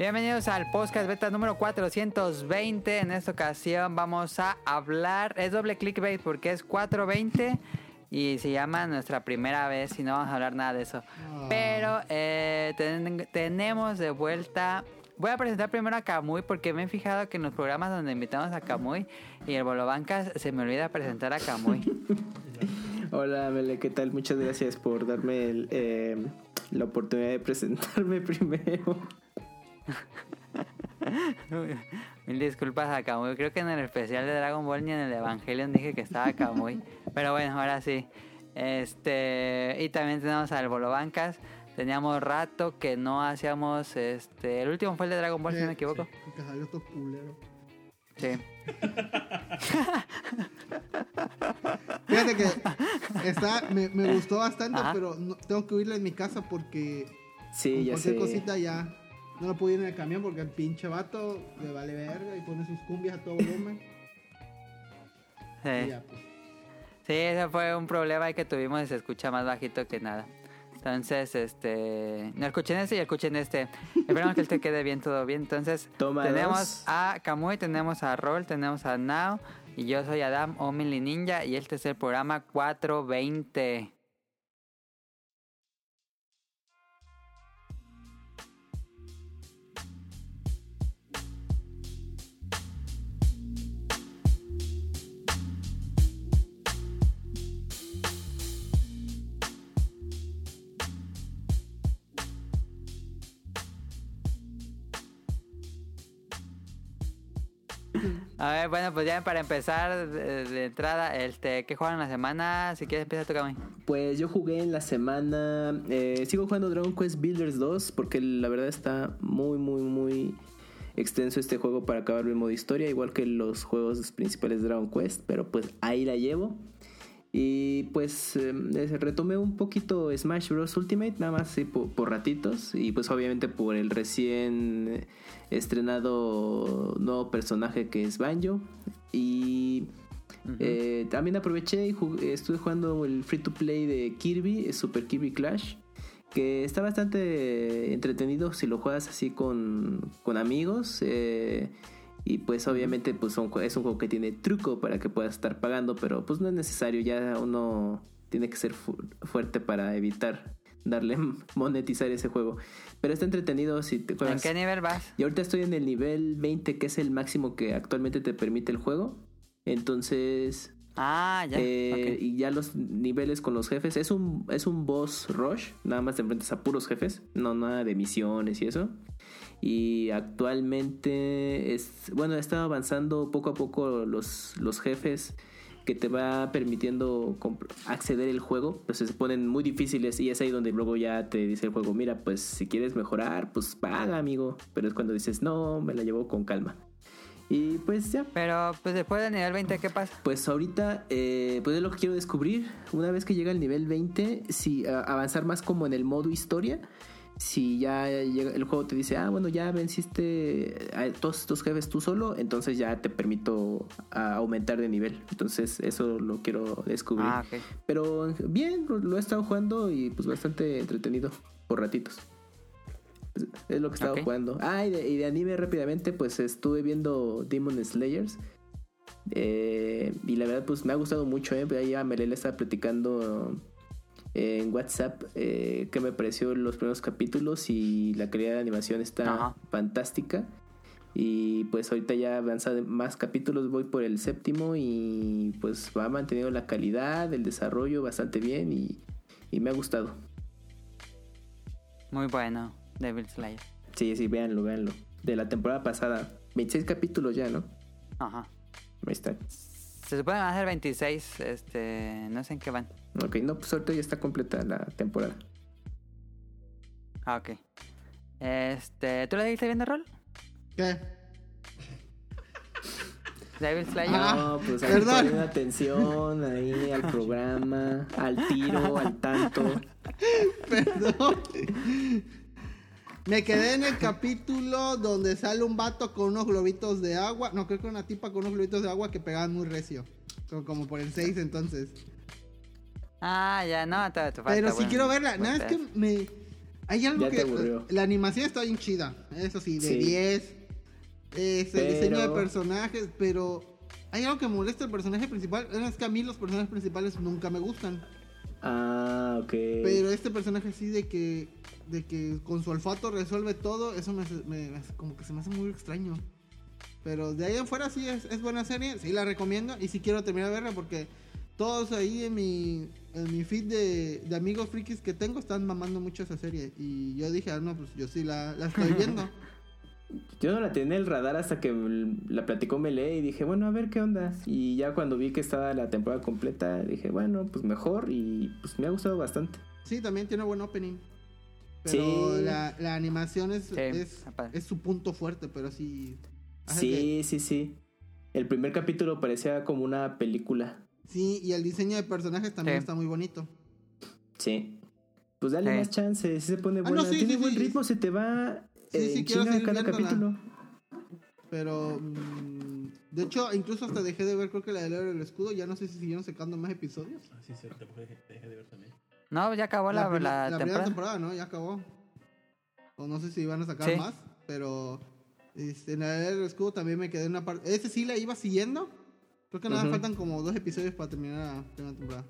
Bienvenidos al podcast beta número 420. En esta ocasión vamos a hablar, es doble clickbait porque es 420 y se llama nuestra primera vez y no vamos a hablar nada de eso. Pero eh, ten- tenemos de vuelta... Voy a presentar primero a Kamui porque me he fijado que en los programas donde invitamos a Kamui y el Bolobancas se me olvida presentar a Kamui. Hola, Mele, ¿qué tal? Muchas gracias por darme el, eh, la oportunidad de presentarme primero. Mil disculpas a Kamui. Creo que en el especial de Dragon Ball ni en el Evangelion dije que estaba Kamui. Pero bueno, ahora sí. Este. Y también tenemos al Bolobancas. Teníamos rato que no hacíamos. Este. El último fue el de Dragon Ball, si no me equivoco. Sí, que salió todo culero. Sí. Fíjate que está, me, me gustó bastante, Ajá. pero no- tengo que huirle en mi casa porque Sí, ya cualquier sé. cosita ya no lo puedo ir en el camión porque el pinche vato le vale verga y pone sus cumbias a todo volumen. Y Sí. ya, pues. Sí, ese fue un problema que tuvimos y se escucha más bajito que nada. Entonces, este. No escuchen este y escuchen este. Esperamos que este quede bien, todo bien. Entonces, Toma tenemos dos. a Kamui, tenemos a Roll, tenemos a Now. Y yo soy Adam Omili Ninja. Y este es el programa 420. A ver, bueno, pues ya para empezar de, entrada, este, ¿qué juegan la semana? Si quieres, empieza tú, Kamui. Pues yo jugué en la semana. eh, sigo jugando Dragon Quest Builders 2 porque la verdad está muy, muy, muy extenso este juego para acabar el modo historia, igual que los juegos principales de Dragon Quest, pero pues ahí la llevo. Y pues eh, retomé un poquito Smash Bros. Ultimate, nada más por, por ratitos. Y pues obviamente por el recién estrenado nuevo personaje que es Banjo. Y eh, también aproveché y jugué- estuve jugando el free to play de Kirby, Super Kirby Clash. Que está bastante entretenido si lo juegas así con, con amigos. eh, y pues obviamente pues son- es un juego que tiene truco para que puedas estar pagando, pero pues no es necesario, ya uno tiene que ser fu- fuerte para evitar darle monetizar ese juego. Pero está entretenido si te ¿En qué nivel vas? Y ahorita estoy en el nivel 20, que es el máximo que actualmente te permite el juego. Entonces, Ah, ya. eh, y ya los niveles con los jefes. Es un, es un boss rush. Nada más te enfrentas a puros jefes. No nada de misiones y eso. Y actualmente es. Bueno, estado avanzando poco a poco los, los jefes. Que te va permitiendo acceder el juego. Pues se ponen muy difíciles. Y es ahí donde luego ya te dice el juego. Mira, pues si quieres mejorar, pues paga, amigo. Pero es cuando dices, no, me la llevo con calma. Y pues ya, Pero, pues después del nivel 20, ¿qué pasa? pues ahorita, eh, pues es lo que quiero descubrir. Una vez que llega al nivel 20, si a- avanzar más como en el modo historia. Si ya llega, el juego te dice, ah, bueno, ya venciste a todos estos jefes tú solo, entonces ya te permito aumentar de nivel. Entonces, eso lo quiero descubrir. Ah. Pero bien, lo, he estado jugando y pues bastante entretenido por ratitos. Es- lo que he estado jugando. Ah, y de, y de anime rápidamente, pues estuve viendo Demon Slayers. Eh, y la verdad, pues me ha gustado mucho. ¿eh? Ahí a Melele estaba platicando en WhatsApp eh, qué me pareció los primeros capítulos y la calidad de animación está Ajá. fantástica. Y pues ahorita ya avanza más capítulos, voy por el séptimo y pues va manteniendo la calidad, el desarrollo bastante bien y, y me ha gustado. Muy bueno, Devil Slayer. Sí, sí, véanlo, véanlo. De la temporada pasada, 26 capítulos ya, ¿no? Ajá. Ahí está. Se supone que van a ser 26, este, no sé en qué van. Ok, no, pues ahorita ya está completa la temporada. Ah, ok. Este, ¿tú le seguiste viendo rol? ¿Qué? Devil Slayer. Ah, no, pues que poner atención ahí al programa, al tiro, al tanto. Perdón. Me quedé en el capítulo donde sale un vato con unos globitos de agua. No, creo que una tipa con unos globitos de agua que pegaban muy recio. Como- Como por el 6 entonces. Ah, ya, no, te, te falta, Pero sí buen- quiero verla. Nada, es que me. Hay algo Ya te que. La animación está bien chida. Eso sí, de Sí. 10. Es el diseño de Pero- personajes, pero. Hay algo que molesta al personaje principal. Es que a mí los personajes principales nunca me gustan. Ah, ok. Pero este personaje sí de que. De que con su olfato resuelve todo. Eso me, hace- me- como que se me hace muy extraño. Pero de ahí en fuera sí es, es buena serie. Sí la recomiendo. Y sí quiero terminar de verla porque. Todos ahí en mi, en mi feed de, de amigos frikis que tengo están mamando mucho esa serie. Y yo dije, ah, no, pues yo sí la, la estoy viendo. Yo no la tenía en el radar hasta que la platicó Melee y dije, bueno, a ver qué onda. Y ya cuando vi que estaba la temporada completa, dije, bueno, pues mejor y pues me ha gustado bastante. Sí, también tiene buen opening. Pero Sí. la, la animación es, Sí, es, es su punto fuerte, pero sí. Sí, que- sí, sí. El primer capítulo parecía como una película. Sí, y el diseño de personajes también Sí. está muy bonito. Sí. Pues dale Sí. más chance, si se pone Ah, buena. no, sí, Tiene sí, buen sí. ritmo, se te va Sí, eh, sí, en quiero seguir cada viéndola. capítulo. Pero. mm, de hecho, incluso hasta dejé de ver, creo que la del héroe del escudo. Ya no sé si siguieron sacando más episodios. Ah, sí, cierto, te dejé, de ver también. No, ya acabó la, prim- la primera temporada. temporada, ¿no? Ya acabó. O no sé si iban a sacar Sí. más, pero este, en la del escudo también me quedé en una parte. Ese sí la iba siguiendo. Creo que nada Ujú. faltan como dos episodios para terminar la primera temporada.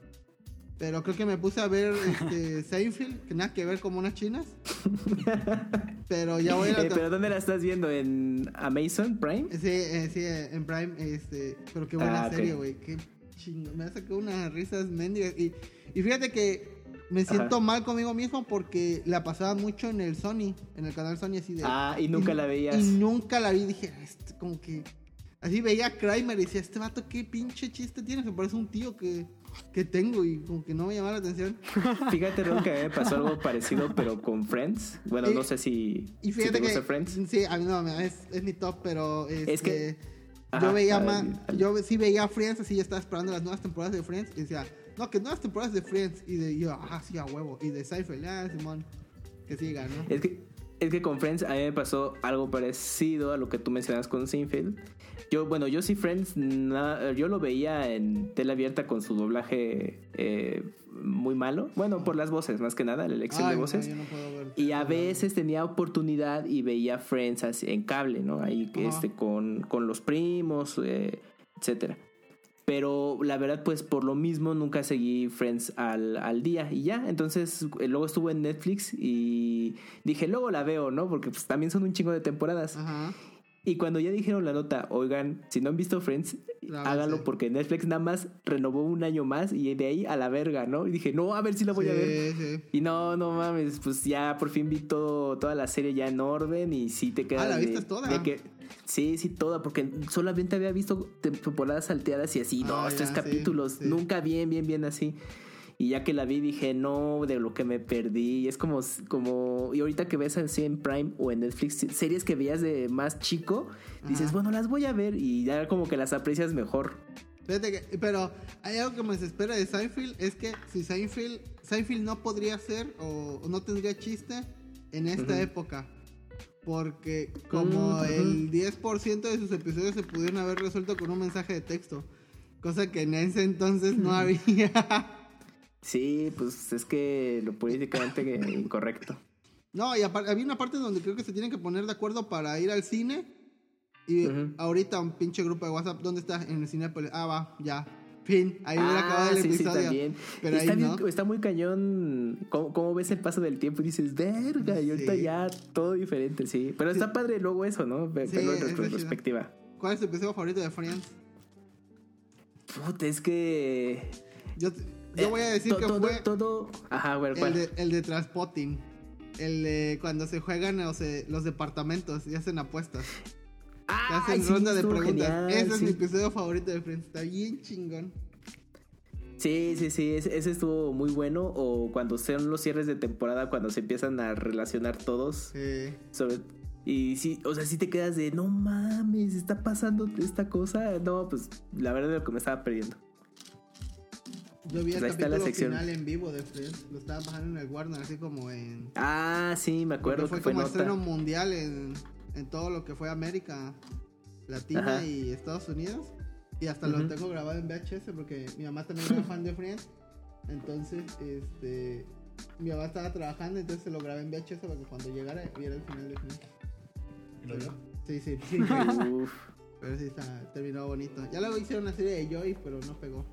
Pero creo que me puse a ver este, Seinfeld, que nada que ver como unas chinas. pero ya voy a la Eh, ¿Pero dónde la estás viendo? ¿En Amazon Prime? Sí, eh, sí, en Prime, este, pero qué buena Ah, serie, güey, qué chingo, me ha sacado unas risas mendigas y, y fíjate que me siento Ajá. mal conmigo mismo porque la pasaba mucho en el Sony, en el canal Sony así de... Ah, y nunca la veías. Y nunca la vi, dije, este, como que... Así veía a Kramer y decía, este vato qué pinche chiste tiene, que parece un tío que, que tengo y como que no me llamaba la atención. Fíjate, Ron, que a mí me pasó algo parecido, pero con Friends. Bueno, no sé si, Y si fíjate te gusta que... Friends. Sí, a mí no, es, es mi top, pero... Es que- este, Ajá, yo veía más, yo sí veía Friends, así ya estaba esperando las nuevas temporadas de Friends y decía, no, que nuevas temporadas de Friends y de yo, ah, sí, a huevo, y de Seinfeld, ah, Simón, que siga, ¿no? Es que, es que con Friends a mí me pasó algo parecido a lo que tú mencionas con Seinfeld. Yo, bueno, yo sí Friends, na- yo lo veía en tela abierta con su doblaje eh, muy malo. Bueno, por las voces, más que nada, la elección Ay, de no, voces. yo no puedo ver. Y a veces tenía oportunidad y veía Friends así, en cable, ¿no? Ahí Ajá. este, con, con los primos, eh, etcétera. Pero la verdad, pues por lo mismo nunca seguí Friends al, al día y ya. Entonces eh, luego estuvo en Netflix y dije, luego la veo, ¿no? Porque pues también son un chingo de temporadas. Ajá. Y cuando ya dijeron la nota, oigan, si no han visto Friends, La háganlo porque Netflix nada más renovó un año más y de ahí a la verga, ¿no? Y dije, no, a ver si la voy a ver. Sí. Y no, no mames, pues ya por fin vi todo, toda la serie ya en orden y sí te quedas. Ah, ¿la de- viste toda? de que- sí, sí, toda, porque solamente había visto temporadas salteadas y así, Ah, dos, tres capítulos, nunca bien, bien, bien así. Y ya que la vi dije, no, de lo que me perdí. Y es como, como, y ahorita que ves así en Prime o en Netflix, series que veías de más chico, dices, Ajá. bueno, las voy a ver y ya como que las aprecias mejor. Que, pero hay algo que me desespera de Seinfeld, es que si Seinfeld, Seinfeld no podría ser o, o no tendría chiste en esta Ujú. época. Porque como Mm, el 10% de sus episodios se pudieron haber resuelto con un mensaje de texto. Cosa que en ese entonces no había. Sí, pues es que lo políticamente incorrecto. no, y había una parte donde creo que se tienen que poner de acuerdo para ir al cine. Y ahorita un pinche grupo de WhatsApp, ¿dónde está? En el cine. Ah, va, ya. Fin, ahí hubiera acabado el Ah, sí, sí, episodio. también. Pero está, ahí bien- no. está muy cañón cómo, cómo ves el paso del tiempo y dices, verga, y ahorita Sí. ya todo diferente, sí. Pero está padre luego eso, ¿no? Ve- Sí, Verlo en retrospectiva. ¿Cuál es tu episodio favorito de Friends? Puta, es que... Yo, yo voy a decir Eh, to- que todo, fue todo... Ajá, ver, el de, el de Transpotting. El de cuando se juegan o se- los departamentos y hacen apuestas. Ay, hacen sí, ronda de preguntas. genial, Ese es sí. mi episodio favorito de Friends. Está bien chingón. Sí, sí, sí, ese, ese estuvo muy bueno. O cuando sean los cierres de temporada, cuando se empiezan a relacionar todos. Eh, Sobre, y sí, o sea, sí te quedas de, no mames, está pasando esta cosa. No, pues la verdad es lo que me estaba perdiendo. Yo vi el Pues está la capítulo sección. final en vivo de Friends. Lo estaba pasando en el Warner, así como en. Ah, sí, me acuerdo porque que fue fue como estreno nota. mundial en, en todo lo que fue América Latina Ajá. y Estados Unidos. Y hasta lo tengo grabado en VHS porque mi mamá también era fan de Friends. Entonces, este. mi papá estaba trabajando, entonces se lo grabé en VHS para que cuando llegara viera el final film. ¿Y lo vio? Sí, sí, sí. Uf. pero sí está, terminó bonito. Ya luego hicieron una serie de Joy, pero no pegó.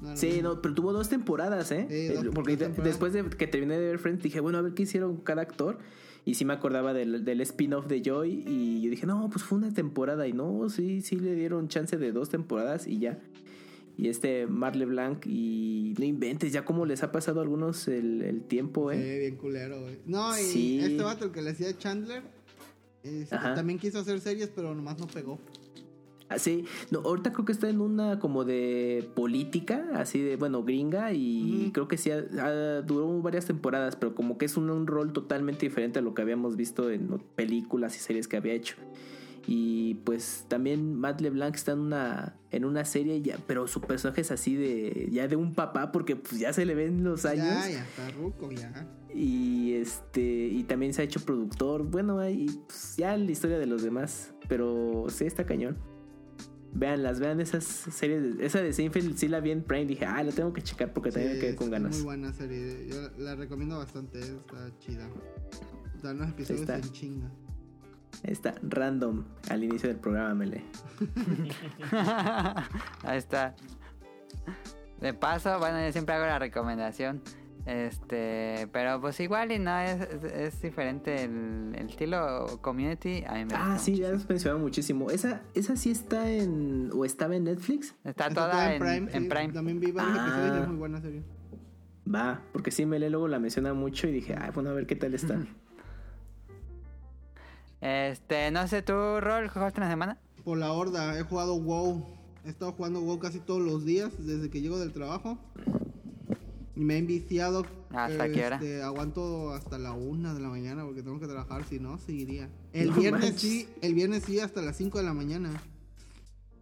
No Sí, no, pero tuvo dos temporadas, ¿eh? Sí, dos- Eh, Porque dos de- temporadas. después de que terminé de ver Friends dije, bueno, a ver qué hicieron cada actor. Y sí me acordaba del, del spin-off de Joy. Y yo dije, no, pues fue una temporada. Y no, sí, sí le dieron chance de dos temporadas y ya. Y este Marle Blanc y no inventes, ya como les ha pasado a algunos el, el tiempo, Sí, ¿eh? bien culero, güey. No, y Sí. este vato que le hacía Chandler este, también quiso hacer series, pero nomás no pegó. Así, no, ahorita creo que está en una como de política, así de, bueno, gringa, y creo que sí, duró varias temporadas, pero como que es un, un rol totalmente diferente a lo que habíamos visto en películas y series que había hecho. Y pues también Matt LeBlanc está en una, en una serie, ya, pero su personaje es así de, ya de un papá, porque pues ya se le ven los años. Ya, ya está ruco, ya. Y este y también se ha hecho productor. Bueno, ahí pues, ya la historia de los demás. Pero sí está cañón. Veanlas, vean esas series. de- esa de Seinfeld sí la vi en Prime. Dije, ah, la tengo que checar porque también me quedé con es ganas. Muy buena serie. Yo la, la recomiendo bastante, está chida. Da unos episodios está. en chinga. Está random al inicio del programa, Mele. Ahí está. De paso, bueno, yo siempre hago la recomendación. Este, pero pues igual y no es, es, es diferente el, el estilo community. A mí me Ah, sí, mucho. ya has mencionado muchísimo. Esa, esa sí está en. o estaba en Netflix. Está Está toda en, en sí. Prime. También vi varios Ah. episodios es muy buena serie. Va, porque sí, Mele luego la menciona mucho y dije, ah, bueno, a ver qué tal está. Este, no sé, ¿tú, Rol, jugaste una semana? Por la horda, he jugado WoW. He estado jugando WoW casi todos los días desde que llego del trabajo. Y me he enviciado. ¿Hasta qué hora? este, Aguanto hasta la una de la mañana porque tengo que trabajar, si no, seguiría. El No viernes manches. sí, el viernes sí hasta las 5 de la mañana.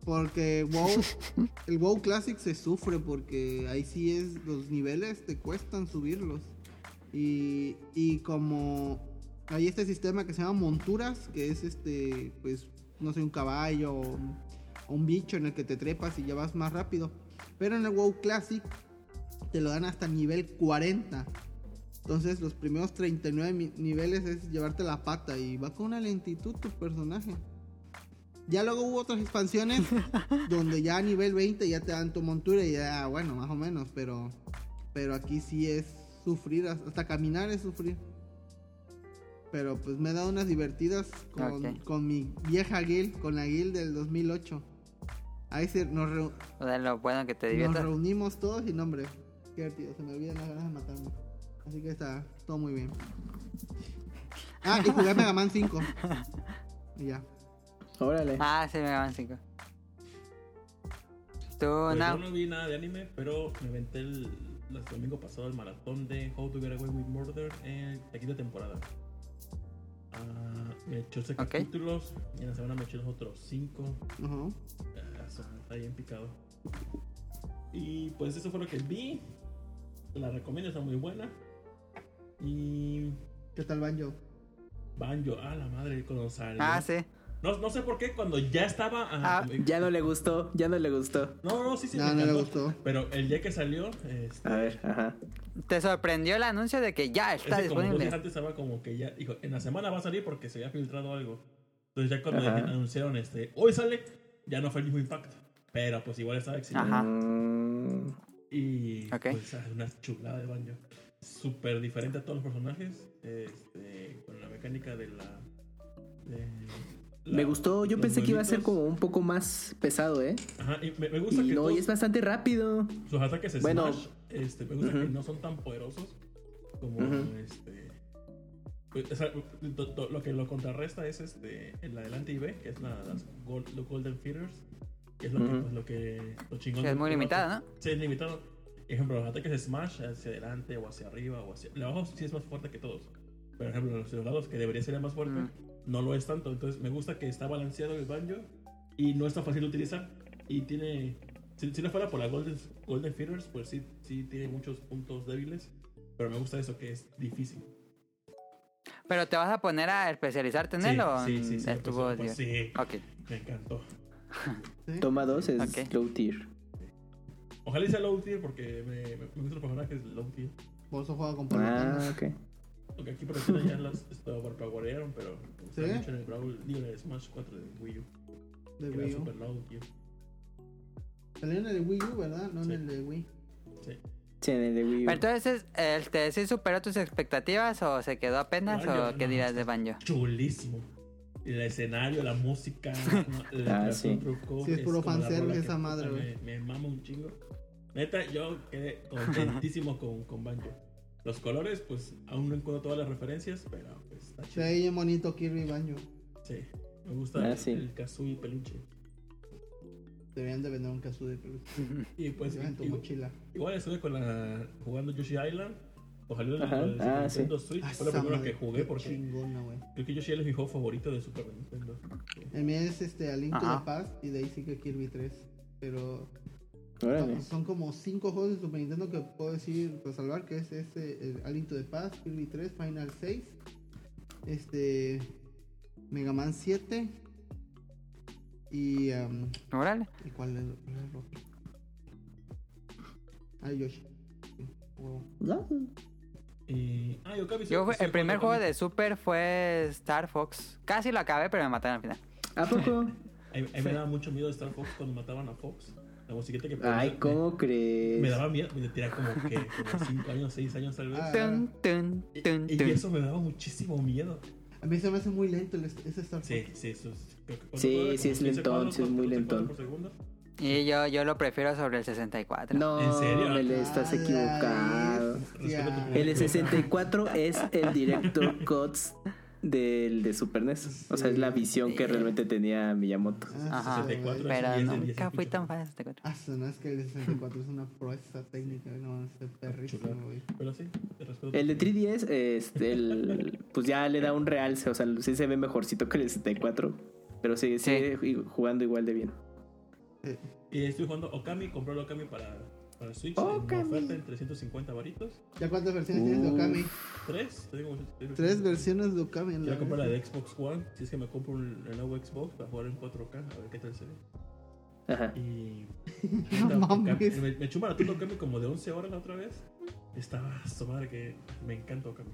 Porque WoW, el WoW Classic se sufre porque ahí sí es, los niveles te cuestan subirlos. Y, y como hay este sistema que se llama monturas, que es este, pues, no sé, un caballo o un bicho en el que te trepas y ya vas más rápido. Pero en el WoW Classic te lo dan hasta nivel 40. Entonces los primeros 39 mi- niveles es llevarte la pata y va con una lentitud tu personaje. Ya luego hubo otras expansiones donde ya a nivel 20 ya te dan tu montura y ya, bueno, más o menos, pero pero aquí sí es sufrir, hasta caminar es sufrir. Pero pues me he dado unas divertidas con, con mi vieja guild, con la guild del 2008. Ahí se, nos, reu- O de lo bueno que te nos reunimos todos y no, hombre, qué divertido, se me olvidan las ganas de matarme. Así que está todo muy bien. Ah, y jugué Mega Man 5. Y ya. Órale. Ah, sí, me van 5. Tú, Pues no. Yo no vi nada de anime, pero me inventé el, el domingo pasado el maratón de How to Get Away with Murder en la quinta temporada. Ah, me eché seis Ok. capítulos y en la semana me eché los otros cinco. Ajá. Ah, eso, está bien picado. Y pues eso fue lo que vi. La recomiendo, está muy buena. Y ¿Qué tal Banjo? Banjo, ah, la madre, cuando salió. Ah, sí. No, no sé por qué, cuando ya estaba. Ah, ah, Ya no le gustó, ya no le gustó. No, no, sí, sí. No, me no le gustó. Pero el día que salió, este, A ver, ajá. ¿Te sorprendió el anuncio de que ya Es está como dos días disponible? antes estaba como que ya, dijo, en la semana va a salir porque se había filtrado algo. Entonces ya cuando Ajá. anunciaron este, hoy sale, ya no fue el mismo impacto. Pero pues igual estaba excitado. Ajá. Y pues una chulada de banjo. Súper diferente a todos los personajes. Este, con la mecánica de la... de la- me gustó, yo pensé que iba a ser como un poco más pesado, ¿eh? Ajá, y me, me gusta Y que no, todos y es bastante rápido. sus ataques Bueno. Smash, este, me gusta que no son tan poderosos como este... pues, o sea, lo que lo contrarresta es este el adelante y B, que es la, las gol- los Golden Feeders, que es lo que, Ujú. pues, lo que lo chingón Que es muy juego. limitado, ¿no? Sí, es limitado. Ejemplo, los ataques de Smash hacia adelante o hacia arriba o hacia. El abajo sí es más fuerte que todos. Pero, por ejemplo, los de los lados, que debería ser el más fuerte, Mm. no lo es tanto. Entonces, me gusta que está balanceado el banjo y no es tan fácil de utilizar. Y tiene. Si, si no fuera por la Golden, Golden Feeders, pues sí, sí tiene muchos puntos débiles. Pero me gusta eso, que es difícil. ¿Pero te vas a poner a especializarte en Sí, él o sí, sí, sí, estuvo pues, pues, sí, Ok. me encantó. ¿Sí? Toma dos es Ok. low tier. Ojalá sea low tier porque me, me, me gustan los personajes low tier. Por eso juega con Ah, ok. Porque aquí por ejemplo ya las esto, overpowerearon, pero ¿Sí? mucho en el Brawl, digo, en el Smash 4 de Wii U. de Que Wii U. super. Salió en el Wii U, ¿verdad? No Sí. en el de Wii. Sí. Sí, en el de Wii U. Pero entonces, este, ¿sí superó tus expectativas o se quedó apenas Banjo, o qué no, dirás de Banjo? Chulísimo. El escenario, la música, la Ah, sí. truco, Sí, es puro la fanservice esa madre, güey. Me, me mama un chingo. Neta, yo quedé contentísimo con, con Banjo. Los colores, pues aún no encuentro todas las referencias, pero pues está chido. bien bonito Kirby y Banjo. Sí, me gusta Ah, el, sí. el Kazooie peluche. Deberían de vender un de peluche. Y pues Lleva en tu mochila. igual estuve con la jugando Yoshi Island. Ojalá Ajá, el Super ah, Nintendo Switch Ah, fue primero madre, que jugué porque chingona, güey. creo que Yoshi es mi juego favorito de Super Nintendo. El mío es este, A Link to Ajá. the Past y de ahí sigue Kirby 3. Pero Órale. son, son como 5 juegos de Super Nintendo que puedo decir, pues salvar, que es este, A Link to the Past, Kirby 3, Final 6, este, Mega Man 7 y... um, Órale. ¿Y cuál es, cuál es el otro? Ah, Yoshi. Sí, huevo. Y, ah, Okabe, sí, Yo, sí, el primer juego de Super fue Star Fox. Casi lo acabé, pero me mataron al final. ¿A poco? A mí, me daba mucho miedo Star Fox cuando mataban a Fox. La musiquita que Ay, ¿cómo Me, crees? me daba miedo. Me tenía como que como 5 años, 6 años tal vez. Ah. Tun, tun, Y- tun, y, tun. eso me daba muchísimo miedo. A mí se me hace muy lento el, ese Star Fox. Sí, sí, eso es. creo que- Sí, ¿cuánto sí, es Como 15 lentón, cuadros, sí, es muy 14 lentón. cuadros por segundo. Y yo, yo lo prefiero sobre el 64. No, ¿En serio? me le estás Ay, equivocado. tu El de 64 es el Director Cuts del de Super NES. O sea, es la visión que realmente tenía Miyamoto. Ah, Ajá. 64 Pero es 10 de 10 nunca fui tan fan de 64. Ah, no es que el 64 es una proeza técnica, no, es perrísimo, Chulada. güey. Pero sí, te respeto. El de tu- 3DS, este, el, pues ya le da un realce. O sea, sí se ve mejorcito que el de 64. Pero sigue, Sí. sigue jugando igual de bien. Y estoy jugando Okami, compré el Okami para, para Switch Okami. en oferta en 350 varitos. ¿Ya cuántas versiones tienes de Okami? ¿Tres? Te digo, Tres versiones de Okami en Quiero comprar la de Xbox One. Si es que me compro un, el nuevo Xbox para jugar en 4K, a ver qué tal se ve. Ajá. Y. No mames. Me, me chuma la tuta Okami como de 11 horas la otra vez. Estaba su madre que me encanta Okami.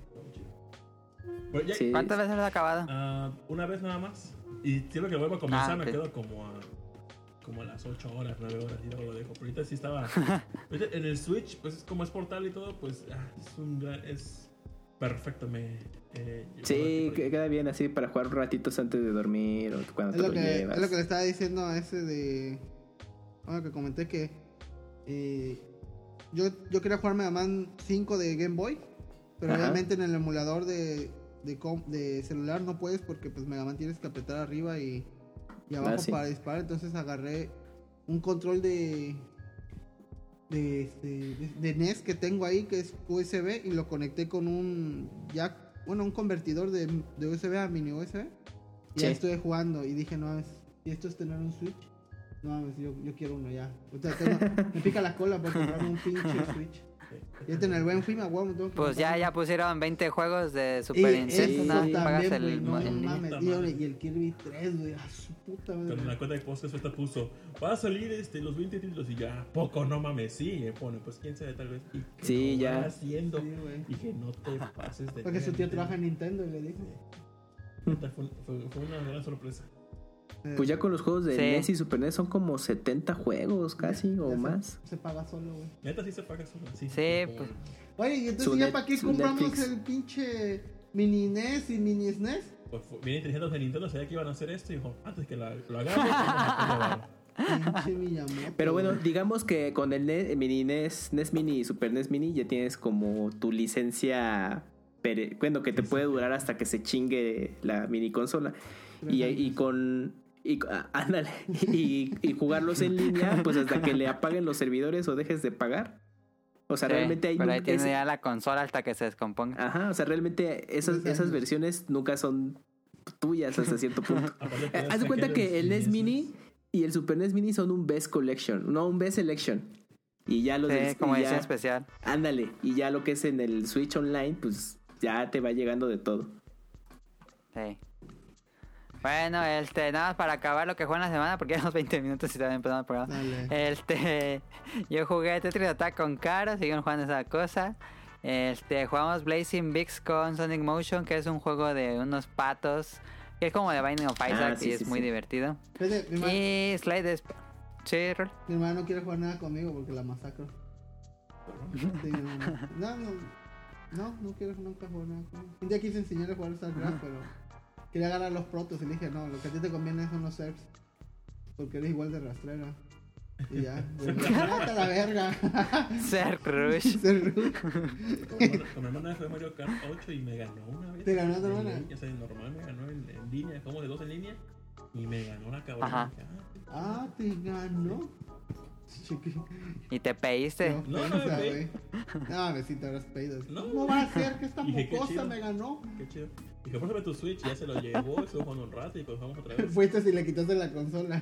Bueno, ya- Sí. ¿Cuántas veces has acabado? ah, una vez nada más. Y siempre que vuelvo a comenzar Ah, me quedo como a. Como a las 8 horas, 9 horas y luego lo dejo. Pero ahorita sí estaba. en el Switch, pues como es portable y todo, pues ah, es un gran. Es perfecto. Me. eh, Sí, que- queda bien así para jugar ratitos antes de dormir o cuando Es te lo, lo que, llevas. es lo que le estaba diciendo a ese de. Bueno, que comenté que. eh, yo, yo quería jugar Mega Man 5 de Game Boy. Pero Ajá. obviamente en el emulador de, de, com- de celular no puedes porque pues Mega Man tienes que apretar arriba y, y abajo Ah, sí. para disparar. Entonces agarré un control de. De, este, de, de NES que tengo ahí que es USB y lo conecté con un jack, bueno, un convertidor de, de USB a mini USB. Y Sí. ya estuve jugando y dije, no mames, y esto es tener un Switch. No mames, yo, yo quiero uno ya. O sea, tengo- me pica la cola por comprarme un pinche Switch. Y este en el buen fin, a huevo, me tengo que Pues ya, ya pusieron 20 juegos de Super Nintendo. Y, el Kirby 3, güey, puta madre. Con la cuenta de postes esta puso, va a salir este, los 20 títulos y ya, poco, no mames, sí, me pone, pues quién sabe tal vez. ¿Y Sí, ya. haciendo? Sí. Dije, no te pases de... Porque su tío trabaja en Nintendo y le dijo. Neta, Fue, fue- fue una gran sorpresa. eh, Pues ya con los juegos de Sí. NES y Super NES son como 70 juegos casi ya o más. Se paga solo, güey. Neta sí se paga solo. Sí, Sí, pues. Oye, y entonces Su ya para qué compramos Netflix. el pinche mini NES y mini SNES? Pues, bien inteligentes de Nintendo, sabía que iban a hacer esto y dijo, antes que la- lo hagamos, Miyamoto. Pero bueno, digamos que con el NES, mini NES, NES Mini y Super NES Mini ya tienes como tu licencia, pere- bueno, que te puede durar hasta que se chingue la mini consola. Y, y con... Y, ah, ándale, y, y jugarlos en línea, pues hasta que le apaguen los servidores o dejes de pagar. O sea, Sí, realmente hay... pero ahí tiene ya la consola hasta que se descomponga. Ajá, o sea, realmente esas, esas versiones nunca son tuyas hasta cierto punto. Aparte, Eh, puedes Haz de cuenta que el NES. Mini y el Super NES Mini son un Best Collection, no un Best Selection. Y ya los Sí, del- como edición especial. Ándale, y ya lo que es en el Switch Online, pues ya te va llegando de todo. Sí. Bueno, este, nada más para acabar lo que jugué en la semana, porque llevamos 20 minutos y todavía empezando el programa. Dale. Este, yo jugué Tetris Attack con Caro, siguen jugando esa cosa. Este, jugamos Blazing Bigs con Sonic Motion, que es un juego de unos patos, que es como de Binding of Isaac Ah, sí, y es sí, muy divertido. Fíjate, mi, hermano, Y Slide Sp- Sí, Rol. mi hermano no quiere jugar nada conmigo porque la masacro. No, no, no, no quiero nunca jugar nada conmigo. Un día quise enseñarle a jugar StarCraft, pero quería ganar los protos y le dije, no, lo que a ti te conviene son los serfs. Porque eres igual de rastrera. Y ya, ¡Vete a la verga! Ser Rush. Ser rude. Con mi hermana- fue Mario Kart 8 y me ganó una vez. ¿Te ganó tu hermana? sea, normal me ganó en, en línea, como de dos en línea. Y me ganó la cabrona. Ah, Ah, te ganó. Chiqui. Y te pediste. No, No, no. No, me sí te habrás pedido. No. ¿Cómo va a ser que esta chido. me ganó? Qué chido. Dije, préstame tu Switch, ya se lo llevó, estuvo jugando un rato y pues vamos otra vez. Fuiste si le quitaste la consola.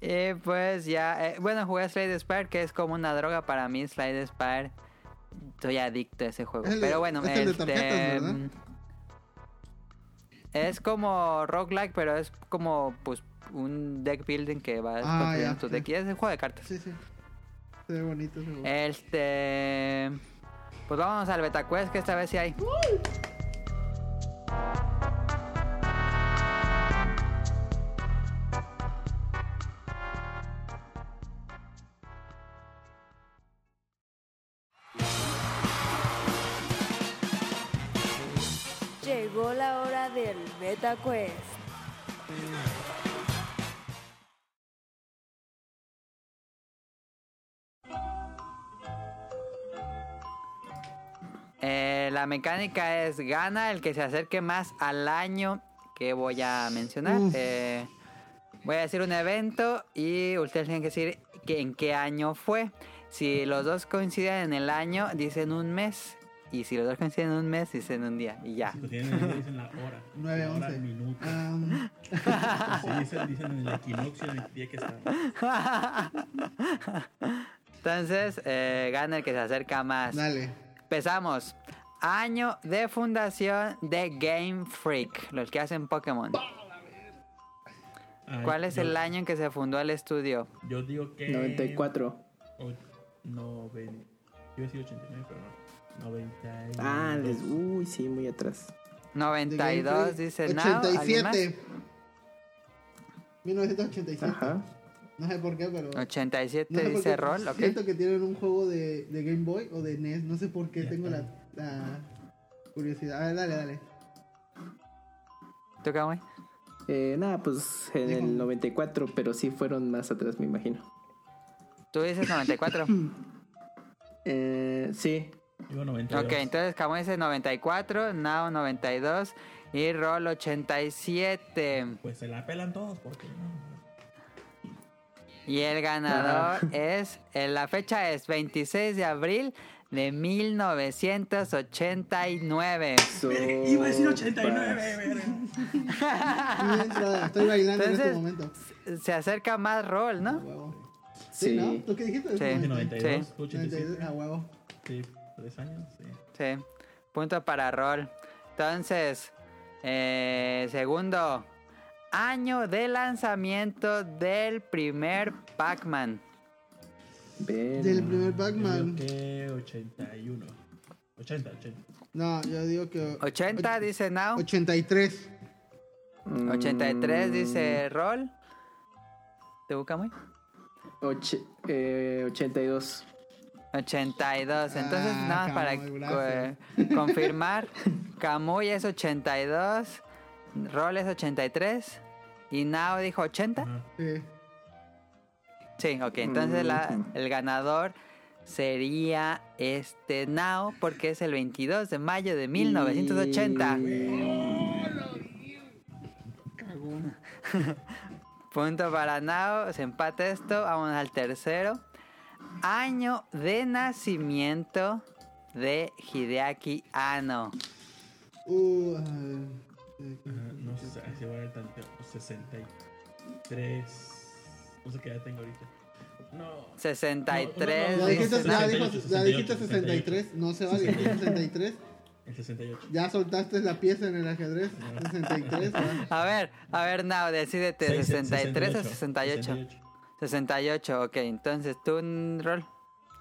Y pues ya, eh, bueno, jugué Slide Spire, que es como una droga para mí, Slide Spire. Soy adicto a ese juego. El pero bueno, es el de este, mm, es como roguelike, pero es como pues un deck building que vas Ah, construyendo ya, tu ya. deck. Y es un juego de cartas. Sí, sí. Se ve bonito ese juego. Este. Pues vamos al Beta Quest, que esta vez sí hay. Llegó la hora del Beta Eh, la mecánica es gana el que se acerque más al año que voy a mencionar. Eh, voy a decir un evento y ustedes tienen que decir que en qué año fue. Si los dos coinciden en el año, dicen un mes. Y si los dos coinciden en un mes, dicen un día. Y ya. Dicen la hora. 9, La hora, 11. minuto. Um, Sí, dicen, dicen en el equinoccio en el día que está. Entonces, eh, gana el que se acerca más. dale. Empezamos. Año de fundación de Game Freak, los que hacen Pokémon. Ay, ¿Cuál es yo- el año en que se fundó el estudio? Yo digo que. 94. O, noven- Yo iba a decir 89, pero no. 90. y- Ah, les, uy, sí, muy atrás. De Game 92 Freak, dice Now. ¿alguien más? 87. 1987. Ajá. No sé por qué, pero. 87 no sé dice qué, Roll, ok. Siento que tienen un juego de, de Game Boy o de NES. No sé por qué Ya tengo la, la curiosidad. A ver, dale, dale. ¿Tú, Kamui? Eh, nada, pues en Dijo- el 94, pero sí fueron más atrás, me imagino. Tú dices 94. Eh, sí. Digo 92. ok, entonces Kamui dice 94, Now 92 y Roll 87. Pues se la pelan todos porque no. Y el ganador es, eh, la fecha es 26 de abril de 1989. So- Iba a decir 89, verga. Mientras estoy bailando en este Entonces- momento. Se acerca más Roll, A ¿no? huevo. Sí, Sí. ¿no? ¿Tú qué dijiste? Sí. Dije 90. 92, Sí. 87. 92, A huevo. Sí, tres años, sí. Sí, punto para Roll. Entonces, eh, segundo, año de lanzamiento del primer Pac-Man. Ven. Del primer Pac-Man. que 81. 80, 80. No, yo digo que. 80 dice Now, 83. Mm, 83 dice Roll. ¿Te busca muy? eh, 82. 82. Entonces, Ah, nada más para eh, confirmar, Camuy es 82, Roll es 83 y Now dijo 80. Ajá. Sí. Sí, ok. Entonces la- el ganador sería este Now porque es el 22 de mayo de 1980. Cagón. Punto para Now. Se empata esto. Vamos al tercero. Año de nacimiento de Hideaki Anno. Uh, Ajá, no sé si va a tanto. 63. No sé qué edad tengo ahorita. No. 63. ya dijiste, dice- ya 68, dijo- ya dijiste 68. 63. No se vale. dijiste 63. El 68. Ya soltaste la pieza en el ajedrez. 63. ¿verdad? A ver, a ver, Now, decídete. Seis- 63 o 68. 68, ok. Entonces, ¿tú, Rol?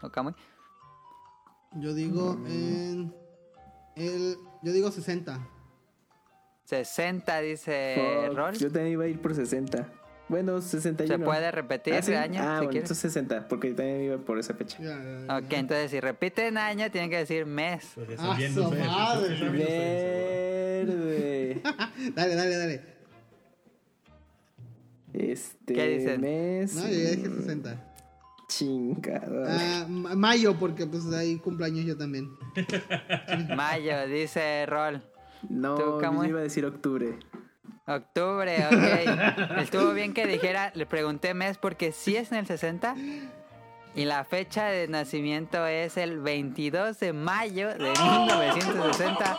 ¿O Kamui? Yo digo en. El, yo digo 60. 60, dice Fuck, Rol. Yo también iba a ir por 60. Bueno, 61. ¿Se puede repetir ¿Ah, sí? año? Ah, si bueno, quieres? entonces 60, porque yo también iba por esa fecha. Ya, ya, ya. Ok, entonces si repiten año, tienen que decir mes. Pues ¡Ah, su madre! bien, Verde. Dale, dale, dale. Este ¿Qué dicen? mes. No, yo ya dije 60. Chingada. Ah, ma- mayo, porque pues ahí cumpleaños yo también. Mayo, dice Rol. No, ¿tú, yo iba a decir octubre. Octubre, ok. Estuvo bien que dijera, le pregunté mes porque sí es en el 60 y la fecha de nacimiento es el 22 de mayo de 1960.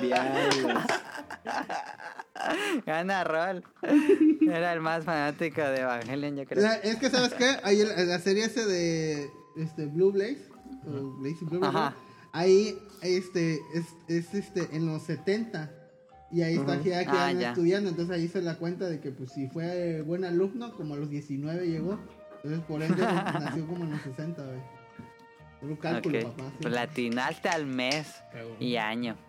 Diablos. Gana Rol. Era el más fanático de Evangelion, yo creo. es que, ¿sabes qué? Ahí la serie ese de este, Blue Blaze, o Blaze Blue, Blaze, Ajá. ahí este, es, es este, en los 70. Y ahí está ya que Ah, ya. estudiando. Entonces ahí se da cuenta de que pues si fue buen alumno, como a los 19 llegó. Entonces por ende nació como en los 60, güey. Puro cálculo, papá. sí. Pues latinaste al mes y año.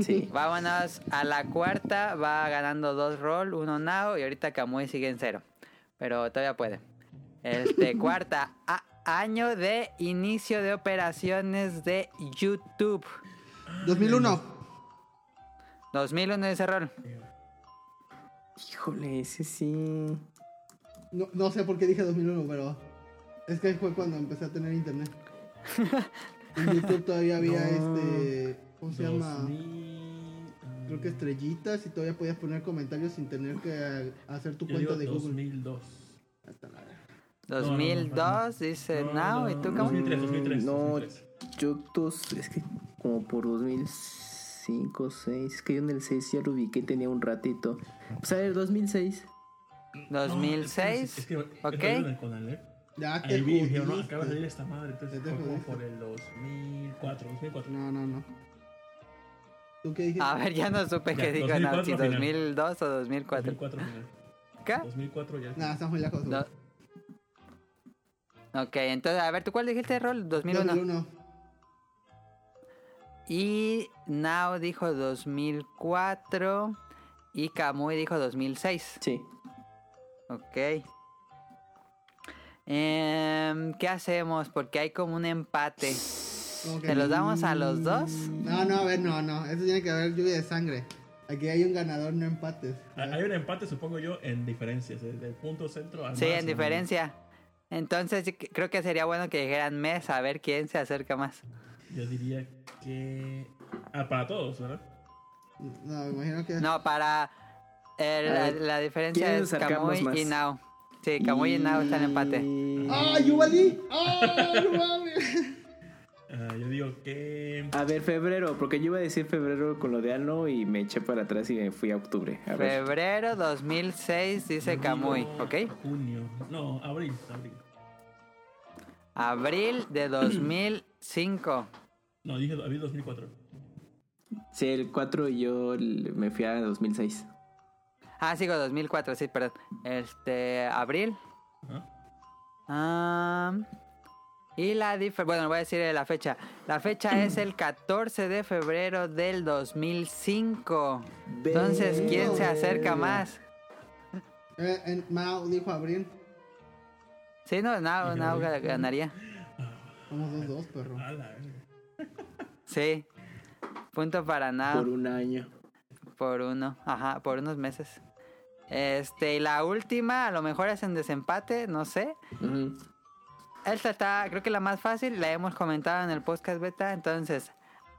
Sí. Vámonos a la cuarta. Va ganando dos roll, uno now. Y ahorita Kamui sigue en cero. Pero todavía puede. Este, cuarta. a- año de inicio de operaciones de YouTube. 2001. 2001 ese rol. Híjole, ese sí. No, no sé por qué dije 2001, pero es que fue cuando empecé a tener internet. En YouTube todavía había No. este, ¿cómo se llama? 2000, Creo que estrellitas y todavía podías poner comentarios sin tener que hacer tu Yo cuenta digo de Google. 2002. Hasta la- 2002 dice No, now. no, ¿Y tú, Kamui? 2003, 2003. No, 2003. yo dos, es que como por 2005, 6, es que yo en el 6 ya lo ubiqué, tenía un ratito. Pues a ver, 2006. 2006. Es que, es que, ok. Ya te dijeron, no, acaba de salir esta madre. Entonces como por el 2004, 2004. No, no, no. ¿Tú qué dijiste? A ver, ya no supe Ya, qué dijo now. 2004 Si final. 2002 o 2004. 2004 final. ¿Qué? 2004 ya. Nah, estamos muy lejos. Ok, entonces, a ver, ¿tú cuál dijiste, Rol? 2001. 2001. Y Now dijo 2004. Y Kamui dijo 2006. Sí. Ok. Em, ¿Qué hacemos? Porque hay como un empate. ¿Se los damos a los dos? No, no, a ver, no, no. Eso tiene que haber lluvia de sangre. Aquí hay un ganador, no empates. Hay un empate, supongo yo, en diferencias. Desde el punto centro al Sí, más, en diferencia. Entonces creo que sería bueno que dijeran mes a ver quién se acerca más. Yo diría que. Ah, para todos, ¿verdad? No, me imagino que. No, para... el- A la, diferencia ¿quién es Kamui más? y Now. Sí, Kamui y Now están en empate. Y- ¡Ah, yo valí! ¡Ah, no mames! Ah, yo digo que. A ver, febrero, porque yo iba a decir febrero con lo de Ano y me eché para atrás y me fui a octubre. A ver. Febrero 2006 dice digo ¿ok? Junio. No, abril, abril. Abril de 2005. No, dije abril 2004. Sí, el 4 y yo me fui a 2006. Ah, sigo 2004, sí, perdón. Este, abril. Ah, y la diferencia, bueno, voy a decir la fecha. La fecha es el 14 de febrero del 2005. Entonces, ¿quién se acerca más? Eh, en- Mao dijo abril. Sí, no, Now ga- ganaría. Vamos dos, dos, perro. Sí. Punto para Now. Por un año. Por uno, ajá, por unos meses. Este, y la última, a lo mejor es en desempate, no sé. Ujú. Esta está, creo que la más fácil, la hemos comentado en el podcast beta. Entonces,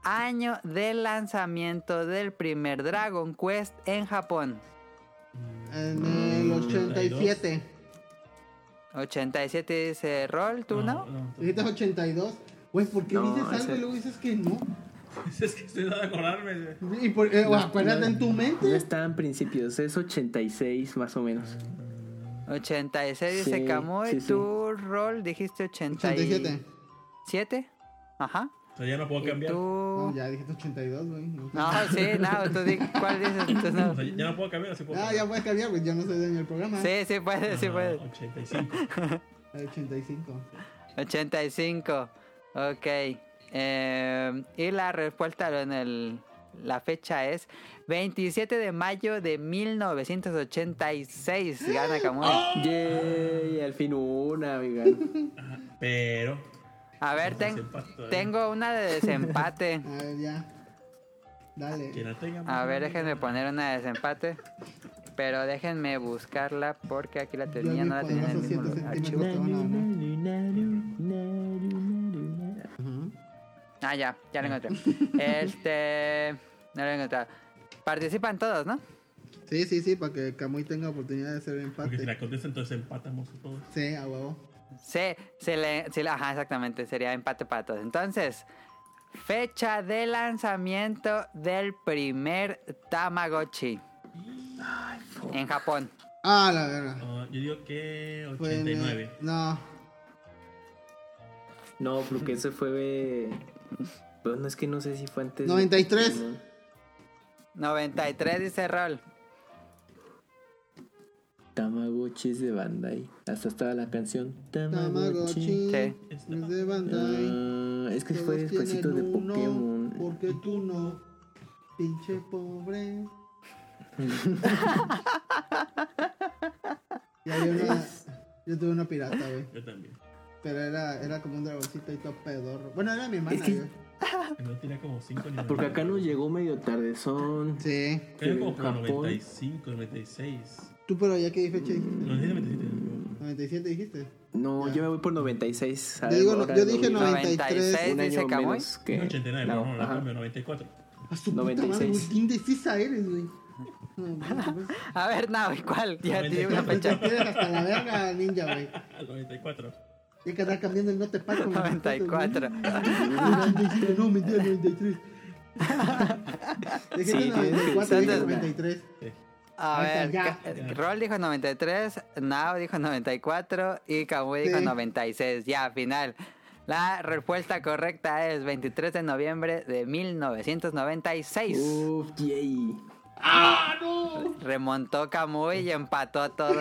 año de lanzamiento del primer Dragon Quest en Japón. En el 87. 87 dice Roll, ¿tú no? no. Dijiste 82. Güey, ¿por qué No, dices algo ese- y luego dices que no? Es que estoy de acordarme. Y por, eh, acuérdate en tu No mente. está en principios, es 86 más o menos. 86 dice Sí, Kamui, sí, sí. tú Roll dijiste 87. 87. ¿Siete? Ajá. O sea, ya no puedo ¿Y cambiar. No, tú? ya dijiste 82, güey. No. No, sí, no, tú di cuál dices. Tú no. O sea, ya no puedo cambiar, así puedo Ah, cambiar. ya puedes cambiar, pues yo no soy dueño del programa. Sí, sí puedes, sí Ah, puedes. 85. El 85. 85. Ok. Eh, y la respuesta en el, la fecha es 27 de mayo de 1986. Gana Kamui. Yay, al fin una, amiga. Pero. A ver, ten- Desempate todavía. tengo una de desempate. A ver, ya. Dale. Quien la tenga. A ver, déjenme poner una de desempate. Pero déjenme buscarla porque aquí la tenía, no la tenía en el mismo 7 lugar. Ah, ya, ya lo encontré. Este. No lo he encontrado. Participan todos, ¿no? Sí, sí, sí, para que Camuy tenga oportunidad de hacer el Porque si empate. la contesta, entonces empatamos todos. Sí, a huevo. Sí, se le, sí, ajá, exactamente, sería empate para todos. Entonces, fecha de lanzamiento del primer Tamagotchi en Japón. Ah, la verga. Ah, yo digo que Fue en el- 89. No. No, porque eso fue. Bueno, es que no sé si fue antes. de- 93. No. 93 dice Rol. Tamagotchis de Bandai. Hasta estaba la canción Tamagotchi. Sí. Es de Bandai. Ah, es que Todos fue despuésito de uno, Pokémon. Porque tú no. Pinche pobre. y había una. Yo tuve una pirata, güey. Yo también. Pero era, era como un dragoncito y todo pedorro. Bueno, era mi hermana, Es que- güey. No tenía como 5 niveles. Porque acá nos llegó medio tardezón. Sí. Creo como en como Japón. 95, 96. Tú, pero ya qué fecha dijiste. 96, 97. 97 dijiste. No, Ya. yo me voy por 96. Yo digo, no- yo dije no, 93. 96. Un dice año menos que. 89, la- pero no, la cambio, 94. A su puta madre, 96. güey. ¿Quién indecisa eres, güey? No, no, A ver, no, ¿y ¿cuál? Ya tiene una 94. fecha. te hasta la verga, ninja, güey. Al 94. Hay que andar cambiando el note los 94. respetos, güey. No, mentira, 93. Dijiste Sí, tienes que- 94, dije Entonces- 93. A ver, ya. Ca- Rol dijo 93, Nao dijo 94 y Kamui dijo Sí. 96. Ya, final. La respuesta correcta es 23 de noviembre de 1996. Uf, yay. Remontó Kamui y empató a todos.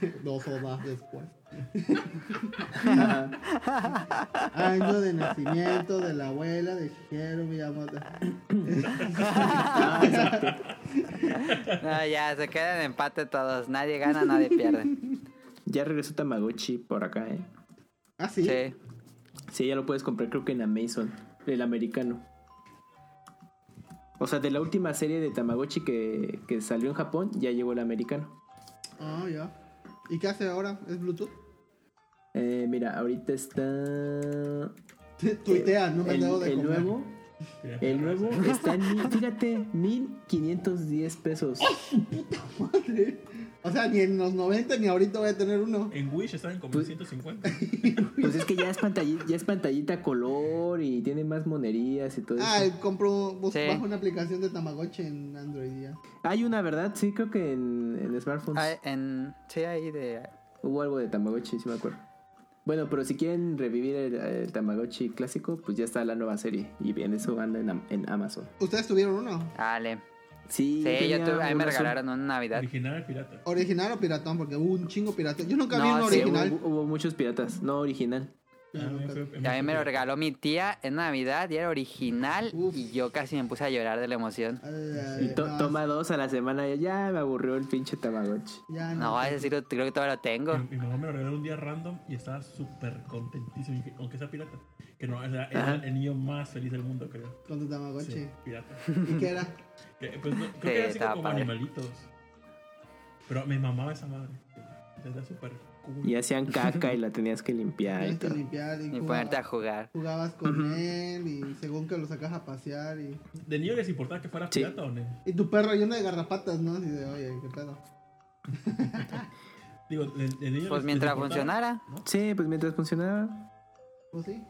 Dos horas después. Año de nacimiento de la abuela de Shigeru Miyamoto. No, ya, se quedan en empate todos. Nadie gana, nadie pierde. Ya regresó Tamagotchi por acá, ¿eh? Ah, sí. Sí. Sí, ya lo puedes comprar, creo que en Amazon. El americano. O sea, de la última serie de Tamagotchi que, que salió en Japón, ya llegó el americano. Ah, ya. ¿Y qué hace ahora? ¿Es Bluetooth? Eh, mira, ahorita está. Tuitea, no me el, debo de el comer. nuevo. El nuevo está en. mil- Fíjate, 1510 pesos. Madre. O sea, ni en los 90 ni ahorita voy a tener uno. En Wish estaban como Pues- 150. Pues es que ya es pantallita, ya es pantallita color y tiene más monerías y todo Ah, eso. compro, bus- Sí. bajo una aplicación de Tamagotchi en Android ya. Hay una, ¿verdad? Sí, creo que en, en smartphones Ah, en, sí, ahí de... hubo algo de Tamagotchi, sí me acuerdo. Bueno, pero si quieren revivir el, el Tamagotchi clásico, pues ya está la nueva serie. Y bien, eso anda en Amazon. ¿Ustedes tuvieron uno? Dale. Sí, Sí, yo tenía tuve, a mí me regalaron una Navidad. Original pirata. ¿Original o piratón? Porque hubo un chingo piratón. Yo nunca vi No, Sí, original. hubo, hubo muchos piratas, no original. Ah, nunca- me fue- Y a mí me lo regaló mi tía en Navidad y era original Uf. y yo casi me puse a llorar de la emoción. Ay, Y to- no, toma dos a la semana y ya me aburrió el pinche Tamagotchi. Ya No, ese sí lo- creo que todavía lo tengo. Mi, mi mamá me lo regaló un día random y estaba súper contentísimo, aunque sea pirata. Que no, era, era Ajá. el niño más feliz del mundo, creo. Con tu Tamagotchi. Sí, pirata. ¿Y qué era? Que, pues, no, creo Sí, que era así como padre. animalitos. Pero me mamaba esa madre. Era súper Y hacían caca y la tenías que limpiar y Tienes que todo. limpiar y, Y jugaba- ponerte a jugar. jugabas con él y según que lo sacas a pasear y... ¿De niño les importaba que fuera Sí. pirata o no? Y tu perro lleno de garrapatas, ¿no? Así de, oye, qué pedo. Digo, de, de niño Pues les- mientras les funcionara. ¿no? Sí, pues mientras funcionaba. Pues sí.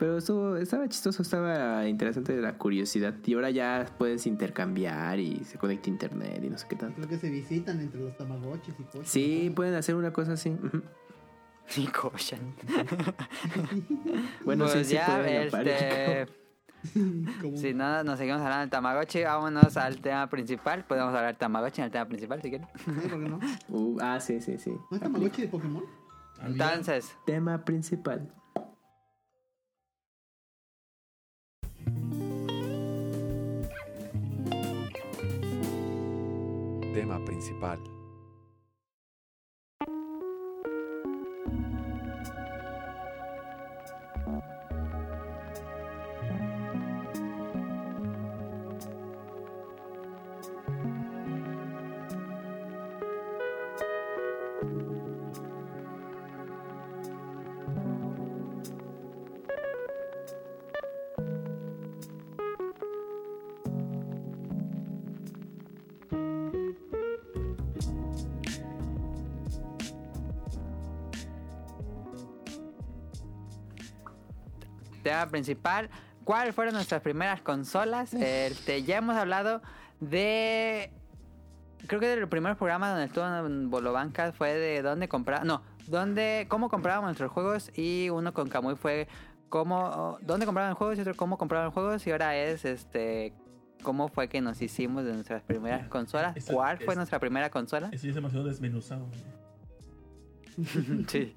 Pero estuvo, estaba chistoso, estaba interesante la curiosidad. Y ahora ya puedes intercambiar y se conecta a internet y no sé qué tal. Creo que se visitan entre los Tamagotchis y cosas. Sí, pueden hacer una cosa así. ujú. Nikoshan. Bueno, sí, Pues sí ya, puede este... Como- Si no, nos seguimos hablando del Tamagotchi, vámonos al tema principal. Podemos hablar del Tamagotchi en el tema principal si quieren. ¿Por qué no? ¿No Uh, ah, sí, sí, sí. es Tamagotchi de Pokémon? Entonces, Tema principal. Tema principal. Principal. ¿Cuáles fueron nuestras primeras consolas? Este, ya hemos hablado de. Creo que del primer programa donde estuvo en Bolobanca fue de dónde comprar. No, dónde, cómo comprábamos nuestros juegos. Y uno con Kamui fue cómo, dónde compraban juegos y otro cómo compraban juegos. Y ahora es este. ¿Cómo fue que nos hicimos de nuestras primeras consolas? Esa- ¿Cuál fue es- nuestra primera consola? Eso es demasiado desmenuzado. Sí.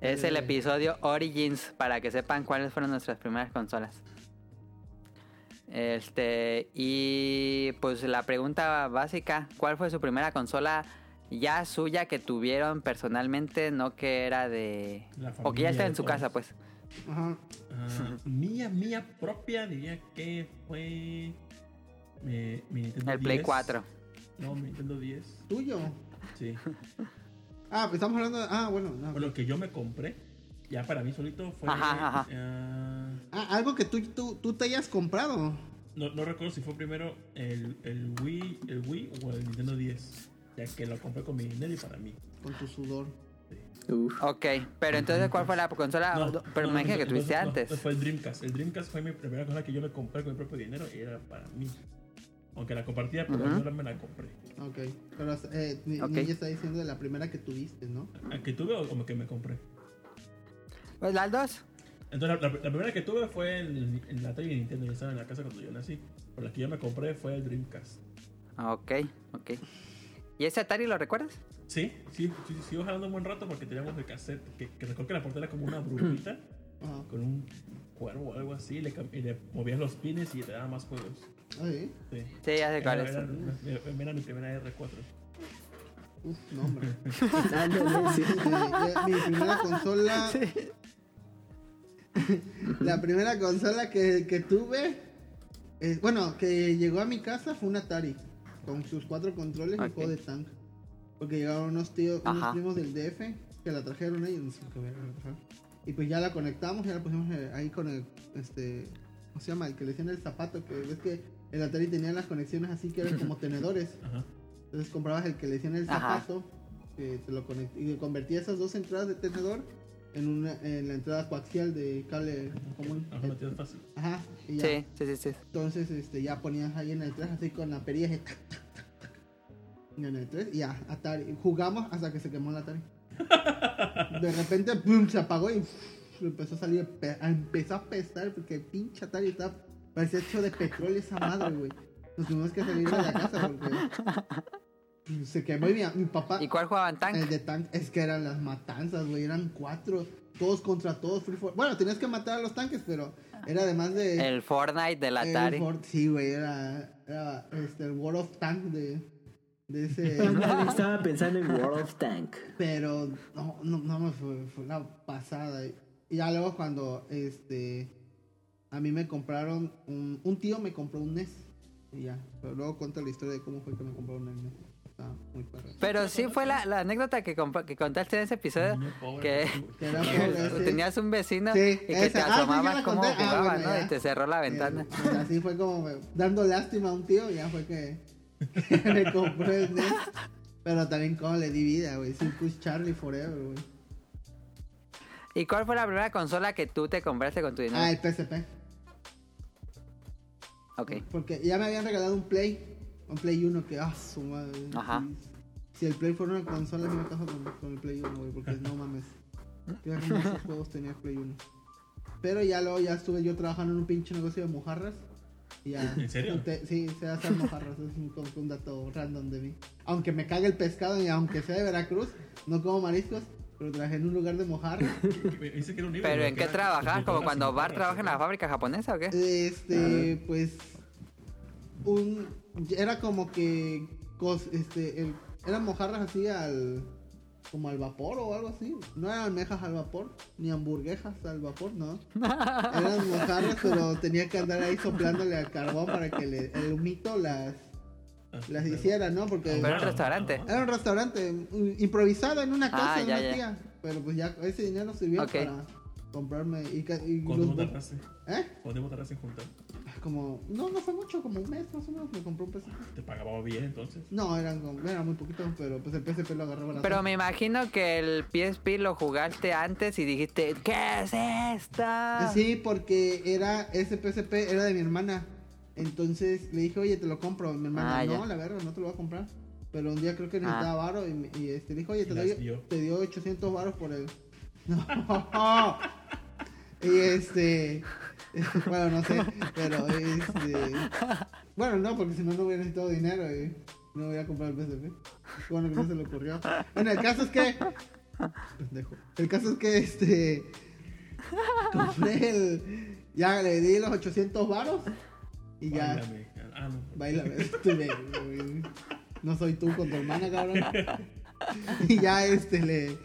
Es el episodio Origins para que sepan cuáles fueron nuestras primeras consolas. Este, y pues la pregunta básica, ¿cuál fue su primera consola ya suya que tuvieron personalmente, no que era de La o que ya está en su todos. casa, pues? Ajá. Ah, mía, mía propia, diría que fue. Mi, mi Nintendo El Play 10. 4. No, mi Nintendo 10. ¿Tuyo? Sí. Ah, pues estamos hablando de... Ah, bueno. no. Bueno, lo que yo me compré, ya para mí solito fue. Ajá, ajá. ah, Ah, algo que tú, tú, tú te hayas comprado. no, no recuerdo si fue primero el, el Wii el Wii o el Nintendo 10. Ya que lo compré con mi dinero y para mí. Con tu sudor. Uf. Ok, pero entonces ¿cuál fue la consola? No, pero no, me no, que tuviste no, no, antes. no, fue el Dreamcast. El Dreamcast fue mi primera cosa que yo me compré con mi propio dinero y era para mí. Aunque la compartía, pero Ujú. no me la compré. Ok. Pero eh, ni- Ok. Ninja está diciendo de la primera que tuviste, ¿no? ¿A que tuve o como que me compré? Pues las dos. Entonces, la, la- la primera que tuve fue en, en la Atari Nintendo. Ya estaba en la casa cuando yo nací. Pero la que yo me compré fue el Dreamcast. Ok, ok. ¿Y ese Atari lo recuerdas? Sí, sí, sí, sigo jalando un buen rato porque teníamos el cassette. Que, que recuerdo que la portada era como una brujita con un cuervo o algo así. Le, y le movías los pines y te daba más juegos. Ah, ¿sí? Sí. Sí, ya sé cuál es. primera R4. Uf, no, hombre. Sí. Eh, mi primera consola... la primera consola que, que tuve... eh, bueno, que llegó a mi casa fue un Atari. Con sus cuatro controles y juego de tank. Porque llegaron unos tíos, unos primos del DF que la trajeron ellos, no sé qué ver, ajá. Y pues ya la conectamos, ya la pusimos eh, ahí con el, este, ¿cómo se llama? El que le decían el zapato, que ves que el Atari tenía las conexiones así que eran como tenedores. Ajá. Entonces comprabas el que le decían el zapato, que te lo conect- y convertía esas dos entradas de tenedor en una en la entrada coaxial de cable común. Ajá, fácil. Ajá, y ya. Sí, sí, sí, sí. Entonces este, ya ponías ahí en el 3 así con la perilla así, tac, tac, tac, tac. Y en el 3 y ya, Atari. Jugamos hasta que se quemó el Atari. De repente, ¡pum! se apagó y empezó a salir, a- empezó a pesar porque el pinche Atari estaba, parecía hecho de petróleo esa madre, güey. Nos tuvimos que salir de la casa porque se quemó y mi, mi papá, ¿Y cuál jugaban el tank? de tank, es que eran las matanzas, güey, eran cuatro, todos contra todos, free for- Bueno, tenías que matar a los tanques, pero era además de... El Fortnite del El Atari. Sí, güey, era, era este, el World of Tank de, de ese. Estaba pensando en World of Tank. pero no, no, no me fue, fue una pasada. Y ya luego cuando este a mí me compraron un, un tío me compró un NES. Y ya. Pero luego cuenta la historia de cómo fue que me compraron el NES. Está muy. Pero sí fue la, la anécdota que, contaste en ese episodio. Que, Que era que pobre, sí. tenías un vecino Sí, y que esa. te Ah, sí, asomabas la cómo conté. Ah, jugaba, bueno, ¿no? ya. Y te cerró la ventana. Eh, pues así fue como me- dando lástima a un tío, ya fue que, que me compró el NES. Pero también como le di vida, güey. Sin push Charlie forever, güey. ¿Y cuál fue la primera consola que tú te compraste con tu dinero? Ah, el PSP. Ok. Porque ya me habían regalado un Play. Un Play 1 que, ah, su madre. Ajá. Si el Play fuera una consola, me caso con, con el Play 1, güey, porque no mames. Juegos tenía el Play 1. Pero ya luego ya estuve yo trabajando en un pinche negocio de mojarras. Y ya, ¿En serio? sí, sé hacer mojarras, es un, un dato random de mí. Aunque me cague el pescado y aunque sea de Veracruz, no como mariscos, pero trabajé en un lugar de mojarras. Me dice que era un libro, ¿Pero en qué trabajas? ¿Como cuando mojarras, trabaja en la fábrica japonesa o qué? Este, pues. Un. Era como que. cos- este, el- eran mojarras así al. Como al vapor o algo así. No eran almejas al vapor, ni hamburguesas al vapor, no. Eran mojarras, pero tenía que andar ahí soplándole al carbón para que le- el humito las, las claro. hiciera, ¿no? Porque. Pero era un restaurante. Era un restaurante mm, improvisado en una casa Ah, de ya, una ya. tía. Pero pues ya ese dinero sirvió para comprarme. Y, ca- y ¿Cuánto los- tardaste? ¿Eh? ¿Cuánto tardaste en juntar? Como. No, no fue mucho, como un mes más o menos me compró un PSP. ¿Te pagaba bien entonces? No, eran, como- eran muy poquitos, pero pues el PSP lo agarraba la Pero me imagino que el PSP lo jugaste antes y dijiste, ¿qué es esto? Sí, porque era ese PSP era de mi hermana. Entonces le dije, oye, te lo compro. Mi hermana, Ah, no, ya. la verga, no te lo voy a comprar. Pero un día creo que necesitaba Ah. varo y, este, dijo, oye, te, doy, dio. te dio 800 varos por el... No. y este... Bueno, no sé, pero este... Bueno, no, porque si no, no hubiera necesitado dinero y no hubiera comprado el PSP. Bueno, que no se le ocurrió. Bueno, el caso es que... Pendejo. El caso es que este... Compré el... Ya le di los 800 varos y ya... Báilame. Ah, no. Baila, este, no soy tú con tu hermana, cabrón. Y ya este le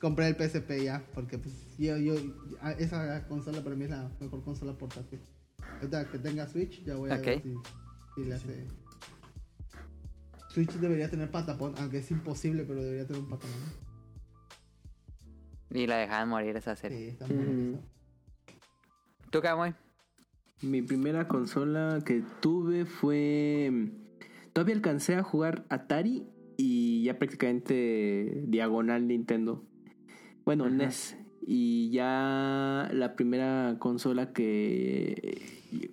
compré el PSP ya, porque pues yo, yo esa consola para mí es la mejor consola portátil. Ahorita que tenga Switch ya voy a ver si, si le hace. Switch debería tener patapón, aunque es imposible, pero debería tener un patapón. Y la dejaban morir esa serie. Sí, está muy bien eso. ¿Tú, Camuy? Mi primera consola que tuve fue. Todavía alcancé a jugar Atari y ya prácticamente diagonal Nintendo. Bueno, Ajá. NES. Y ya la primera consola que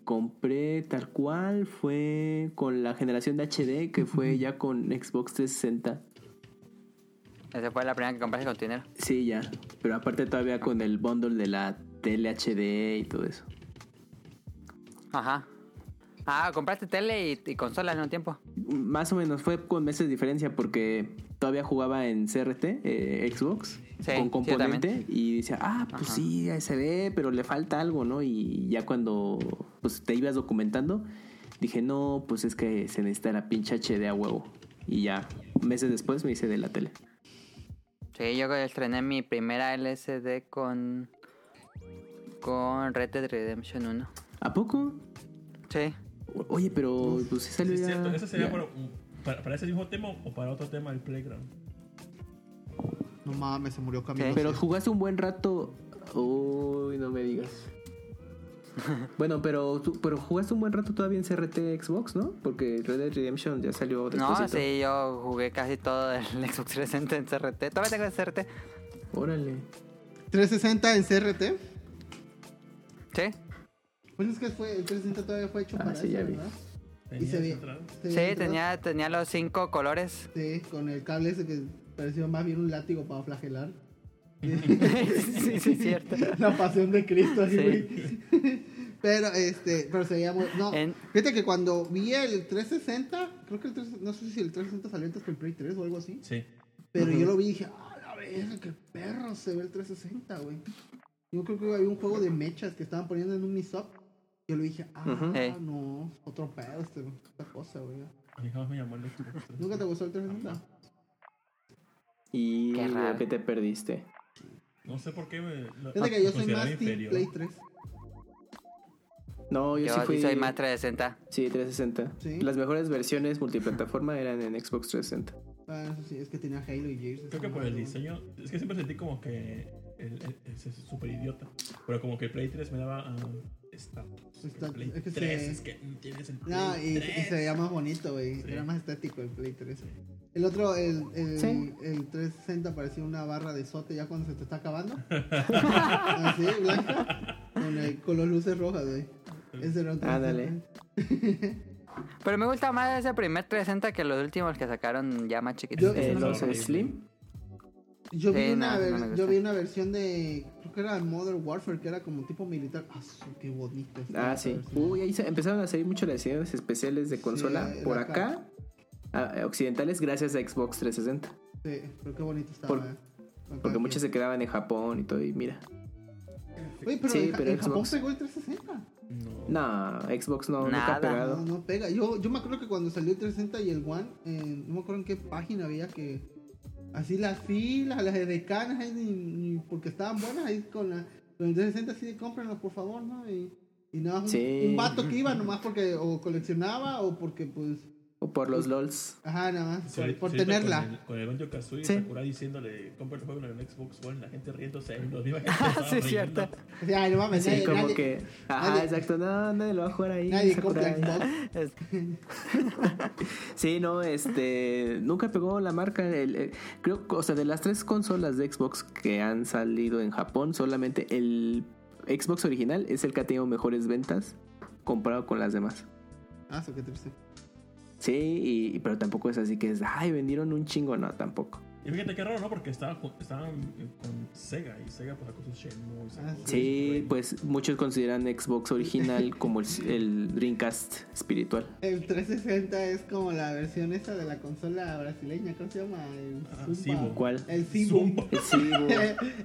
compré tal cual fue con la generación de HD, que fue ya con Xbox 360. Esa fue la primera que compraste con tu dinero. Sí, ya. Pero aparte todavía con el bundle de la tele HD y todo eso. Ajá. Ah, compraste tele y, y consola al mismo tiempo. Más o menos, fue con meses de diferencia porque todavía jugaba en CRT, eh, Xbox, Sí, con componente y decía, ah, pues Ajá. sí, se ve, pero le falta algo, ¿no? Y ya cuando pues, te ibas documentando, dije, no, pues es que se necesita la pinche HD a huevo. Y ya, meses después me hice de la tele. Sí, yo estrené mi primera LCD con. con Red Dead Redemption 1. ¿A poco? Sí. Oye, pero pues sí es cierto. ¿Ese sería para, para, para ese mismo tema o para otro tema el Playground? No mames, se murió Camilo. Sí. Pero jugaste un buen rato. Uy, no me digas. bueno, pero, tú- pero jugaste un buen rato todavía en CRT Xbox, ¿no? Porque Red Dead Redemption ya salió después. No, sí, yo jugué casi todo el Xbox 360 en CRT. Todavía tengo el CRT. Órale. 360 en CRT. Sí. Pues es que fue, el 360 todavía fue hecho Ah, para sí, eso, ya vi. ¿verdad? Sí, tenía, tenía los cinco colores. Sí, con el cable ese que parecía más bien un látigo para flagelar. sí, sí, es cierto. La pasión de Cristo, así, Sí. güey. Pero, este, pero se veía muy... No, En- fíjate que cuando vi el 360, creo que el 360, no sé si el 360 salió antes que el Play 3 o algo así. Sí. Pero yo lo vi y dije, ah, la verga, qué perro se ve el 360, güey. Yo creo que había un juego de mechas que estaban poniendo en un Misop. Yo lo dije, ah, Ujú. Hey. no, otro pedo este, esta cosa, güey. A mí jamás me llamó el Xbox. ¿Nunca te gustó el 360? Y Qué raro. que te perdiste. No sé por qué me. Fíjate que yo soy más Team inferior. Play 3. No, yo, Yo sí fui. soy más 360. Sí, 360. Sí. Las mejores versiones multiplataforma eran en Xbox 360. Ah, eso sí, es que tenía Halo y Gears. Creo que por el diseño. Es que siempre sentí como que. El, el- ese es súper idiota. Pero como que el Play 3 me daba. ah, Estatus, El Play es que 3 se- es que no tienes el Play No, y, y 3. se veía más bonito, güey. Sí. Era más estético el Play 3. El otro, el, el, Sí. el 360 parecía una barra de sote ya cuando se te está acabando. Así, blanca. Con, el- con las luces rojas, güey. Ese era otro. Ándale. Pero me gusta más ese primer 360 que los últimos que sacaron ya más chiquitos. Yo- Eh, los Slim. Yo vi, Sí, una no, yo vi una versión de. Que era Modern Warfare, que era como tipo militar. Ah, qué bonito. estaba Ah, sí. Uy, ahí se- empezaron a salir mucho las ediciones especiales de consola Sí, por acá, a- occidentales, gracias a Xbox 360. Sí, pero qué bonito estaba. Por- eh. Porque muchas se quedaban en Japón y todo, y mira. Oye, pero, Sí, en, pero en Japón Xbox. pegó el 360. No. No, Xbox no, nunca Nada. ha pegado. No, no pega. Yo, yo me acuerdo que cuando salió el 360 y el One, eh, no me acuerdo en qué página había que. Así las filas, las decanas, ahí, ni, ni porque estaban buenas ahí con, la, con el 360, así de cómprenlo por favor, ¿no? Y, y nada, más un, Sí. un vato que iba nomás porque o coleccionaba o porque, pues. O por los LOLs. Ajá, nada más. Sí, por, sí, tenerla. Con el, con el Banjo Kazooie, Sí. Sakura diciéndole, compra el juego en el Xbox One, la gente riéndose, los gente Sí, es cierto. sea, no mames, Sí, nadie, como nadie- que. Ajá, nadie- exacto. No, nadie lo va a jugar ahí. nadie compra Xbox. Sí, no, este. Nunca pegó la marca. el- el- creo, o sea, de las tres consolas de Xbox que han salido en Japón, solamente el Xbox original es el que ha tenido mejores ventas comparado con las demás. Ah, eso qué triste. Sí, y, pero tampoco es así que es, ay, vendieron un chingo, no, tampoco. Y fíjate qué raro, ¿no? Porque estaban, eh, con Sega y Sega pues sacó sus Shenmue. sacó Ah, Sí, pues muchos consideran Xbox original como el, el Dreamcast espiritual. El 360 es como la versión esa de la consola brasileña, ¿cómo se llama? El Ah. Cibo. ¿Cuál? El Cibo.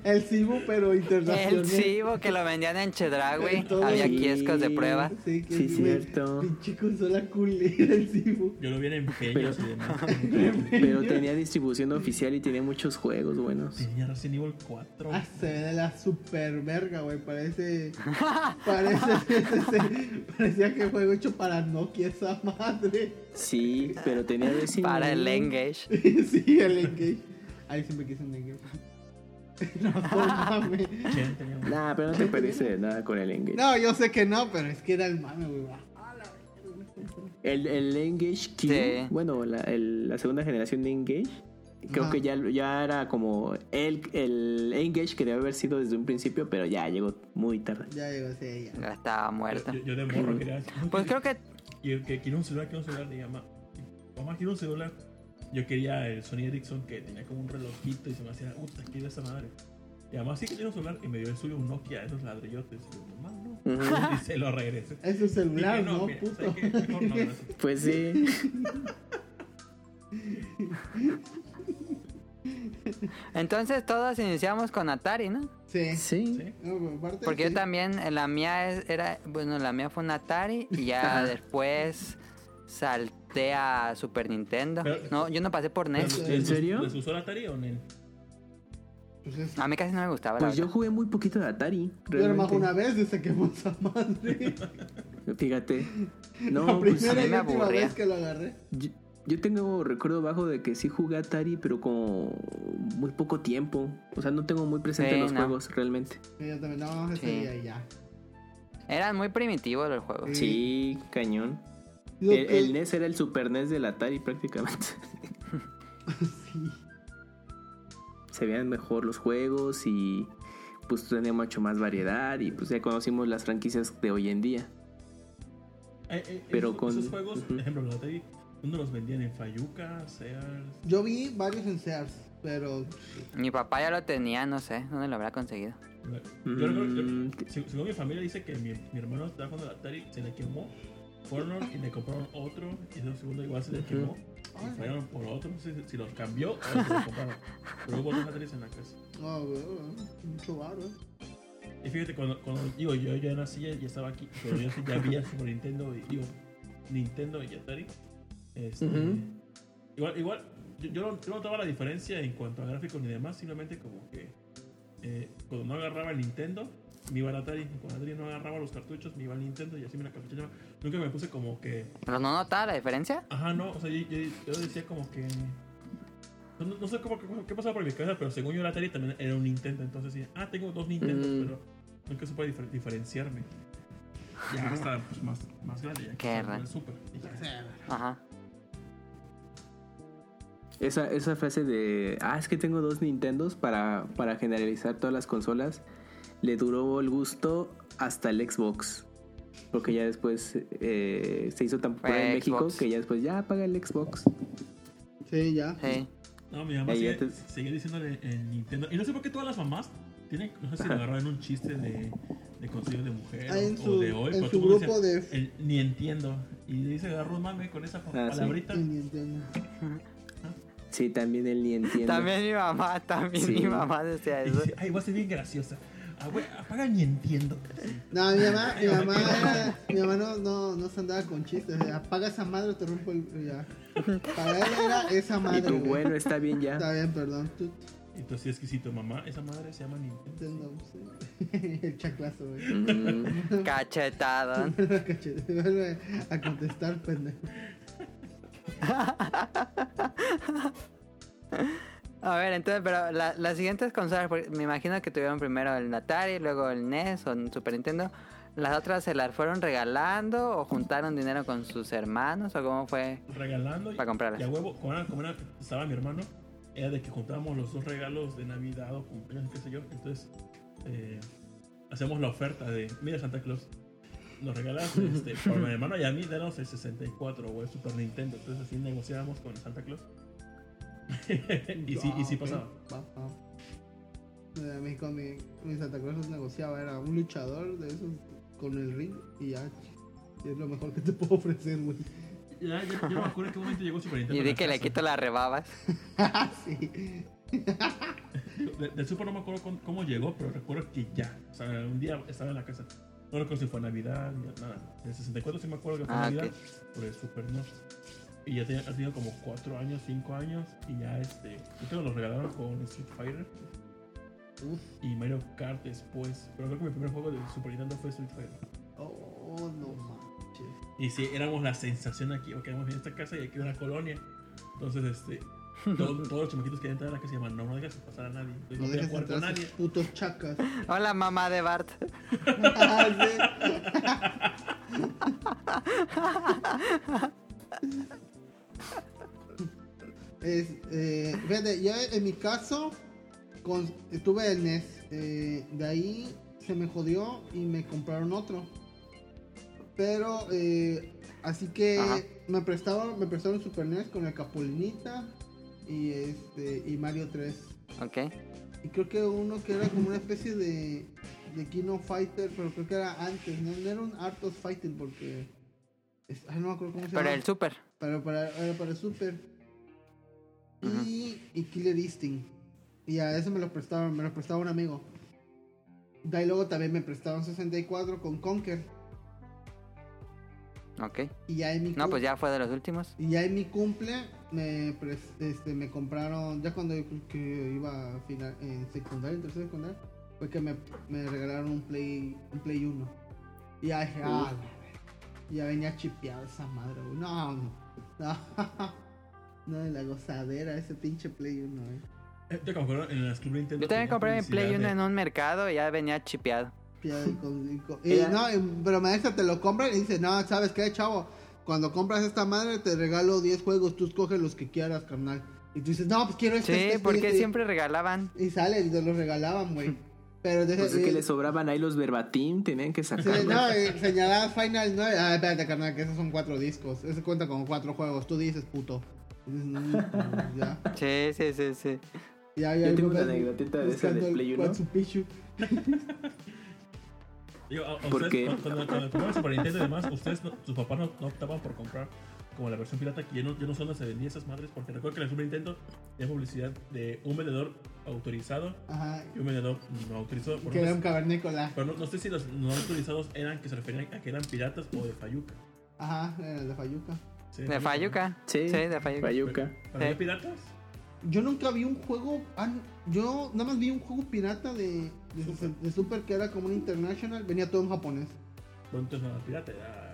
El Cibo, pero internacional. El Cibo que lo vendían en Chedraui. Todo. Había Sí. kioscos de prueba. Sí, que Sí, es cierto. Pinche consola culera el Cibo. Yo lo vi en Pero- empeños y demás. Pero tenía distribución oficial y tenía muchos juegos buenos. Tenía Resident Evil 4. Ah, se ve de la super verga, güey. Parece. parece. parecía que juego hecho para Nokia esa madre. Sí, pero tenía Resident Para el Evil. Engage. sí, el Engage. Ay, siempre quise un Engage. no, no mames. ¿Quién tenía un- Nah, pero no te de nada con el Engage. No, yo sé que no, pero es que era el mame, güey. El, el Engage Q, Sí. bueno, la, el- la segunda generación de Engage, creo Ajá. que ya, ya era como el, el Engage que debe haber sido desde un principio, pero ya llegó muy tarde. Ya llegó, sí, ya. Ya estaba muerto. Yo, yo de morro quería. Pues creo que Y que quiero un celular, quiero un celular, le llama. Mamá, quiero un celular. Yo quería el Sony Ericsson que tenía como un relojito y se me hacía, puta, quiero esa madre. Y además sí que quiero un celular y me dio el suyo un Nokia, esos ladrillotes. Y yo, mamá, no. Y se lo regresé. Es su celular, Dije, ¿no, mira. Pues sí. entonces todos iniciamos con Atari, ¿no? Sí. Sí. Pero aparte, Porque yo también, en la mía es- era, bueno, la mía fue un Atari y ya después salté a Super Nintendo. Pero- No, yo no pasé por NES. ¿Les- ¿En serio? ¿Les usó el Atari o no? Pues es- A mí casi no me gustaba. la Pues yo jugué muy poquito de Atari. Yo era más una vez desde que esa madre. Fíjate. la No, pues, primera a mí y me última aburría. vez que lo agarré. yo, yo tengo recuerdo bajo de que sí jugué Atari, pero como muy poco tiempo. O sea, no tengo muy presente Sí, los no. juegos realmente. Sí, yo también, no, ese Sí. día y ya. Eran muy primitivos los juegos. Sí. Sí, cañón. El, que- el NES era el Super NES del Atari prácticamente. sí. Se veían mejor los juegos y pues tenía mucho más variedad y pues ya conocimos las franquicias de hoy en día. Eh, eh, Pero esos, con- esos juegos, por ejemplo, el Atari, ¿dónde los vendían? ¿En Fayuca? ¿Sears? Yo vi varios en Sears, pero Mi papá ya lo tenía, no sé, ¿dónde lo habrá conseguido? Yo recuerdo- yo- Mm, se- según mi familia dice que mi, mi hermano estaba jugando al Atari, se le quemó, fueron y le compraron otro, y ese segundo igual se le quemó, y fueron por otro, no sé si, si los cambió o se los compraron. Pero hubo dos Ataris en la casa. no, güey, mucho baro. Y fíjate, cuando, cuando digo, yo ya nací, ya estaba aquí, pero yo sí ya había Super Nintendo, y, digo, Nintendo y Atari. Este, Ujú. Igual, igual yo, yo no, yo no notaba la diferencia en cuanto a gráficos ni demás, simplemente como que eh, cuando no agarraba el Nintendo, me iba al Atari, cuando Atari no agarraba los cartuchos, me iba al Nintendo y así me la cartuchaba. Nunca me puse como que, ¿Pero no notaba la diferencia? ajá, no, o sea, yo, yo, decía como que. No, no sé cómo, qué pasaba por mi cabeza, pero según yo el Atari también era un Nintendo, entonces sí, ah, tengo dos Nintendo, Mm. pero nunca supe difer- diferenciarme. Ya hasta pues, más, más grande, ya que el Super. Ajá. Esa, esa frase de, ah, es que tengo dos Nintendos para, para generalizar todas las consolas, le duró el gusto hasta el Xbox. Porque ya después eh, se hizo tan popular en México que ya después ya paga el Xbox. Sí, ya. Sí. No, mi mamá sigue, te- sigue diciéndole en Nintendo. Y no sé por qué todas las mamás tienen, no sé si lo agarraron un chiste de, de consejo de mujer Ah, o, su- o de hoy. en su el grupo decía, de- el ni entiendo. Y dice agarró un mame con esa Ah, sí. palabrita. Y ni entiendo. Sí, también él ni entiende. También mi mamá, también Sí. mi mamá decía eso. dice, ay, va a ser bien graciosa. Ah, güey, apaga ni entiendo. No, mi mamá, mi mamá, era- mi mamá no, no, no se andaba con chistes. Apaga esa madre o te rompo el. Ya. Para él era esa madre. Y tú, bueno, está bien ya. Está bien, perdón. Tú Entonces, sí, exquisito, mamá. Esa madre se llama Nintendo. entiendo. sí. El chaclazo, güey. Mm, Cachetado. Cachete, Vuelve a contestar, pendejo. A ver, entonces, pero la- las siguientes consolas, porque me imagino que tuvieron primero el Atari, luego el NES o el Super Nintendo. ¿Las otras se las fueron regalando o juntaron dinero con sus hermanos o cómo fue? Regalando. Para comprarlas. Y a huevo, como era, como era- estaba mi hermano, era de que juntábamos los dos regalos de Navidad o cumpleaños, qué sé yo. Entonces, eh, hacemos la oferta de, mira Santa Claus, nos regalas este, por mi hermano y a mí, danos el 64 o el Super Nintendo. Entonces así negociábamos con Santa Claus. y sí, y sí Ah, pasaba. Va, va. Eh, A mí con mi, mi Santa Claus negociaba, era un luchador de esos con el ring y ya. y es lo mejor que te puedo ofrecer, güey. Ya, yo, me acuerdo en qué momento llegó Super Nintendo. Y a di que le quito las rebabas. sí. De- Super no me acuerdo cómo, cómo llegó, pero recuerdo que ya. O sea, un día estaba en la casa. No recuerdo si fue Navidad, ni nada. En el 64 sí me acuerdo que fue Ah, Navidad, ok. por el Super no. Y ya tenía, ha tenido como 4 años, 5 años. Y ya este. Creo que nos lo regalaron con Street Fighter Uf. y Mario Kart después. Pero creo que mi primer juego de Super Nintendo fue Street Fighter. Oh, no manches. Y sí, éramos la sensación aquí, porque éramos en esta casa y aquí en una colonia. Entonces, este. Todo- todos los chamaquitos que entran a la casa se llaman, no, no dejes pasar a nadie. Entonces, No no, dejes jugar con nadie. putos chacas. Hola, mamá de Bart. Es, eh, fíjate, yo en mi caso con, tuve el NES. eh, de ahí se me jodió y me compraron otro. Pero, eh, así que Ajá. me prestaron, me prestaron Super NES con el Capulinita y este y Mario 3. Ok. Y creo que uno que era como una especie de, de Kino Fighter, pero creo que era antes, no, no era un Artos Fighting porque... es- ay, no me acuerdo cómo se llama. el Super. Para, para, era para el Super. Y, y Killer Instinct. Y a eso me lo prestaron, me lo prestaba un amigo. De ahí luego también me prestaron 64 con Conker. Ok. Y ya en mi No, pues ya fue de los últimos. Y ya en mi cumple me, pres- este, me compraron, ya cuando yo creo que iba a final, en secundaria, en tercera secundaria, fue que me, me regalaron un Play, un Play 1. Y ya dije, ah, ya venía chipeada esa madre, güey. No, no, no, la gozadera, ese pinche Play 1, eh. Eh, Yo me en las Club Nintendo. Yo también compré mi Play publicidad 1 de- en un mercado y ya venía chipeado. Y con- y con- y Era- no, y- pero maestra te lo compra y dice, no, ¿sabes qué, chavo? Cuando compras esta madre te regalo 10 juegos, tú escoges los que quieras, carnal. Y tú dices, no, pues quiero este. Sí, este, este, porque este". siempre regalaban. Y sale y te los regalaban, güey. Pero de Pues es eh, que le sobraban ahí los verbatim, tenían que sí, sacarlos. no, eh, señalaba Final 9. Ah, espérate, carnal, que esos son cuatro discos. Ese cuenta como cuatro juegos. Tú dices, puto. Y dices, "Mm, mm, ya. Sí, sí, sí, sí. Ya, ya. Yo tengo una anécdotita de esa el Play 1. Watsupichu. Digo, a- a ¿Por ustedes, qué? Cuando, cuando, cuando compraron Super Nintendo y demás, ustedes, no- sus papás no, no optaban por comprar como la versión pirata, que yo no, yo no sé dónde se vendía esas madres, porque recuerdo que en el Super Nintendo tenía publicidad de un vendedor autorizado Ajá. y un vendedor no autorizado. Por Que era un cavernícola. pero no, no sé si los no autorizados eran que se referían a que eran piratas o de Fayuca. Ajá, era el de Fayuca. Sí, De Fayuca. Sí, Sí, de Fayuca. Fayuca. ¿Para Sí. de piratas? Yo nunca vi un juego. ah, yo nada más vi un juego pirata de, de, Super. de Super que era como un international. Venía todo en japonés. Bueno, entonces no era pirata, era...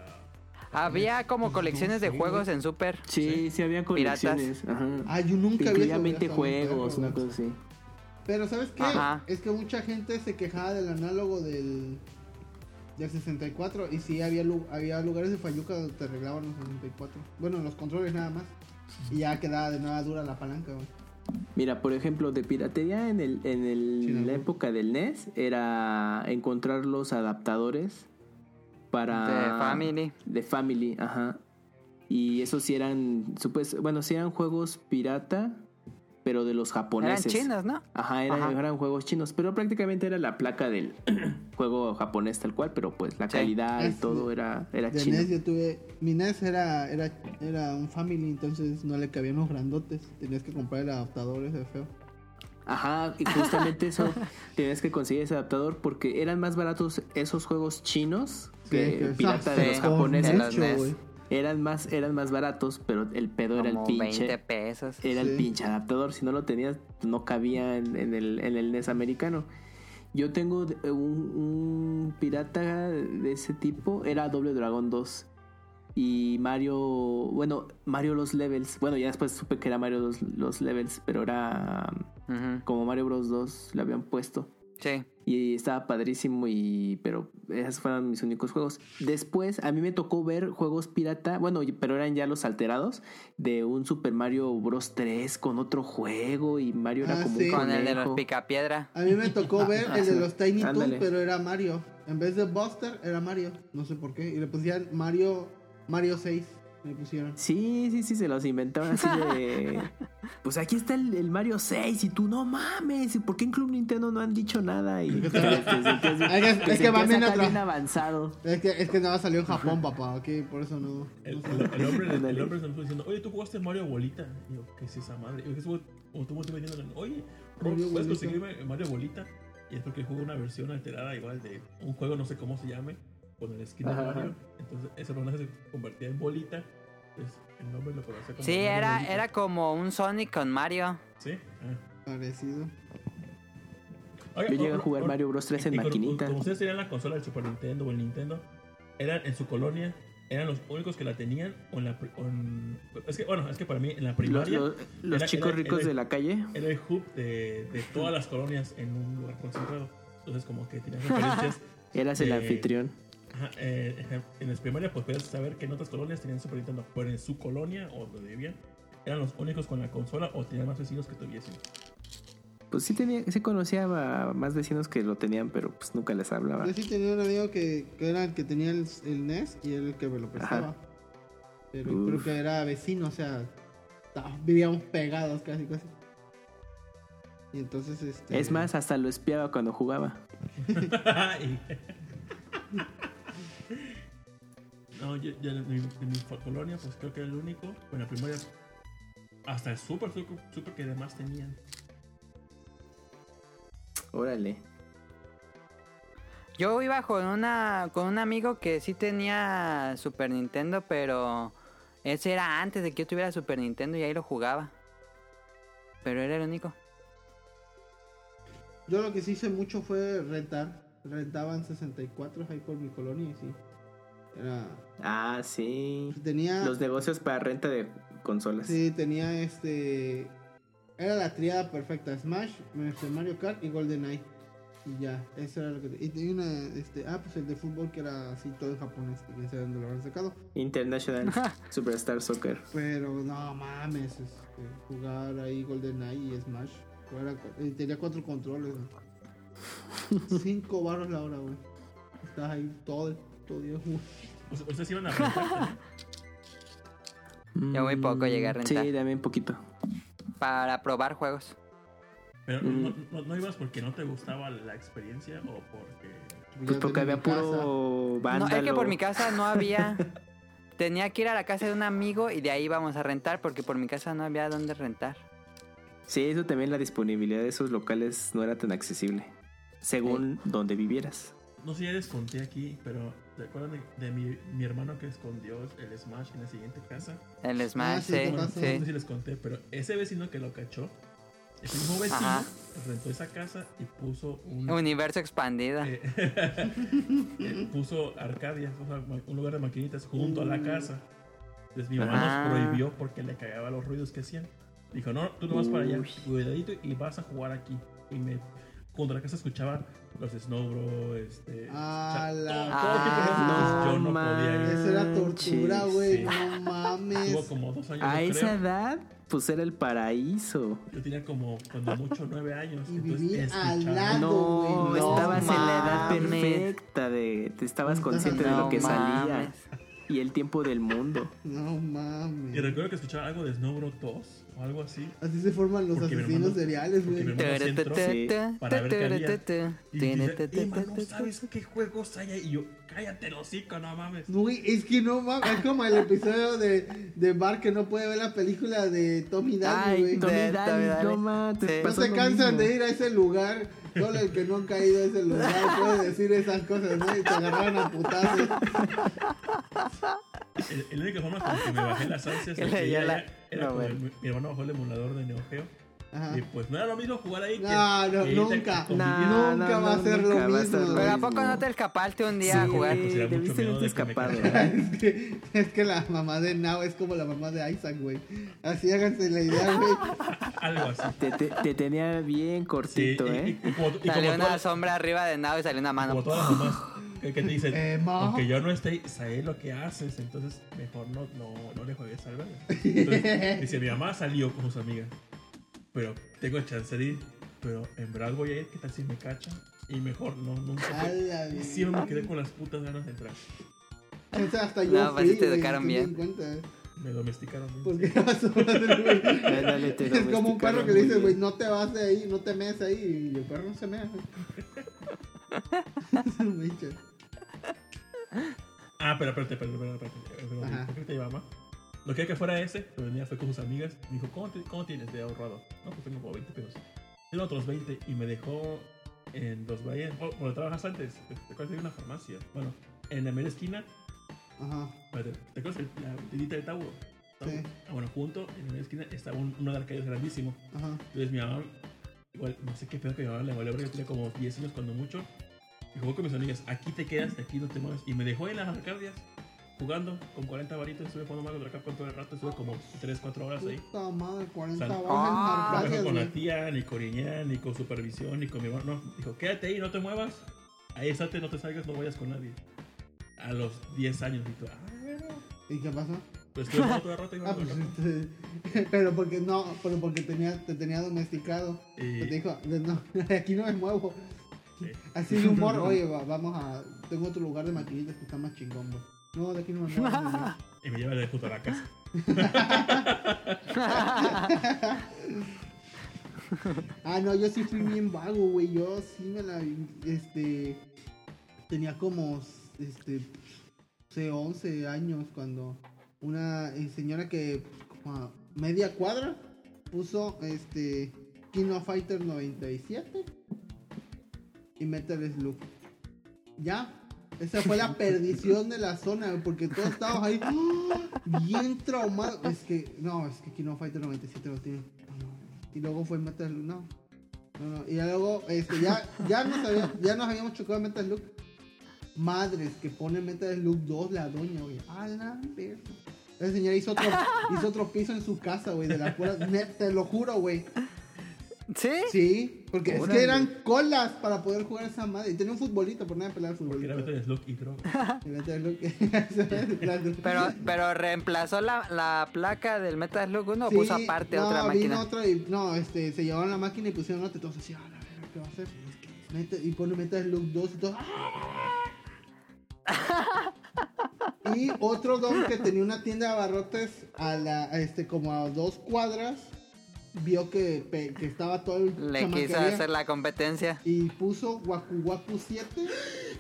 Había como colecciones de juegos en Super. Sí, sí había Piratas. colecciones. Ajá. Ah, yo nunca vi Incluía eso. 20 está muy juegos, una cosa así. Pero ¿sabes qué? Ajá. Es que mucha gente se quejaba del análogo del, del 64 y sí había, había lugares de Fayuca donde te arreglaban los 64. Bueno, los controles nada más. Y ya quedaba de nueva dura la palanca, güey. Mira, por ejemplo, de piratería en, el, en el- Sí, no. la época del NES era encontrar los adaptadores para... De Family. De Family, ajá. Y esos sí eran, bueno, sí eran juegos pirata, pero de los Eran japoneses. chinos, ¿no? Ajá, eran, Ajá. eran juegos chinos, pero prácticamente era la placa del juego japonés tal cual, pero pues la Sí. calidad y todo era, era De chino. NES yo tuve. Mi NES era, era, era un family, entonces no le cabían los grandotes. Tenías que comprar el adaptador ese feo. Ajá, y justamente eso tienes que conseguir ese adaptador porque eran más baratos esos juegos chinos que que- pirata de los japoneses. mucho, NES. Eran más, eran más baratos, pero el pedo era el pinche. 20 pesos. Era el pinche adaptador. Si no lo tenías, no cabía en, en el, en el NES americano. Yo tengo de- un, un pirata de ese tipo. Era Doble Dragon 2. Y Mario. Bueno, Mario Los Levels. Bueno, ya después supe que era Mario Los, los Levels. Pero era como Mario Bros 2. Le habían puesto. Sí. Y estaba padrísimo y pero esos fueron mis únicos juegos. Después a mí me tocó ver juegos pirata, bueno, pero eran ya los alterados de un Super Mario Bros 3 con otro juego y Mario era Ah, como sí. un Con el de los picapiedra. A mí me tocó ver el de los Tiny Toons, pero era Mario. En vez de Buster, era Mario. No sé por qué. Y le pusieron Mario, Mario 6. Le pusieron. Sí, sí, sí, se los inventaron así de... Pues aquí está el, el Mario 6 y tú no mames, ¿y por qué en Club Nintendo no han dicho nada? Y te Es que- es sentías bien avanzado. Es que, es que nada salió en Japón, papá. Ok, por eso no. El, el- el hombre, el, Ándale. hombre se me fue diciendo, oye, tú jugaste Mario Bolita. Y yo, ¿qué es esa madre? Y yo, estuvo- o tú me estuve diciendo, oye, Mario ¿puedes conseguirme Mario Bolita? Y es porque juego una versión alterada igual de un juego, no sé cómo se llame, con el skin de Mario. Entonces ese personaje se convertía en Bolita. El nombre lo conocía como Sí, Mario era, era como un Sonic con Mario. Sí. Ah. Parecido. Oiga, Yo llegué a jugar o- Mario Bros 3 en y maquinita. Como ustedes tenían la consola del Super Nintendo o el Nintendo, eran en su colonia, eran los únicos que la tenían. O en la, o en- es que, bueno, es que para mí en la primaria los- los era- chicos era- ricos era- de la calle. era el hub de, de todas las colonias en un lugar concentrado. Entonces, como que tenían referencias. Eras el de- anfitrión. Ajá, eh, en las primarias, pues podías saber que en otras colonias tenían Super Nintendo, pero en su colonia o donde vivían, eran los únicos con la consola o tenían más vecinos que tuviesen. Pues sí tenía, sí conocía a más vecinos que lo tenían, pero pues nunca les hablaba. Yo sí tenía un amigo que, que era el que tenía el, el NES y era el que me lo prestaba. Ajá. Pero Uf. creo que era vecino, o sea, vivíamos pegados casi, casi. Y entonces, este. Es más, hasta lo espiaba cuando jugaba. No, yo, yo en, mi, en mi colonia, pues creo que era el único. En la primaria, hasta el super, super, super que además tenían. Órale. Yo iba con una con un amigo que sí tenía Super Nintendo, pero ese era antes de que yo tuviera Super Nintendo y ahí lo jugaba. Pero era el único. Yo lo que sí hice mucho fue rentar. Rentaban 64 ahí por mi colonia y sí. Era. Ah, sí. Tenía. Los negocios para renta de consolas. Sí, tenía este. Era la triada perfecta: Smash, Mario Kart y GoldenEye. Y ya, eso era lo que. Y tenía una. Este, ah, pues el de fútbol que era así todo en japonés. Que no sé dónde lo habrán sacado. International Superstar Soccer. Pero no mames, este, jugar ahí GoldenEye y Smash. Era tenía cuatro controles. ¿no? Cinco baros la hora, güey. Estás ahí todo el día jugando. Pues, Ustedes iban a rentar. Yo muy poco llegué a rentar. Sí, también poquito. Para probar juegos. Pero Mm. no, no, no ibas porque no te gustaba la experiencia o porque. Pues porque había puro No, vándalo. es que por mi casa no había. Tenía que ir a la casa de un amigo y de ahí íbamos a rentar porque por mi casa no había dónde rentar. Sí, eso también la disponibilidad de esos locales no era tan accesible. Según donde vivieras. No sé si ya les conté aquí, pero ¿se acuerdan de, de mi, mi hermano que escondió el Smash en la siguiente casa? El Smash, Ah, sí, sí, te Bueno, pasó. No sé si les conté, pero ese vecino que lo cachó, ese mismo vecino Ajá. rentó esa casa y puso un. Universo expandido. eh, eh, puso Arcadia, o sea, un lugar de maquinitas junto a la casa. Entonces mi mamá Ah. nos prohibió porque le cagaba los ruidos que hacían. Dijo, no, tú no vas para allá, cuidadito y vas a jugar aquí. Y me cuando la casa escuchaba los Snow Bro, este. Ah, la- todo, gente, yo no podía ir. Eso era tortura, güey. sí. No mames. Tuvo como dos años. A esa creo. edad, pues era el paraíso. Yo tenía como, cuando mucho, nueve años. Y entonces al lado. No, no estabas en la edad perfecta de, te estabas consciente de No lo que salía mames. y el tiempo del mundo. No Y mames. recuerdo que escuchaba algo de Snow Bro 2 o algo así. Así se forman los Porque asesinos seriales, güey. para ver qué había. Y dice, Emma, no sabes qué juegos hay ahí. Y yo, cállate el hocico, no mames. Güey, es que no mames. Es como el episodio de, de Bart que no puede ver la película de Tommy Daly, güey. Tommy Daly, no ma, te Sí. No se cansan mismo. de ir a ese lugar. Solo el que no ha caído a ese lugar puede decir esas cosas, ¿no? Y te agarraron a putazos. El, el único forma con que me bajé las ansias Que ya- la- era no, mi, mi hermano bajó el emulador de Neo Geo. Ajá. Y pues no era lo mismo jugar ahí que. No, no, que nunca. a. No, Nunca no, va a no, ser lo a mismo, ser. Pero ¿a poco no te escapaste un día a Sí, jugar? Pues era mucho debiste miedo de escapado. Es que, es que la mamá de Now es como la mamá de Isaac, güey. Así háganse la idea, güey. Algo así. Te, te- te tenía bien Sí, cortito, y, ¿eh? y- y como, y Salió como una todas, sombra arriba de Nao y salió una como mano. todas las mamás que, que te dicen, Eh, aunque yo no esté, sabes lo que haces, entonces mejor no, no, no le juegues al verga. Entonces, dice, mi mamá salió con sus amigas, pero tengo chance de ir, pero en verdad voy a ir, ¿qué tal si me cachan? Y mejor no, nunca. Fue. siempre me quedé con las putas ganas de entrar. O sea, hasta yo No, pues fui, te educaron bien. cuenta, eh. Me domesticaron. bien. Porque vas a hacer, Es como un perro que le dices, güey, bien. no te vas de ahí, no te mees ahí. Y el perro no se mea. Ah, pero espérate, espérate, espérate. ¿Por qué te? Lo que que fuera ese, pero venía fue con sus amigas. Me dijo, ¿cómo, te- cómo tienes de ahorrado? No, pues tengo como 20 pesos. Tengo otros 20 y me dejó en los Bahías. Oh, cuando trabajas antes, ¿te acuerdas de una farmacia? Bueno, en la mera esquina, Ajá. espérate, ¿te acuerdas de la tiendita de Tauro? Sí. Ah, bueno, junto, en la mera esquina, estaba un, uno de arcades grandísimo. Ajá. Entonces mi mamá, igual, no sé qué pedo que mi mamá le valió, porque yo tenía como 10 años cuando mucho. Y jugó con mis amigas, aquí te quedas, aquí no te mueves. Y me dejó en las arcadias, jugando con 40 varitos. Estuve jugando Mario Dragon todo el rato, estuve como 3, 4 horas ahí. Puta madre, 40 Sal- bajas Ah, No me en dejó con la tía, ni con Iñá, ni con supervisión, ni con mi hermano. No, dijo, quédate ahí, no te muevas. Ahí estate, no te salgas, no vayas con nadie. A los 10 años, tú, ah, bueno. ¿Y qué pasó? Pues estuve jugando todo el rato y Ah, pues, este, pero porque no, pero porque tenía, te tenía domesticado. Y- Te dijo, de- no, aquí no me muevo. Sí. Así de humor, oye, va- vamos a, tengo otro lugar de maquinitas que está más chingón, güey. No, de aquí no me muevo. Y me lleva de puto a la casa. Ah, no, yo sí fui bien vago, güey. Yo sí me la. Este. Tenía como. Este. sé, 11 años cuando una eh, señora que. como a media cuadra puso este. King of Fighter 97 y Metal Slug. Ya. Esa fue la perdición de la zona, porque todos estábamos ahí ¡ah! bien traumados. Es que, no, es que King of Fighter 97 lo tiene. Y luego fue Metal Slug, no. No, no. Y luego, este, ya, ya, nos habíamos chocado en Metal Slug. Madres que pone Metal Slug 2 la doña, güey. A la verga. Esa señora hizo otro, hizo otro piso en su casa, güey, de la pura. Te lo juro, güey. ¿Sí? Sí, porque es que eran colas para poder jugar esa madre. Y tenía un futbolito, por nada de pelar el Porque era futbolito. Metal Slug y droga. Y Metal Slug- Pero, pero reemplazó la, la placa del Metal Slug 1 o Sí, puso aparte no, otra vino máquina. otra y, no, este, se llevaron la máquina y pusieron otra. Entonces, sí, a la verga, ¿qué va a hacer? Mete- y pone Metal Slug 2 y todo. y otro don que tenía una tienda de abarrotes a la, a este, como a dos cuadras, vio que, que estaba todo el Le quiso hacer la competencia. y puso Waku Waku 7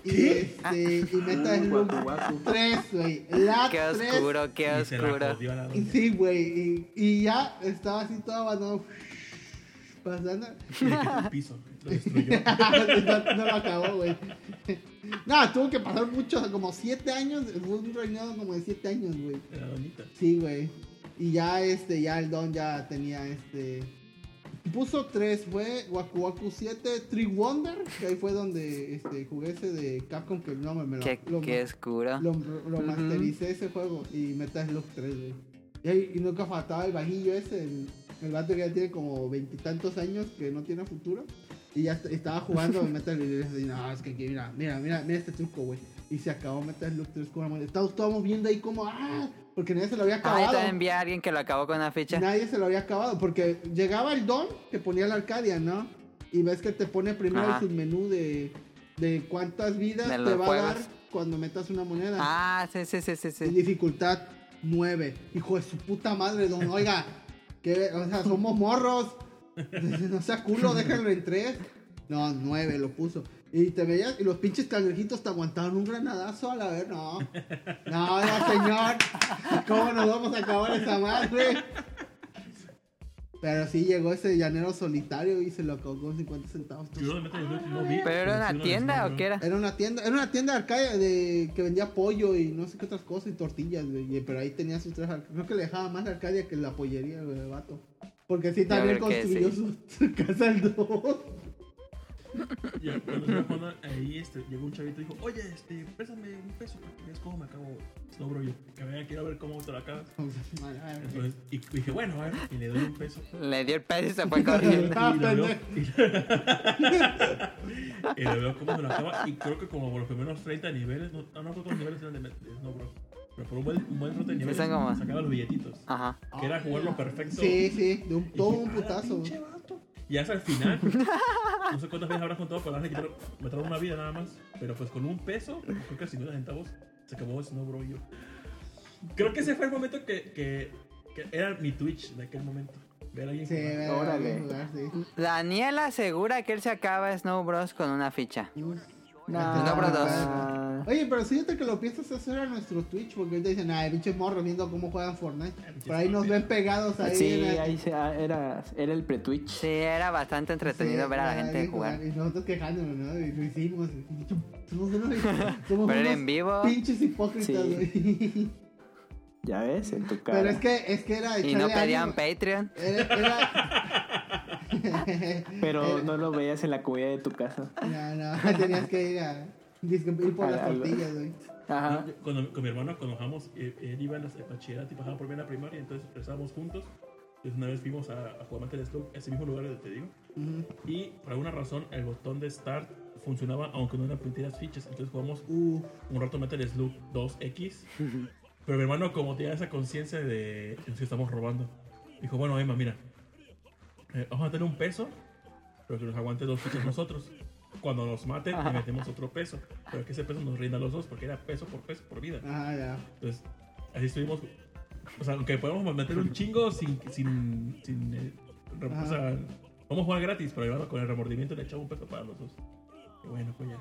y este y Metal Slug Waku Waku. 3, güey. La Qué 3 oscuro, qué Y se la oscuro. y sí, güey, y, y ya estaba así todo abandonado. Pasando. El piso. Lo destruyó. no, no lo acabó, güey. No, tuvo que pasar mucho, como 7 años. Fue un reinado como de 7 años, güey. Era doñita. Sí, güey. Y ya este, ya el don ya tenía este. Puso 3, fue Waku Waku 7, Tree Wonder, que ahí fue donde este, jugué ese de Capcom, que no me, me lo, Qué, lo- qué oscuro. lo, lo mastericé ese juego y Metal Slug 3, güey. Y, y nunca faltaba el bajillo ese, el, el vato que ya tiene como veintitantos años que no tiene futuro. Y ya est- estaba jugando Metal Slug 3 y no, es que aquí, mira, mira, mira, mira este truco, güey. Y se acabó Metal Slug 3 con. Estábamos, estábamos viendo ahí como, ah, porque nadie se lo había acabado. también vi a alguien que lo acabó con una ficha. Nadie se lo había acabado, porque llegaba el don que ponía la Arcadia, ¿no? Y ves que te pone primero Ajá. el submenú de, de cuántas vidas De te va a dar cuando metas una moneda. Ah, sí, sí, sí, sí, Y sí. dificultad 9. Hijo de su puta madre, don. Oiga, que, o sea, somos morros. No sea culo, déjenlo en 3. No, 9 lo puso. Y te veías, y los pinches cangrejitos te aguantaban un granadazo a la vez. No, no, señor. ¿Cómo nos vamos a acabar esa madre? Pero sí llegó ese llanero solitario y se lo acabó con 50 centavos. Yo no vi. ¿Pero era una tienda o qué era? Era una tienda, era una tienda de Arcadia de, que vendía pollo y no sé qué otras cosas y tortillas, güey. Pero ahí tenía sus tres Creo que le dejaba más la Arcadia que la pollería, güey, vato. Porque sí también que construyó sí. su, su casa el 2. Ya, cuando estaba jugando ahí, este, llegó un chavito y dijo, oye, este, pésame un peso para que veas cómo me acabo Snow Bro. Yo, que vea, quiero ver cómo te lo acabas. Entonces, y dije, bueno, a ver, y le doy un peso. Le dio el peso y se fue corriendo. Ah, y, lo veo, y, y lo veo cómo me lo acaba. Y creo que como por los primeros 30 niveles, no, no, no creo cuántos niveles eran de, de Snow Bros. Pero por un buen, un buen de niveles, son como- sacaba los billetitos. Ajá. Que era jugarlo perfecto. Sí, sí, de un, Y todo dije, un "Ah, putazo. pinche vato". Y hasta el final, no sé cuántas veces habrás contado, pero ahora quitaron, me trajeron una vida nada más. Pero pues con un peso, creo que 50 centavos, se acabó Snow Bro yo. Creo que ese fue el momento que, que, que era mi Twitch de aquel momento. Ver a alguien Sí, jugar. Órale. jugar, sí. Daniel asegura que él se acaba Snow Bros con una ficha. Snow Bros. Ah, Oye, pero fíjate que lo piensas hacer a nuestro Twitch, porque ahorita dicen, ay, pinches morros viendo cómo juegan Fortnite. Por ahí nos ven pegados ahí. Sí, ahí se- ah, era, era el pre-Twitch. Sí, era bastante entretenido Sí, ver a la ahí gente jugar. Y nosotros quejándonos, ¿no? Y lo hicimos. Somos unos, somos Pero unos en vivo. pinches hipócritas, Sí. güey. Ya ves, en tu cara. Pero es que, es que era Y no pedían ánimo. Patreon. Era, era- Pero no lo veías en la comida de tu casa. No, no, tenías que ir a. ir por A- las a- tortillas, güey. Ajá. Yo- Cuando, con mi hermano, cuando bajamos, eh, él iba en la bachillerato y pasaba por mí en la primaria, entonces estábamos juntos. Entonces una vez fuimos a, a jugar Metal Slug, ese mismo lugar donde te digo. Ujú. Y por alguna razón el botón de Start funcionaba aunque no eran permitidas fichas. Entonces jugamos Uh, un rato Metal Slug 2X. Pero mi hermano, como tenía esa conciencia de que nos estamos robando, dijo: Bueno, Emma, mira, eh, vamos a tener un peso, pero que nos aguante dos fichas nosotros. Cuando nos maten, le metemos otro peso. Pero que ese peso nos rinda a los dos, porque era peso por peso por vida. ajá, ya. Entonces, así estuvimos. O sea, aunque podemos meter un chingo sin. sin, sin eh, re- o sea, vamos a jugar gratis, pero hermano, con el remordimiento le echamos un peso para los dos. Y bueno, pues ya.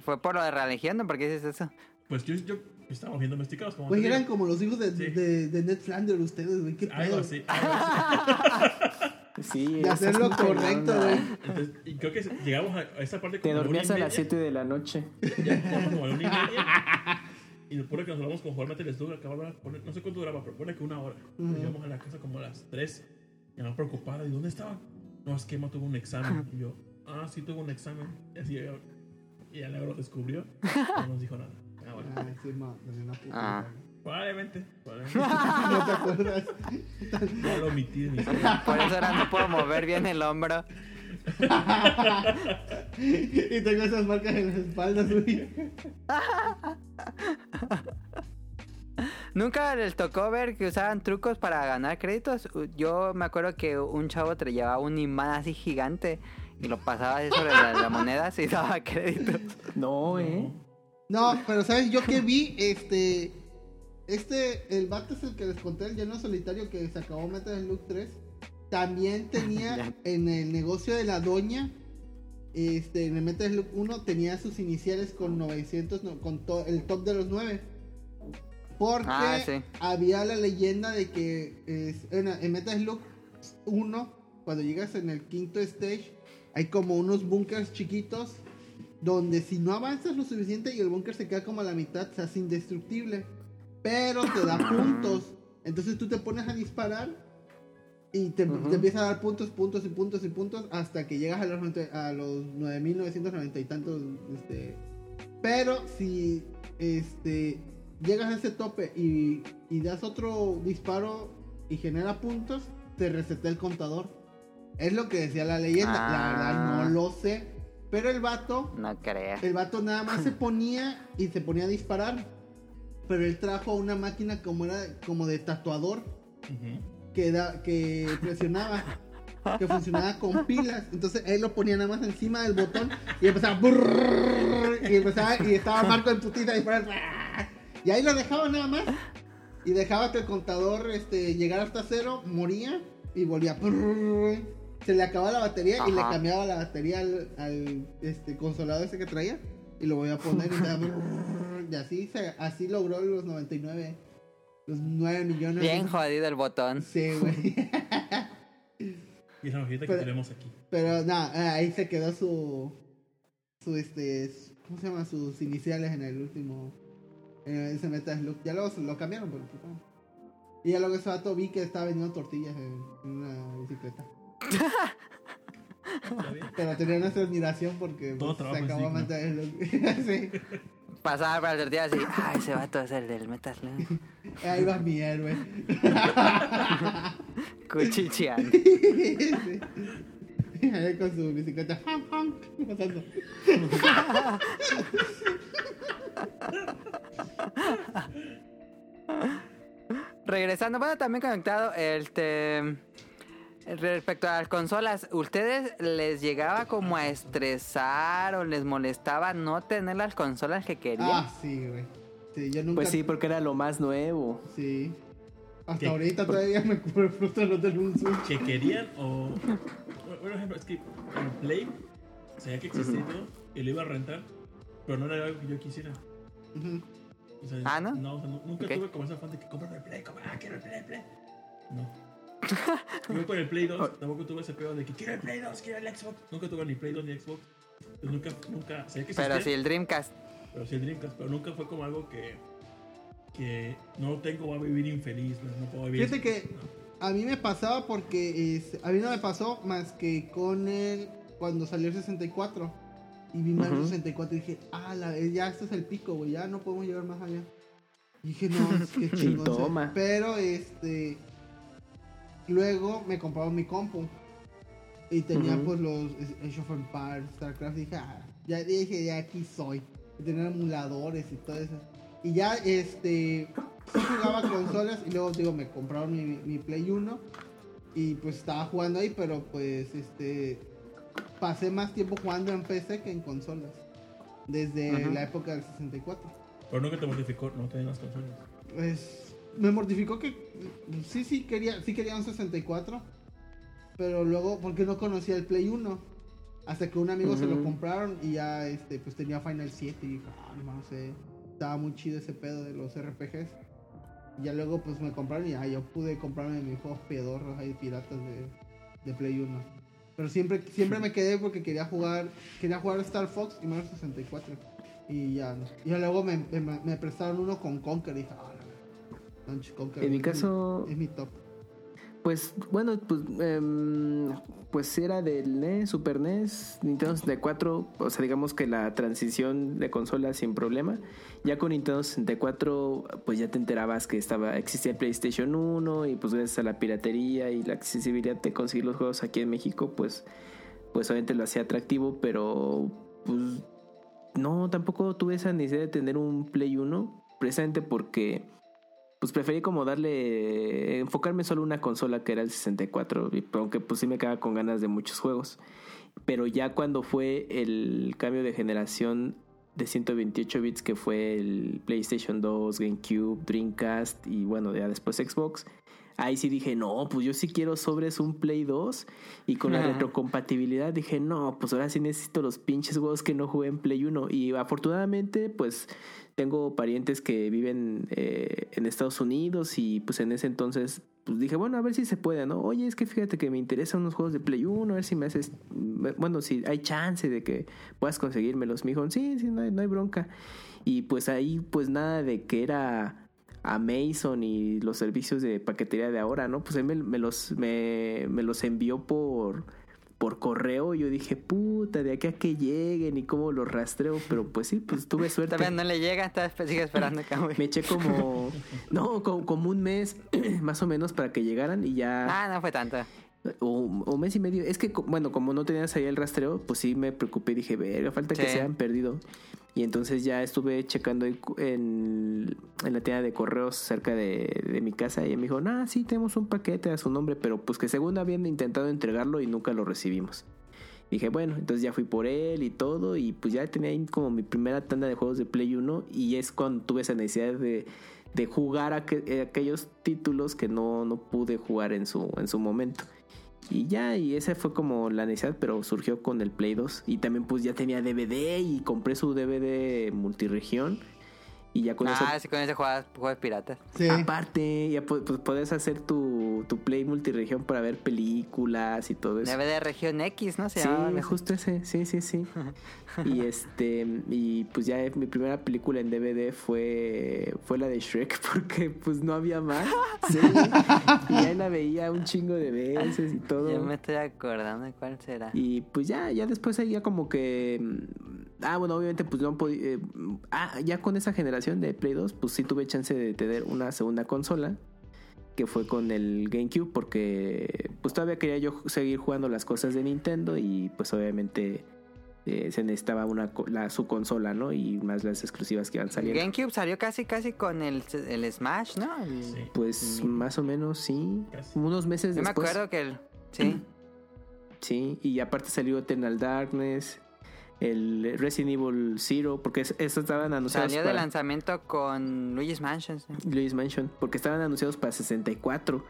Fue por lo de religión. ¿Por qué dices eso? Pues yo, yo estábamos viendo domesticados como. Digo. eran como los hijos de, Sí. de, de Ned Flanders ustedes, güey. ¿Qué Algo pedo? así. algo así. Sí, De hacer lo correcto, güey. Entonces, y creo que llegamos a esa parte Te dormías a las media, 7 de la noche. Ya, como a la una y media. Y después que nos hablamos con acababa de poner, no sé cuánto duraba, pero pone que una hora. Nos Llegamos a la casa como a las 3. Y me preocupada. ¿Y dónde estaba? No, es que Emma tuvo un examen. Y yo, ah, sí tuvo un examen. Y así, y ya luego lo descubrió. No nos dijo nada. Ah, bueno. Ah, sí, ma, de una puta. Ah. Probablemente. probablemente. No te acuerdas. Ya lo omití. Por eso ahora no puedo mover bien el hombro. y tengo esas marcas en las espaldas, güey. ¿Nunca les tocó ver que usaban trucos para ganar créditos? Yo me acuerdo que un chavo te llevaba un imán así gigante y lo pasaba así sobre la, la moneda y daba créditos. No, eh. No, pero ¿sabes? Yo que vi, este. Este, el vato es el que les conté, el lleno solitario que se acabó Metal Slug 3. También tenía en el negocio de la doña, este, en el Metal Slug 1 tenía sus iniciales con 900, no, con to- el top de los 9. Porque Ah, sí. había la leyenda de que es- en, en Metal Slug 1, cuando llegas en el quinto stage, hay como unos bunkers chiquitos donde si no avanzas lo suficiente y el búnker se queda como a la mitad, se hace indestructible. Pero te da puntos. Entonces tú te pones a disparar y te, te empieza a dar puntos, puntos y puntos y puntos hasta que llegas a los, 90 a los 9.990 y tantos. Este, pero si este, llegas a ese tope y, y das otro disparo y genera puntos, te reseta el contador. Es lo que decía la leyenda. La Ah. verdad no lo sé. Pero el vato, No creas. el vato nada más se ponía y se ponía a disparar. Pero él trajo una máquina como era como de tatuador que da, que presionaba. Que funcionaba con pilas. Entonces él lo ponía nada más encima del botón y empezaba. brrrr, y empezaba. Y estaba Marco en putita disparar. Y ahí lo dejaba nada más. Y dejaba que el contador este, llegara hasta cero, moría y volvía. Se le acababa la batería y le cambiaba la batería al, al, este, consolador ese que traía. Y lo volvía a poner y, así, se, así logró los 99. Los 9 millones. Bien jodido el botón. Sí, güey. Y esa hojita que tenemos aquí. Pero nada, ahí se quedó su. Su este. ¿Cómo se llama? Sus iniciales en el último. En ese Metal Slug. Ya luego se lo cambiaron, pero pues, bueno. Y ya luego ese vato vi que estaba vendiendo tortillas en, en una bicicleta. Pero tenía nuestra admiración porque pues, se acabó digno. Metal Slug. sí. Pasaba para la tortilla así. Ah, ese vato es el del Metal Slug. Ahí va mi héroe. Cuchicheando. Sí. Ahí con su bicicleta. pasando. Regresando, bueno, también conectado, este. Respecto a las consolas, ¿ustedes les llegaba como a estresar o les molestaba no tener las consolas que querían? Ah, sí, güey. Sí, yo nunca. Pues sí, porque era lo más nuevo. Sí. Hasta ¿Qué? ahorita todavía me cubre frustra no tener un Switch. que querían o. Por ejemplo, es que en Play sabía que existía y todo, y lo iba a rentar, pero no era algo que yo quisiera. O sea, Ah, ¿no? o sea, nu- nunca Ok. tuve como esa fan de que compra el Play, compra, ah, quiero el Play, el Play. No. Yo con el Play 2 tampoco tuve ese pedo de que quiero el Play 2, quiero el Xbox. Nunca tuve ni Play 2 ni Xbox. Entonces nunca, nunca, sabía que Pero si el Dreamcast. pero sí el Dreamcast, pero nunca fue como algo que, que no tengo, va a vivir infeliz, no, no puedo vivir. Fíjate que No. a mí me pasaba porque es- a mí no me pasó más que con el cuando salió el 64 y vi Mario Ujú. 64 y dije, ah, la- ya este es el pico, güey, ya no podemos llegar más allá. Y dije, no, es que chingón. toma. Pero este luego me compraron mi compu y tenía pues los Age of Empires, StarCraft, y dije, ah, ya dije, ya aquí soy. Y tenía emuladores y todo eso. Y ya este sí jugaba consolas y luego digo, me compraron mi, mi Play 1 y pues estaba jugando ahí, pero pues este pasé más tiempo jugando en PC que en consolas. Desde la época del 64. Pero nunca te mortificó no tener las consolas. Pues me mortificó que sí, sí quería, sí quería un 64, pero luego porque no conocía el Play 1. Hasta que un amigo se lo compraron y ya este pues tenía Final 7 y dije, ah, no sé, estaba muy chido ese pedo de los RPGs. Y ya luego pues me compraron y ya yo pude comprarme mis juegos pedorros ahí piratas de, de Play 1. Pero siempre, siempre me quedé porque quería jugar, quería jugar Star Fox y Mario 64. Y ya. Y luego me, me- me prestaron uno con Conker y dije, ah, En mi caso- Es mi top. Pues bueno, pues, em, pues era del NES, Super NES, Nintendo 64, o sea, digamos que la transición de consola sin problema. Ya con Nintendo 64, pues ya te enterabas que estaba existía el PlayStation 1 y pues gracias a la piratería y la accesibilidad de conseguir los juegos aquí en México, pues pues obviamente lo hacía atractivo, pero pues no, tampoco tuve esa necesidad de tener un Play 1, precisamente porque pues preferí como darle enfocarme solo en una consola que era el 64 y- aunque pues sí me quedaba con ganas de muchos juegos. Pero ya cuando fue el cambio de generación de 128 bits que fue el PlayStation 2, GameCube, Dreamcast y bueno ya después Xbox ahí sí dije no pues yo sí quiero sobres un Play 2 y con la retrocompatibilidad dije no pues ahora sí necesito los pinches juegos que no jugué en Play 1 y afortunadamente pues tengo parientes que viven eh, en Estados Unidos y pues en ese entonces pues dije, bueno, a ver si se puede, ¿no? Oye, es que fíjate que me interesan unos juegos de Play 1, a ver si me haces, bueno, si hay chance de que puedas conseguírmelos. Me dijo, sí, sí, no hay, no hay bronca. Y pues ahí pues nada de que era Amazon y los servicios de paquetería de ahora, ¿no? Pues él me, me los, me, me los envió por por correo, yo dije, puta, de aquí a que lleguen y cómo los rastreo, pero pues sí, pues tuve suerte. Todavía no le llega, sigue esperando acá, güey. Me eché como, no, como, como un mes más o menos para que llegaran y ya, Ah, no fue tanto. O, o mes y medio. Es que, bueno, como no tenías ahí el rastreo, pues sí me preocupé y dije, verga, falta que se hayan perdido. Y entonces ya estuve checando en, en la tienda de correos cerca de, de mi casa y me dijo, nah, sí, tenemos un paquete a su nombre, pero pues que según habían intentado entregarlo y nunca lo recibimos. Dije, bueno, entonces ya fui por él y todo, y pues ya tenía ahí como mi primera tanda de juegos de Play 1, y es cuando tuve esa necesidad de, de jugar aqu- eh, aquellos títulos que no, no pude jugar en su, en su momento. Y ya, y esa fue como la necesidad, pero surgió con el Play 2. Y también pues ya tenía DVD y compré su DVD multiregión. Y ya con eso Ah, sí, con ese juegas juegos piratas. Sí. Aparte, ya pu- pues, puedes hacer tu, tu play multiregión para ver películas y todo eso. DVD Región X, ¿no? Se Sí, así. justo ese, sí, sí, sí. y este, y pues ya mi primera película en DVD fue, fue la de Shrek, porque pues no había más. Sí. y ahí la veía un chingo de veces y todo. Yo me estoy acordando de cuál será. Y pues ya, ya después ahí ya como que... Ah, bueno, obviamente pues no podía... eh, ah, ya con esa generación de Play 2, pues sí tuve chance de tener una segunda consola. Que fue con el GameCube porque pues todavía quería yo seguir jugando las cosas de Nintendo y pues obviamente eh, se necesitaba una la, su consola, ¿no? Y más las exclusivas que iban saliendo. GameCube salió casi casi con el, el Smash, ¿no? El- Sí. Pues más o menos sí. Casi. Unos meses Yo me después. acuerdo que el... Sí. Sí, y aparte salió Eternal Darkness, el Resident Evil Zero, porque es- esos estaban anunciados Salió de para lanzamiento con Luigi's Mansion. sí. Luis Mansion, porque estaban anunciados para 64.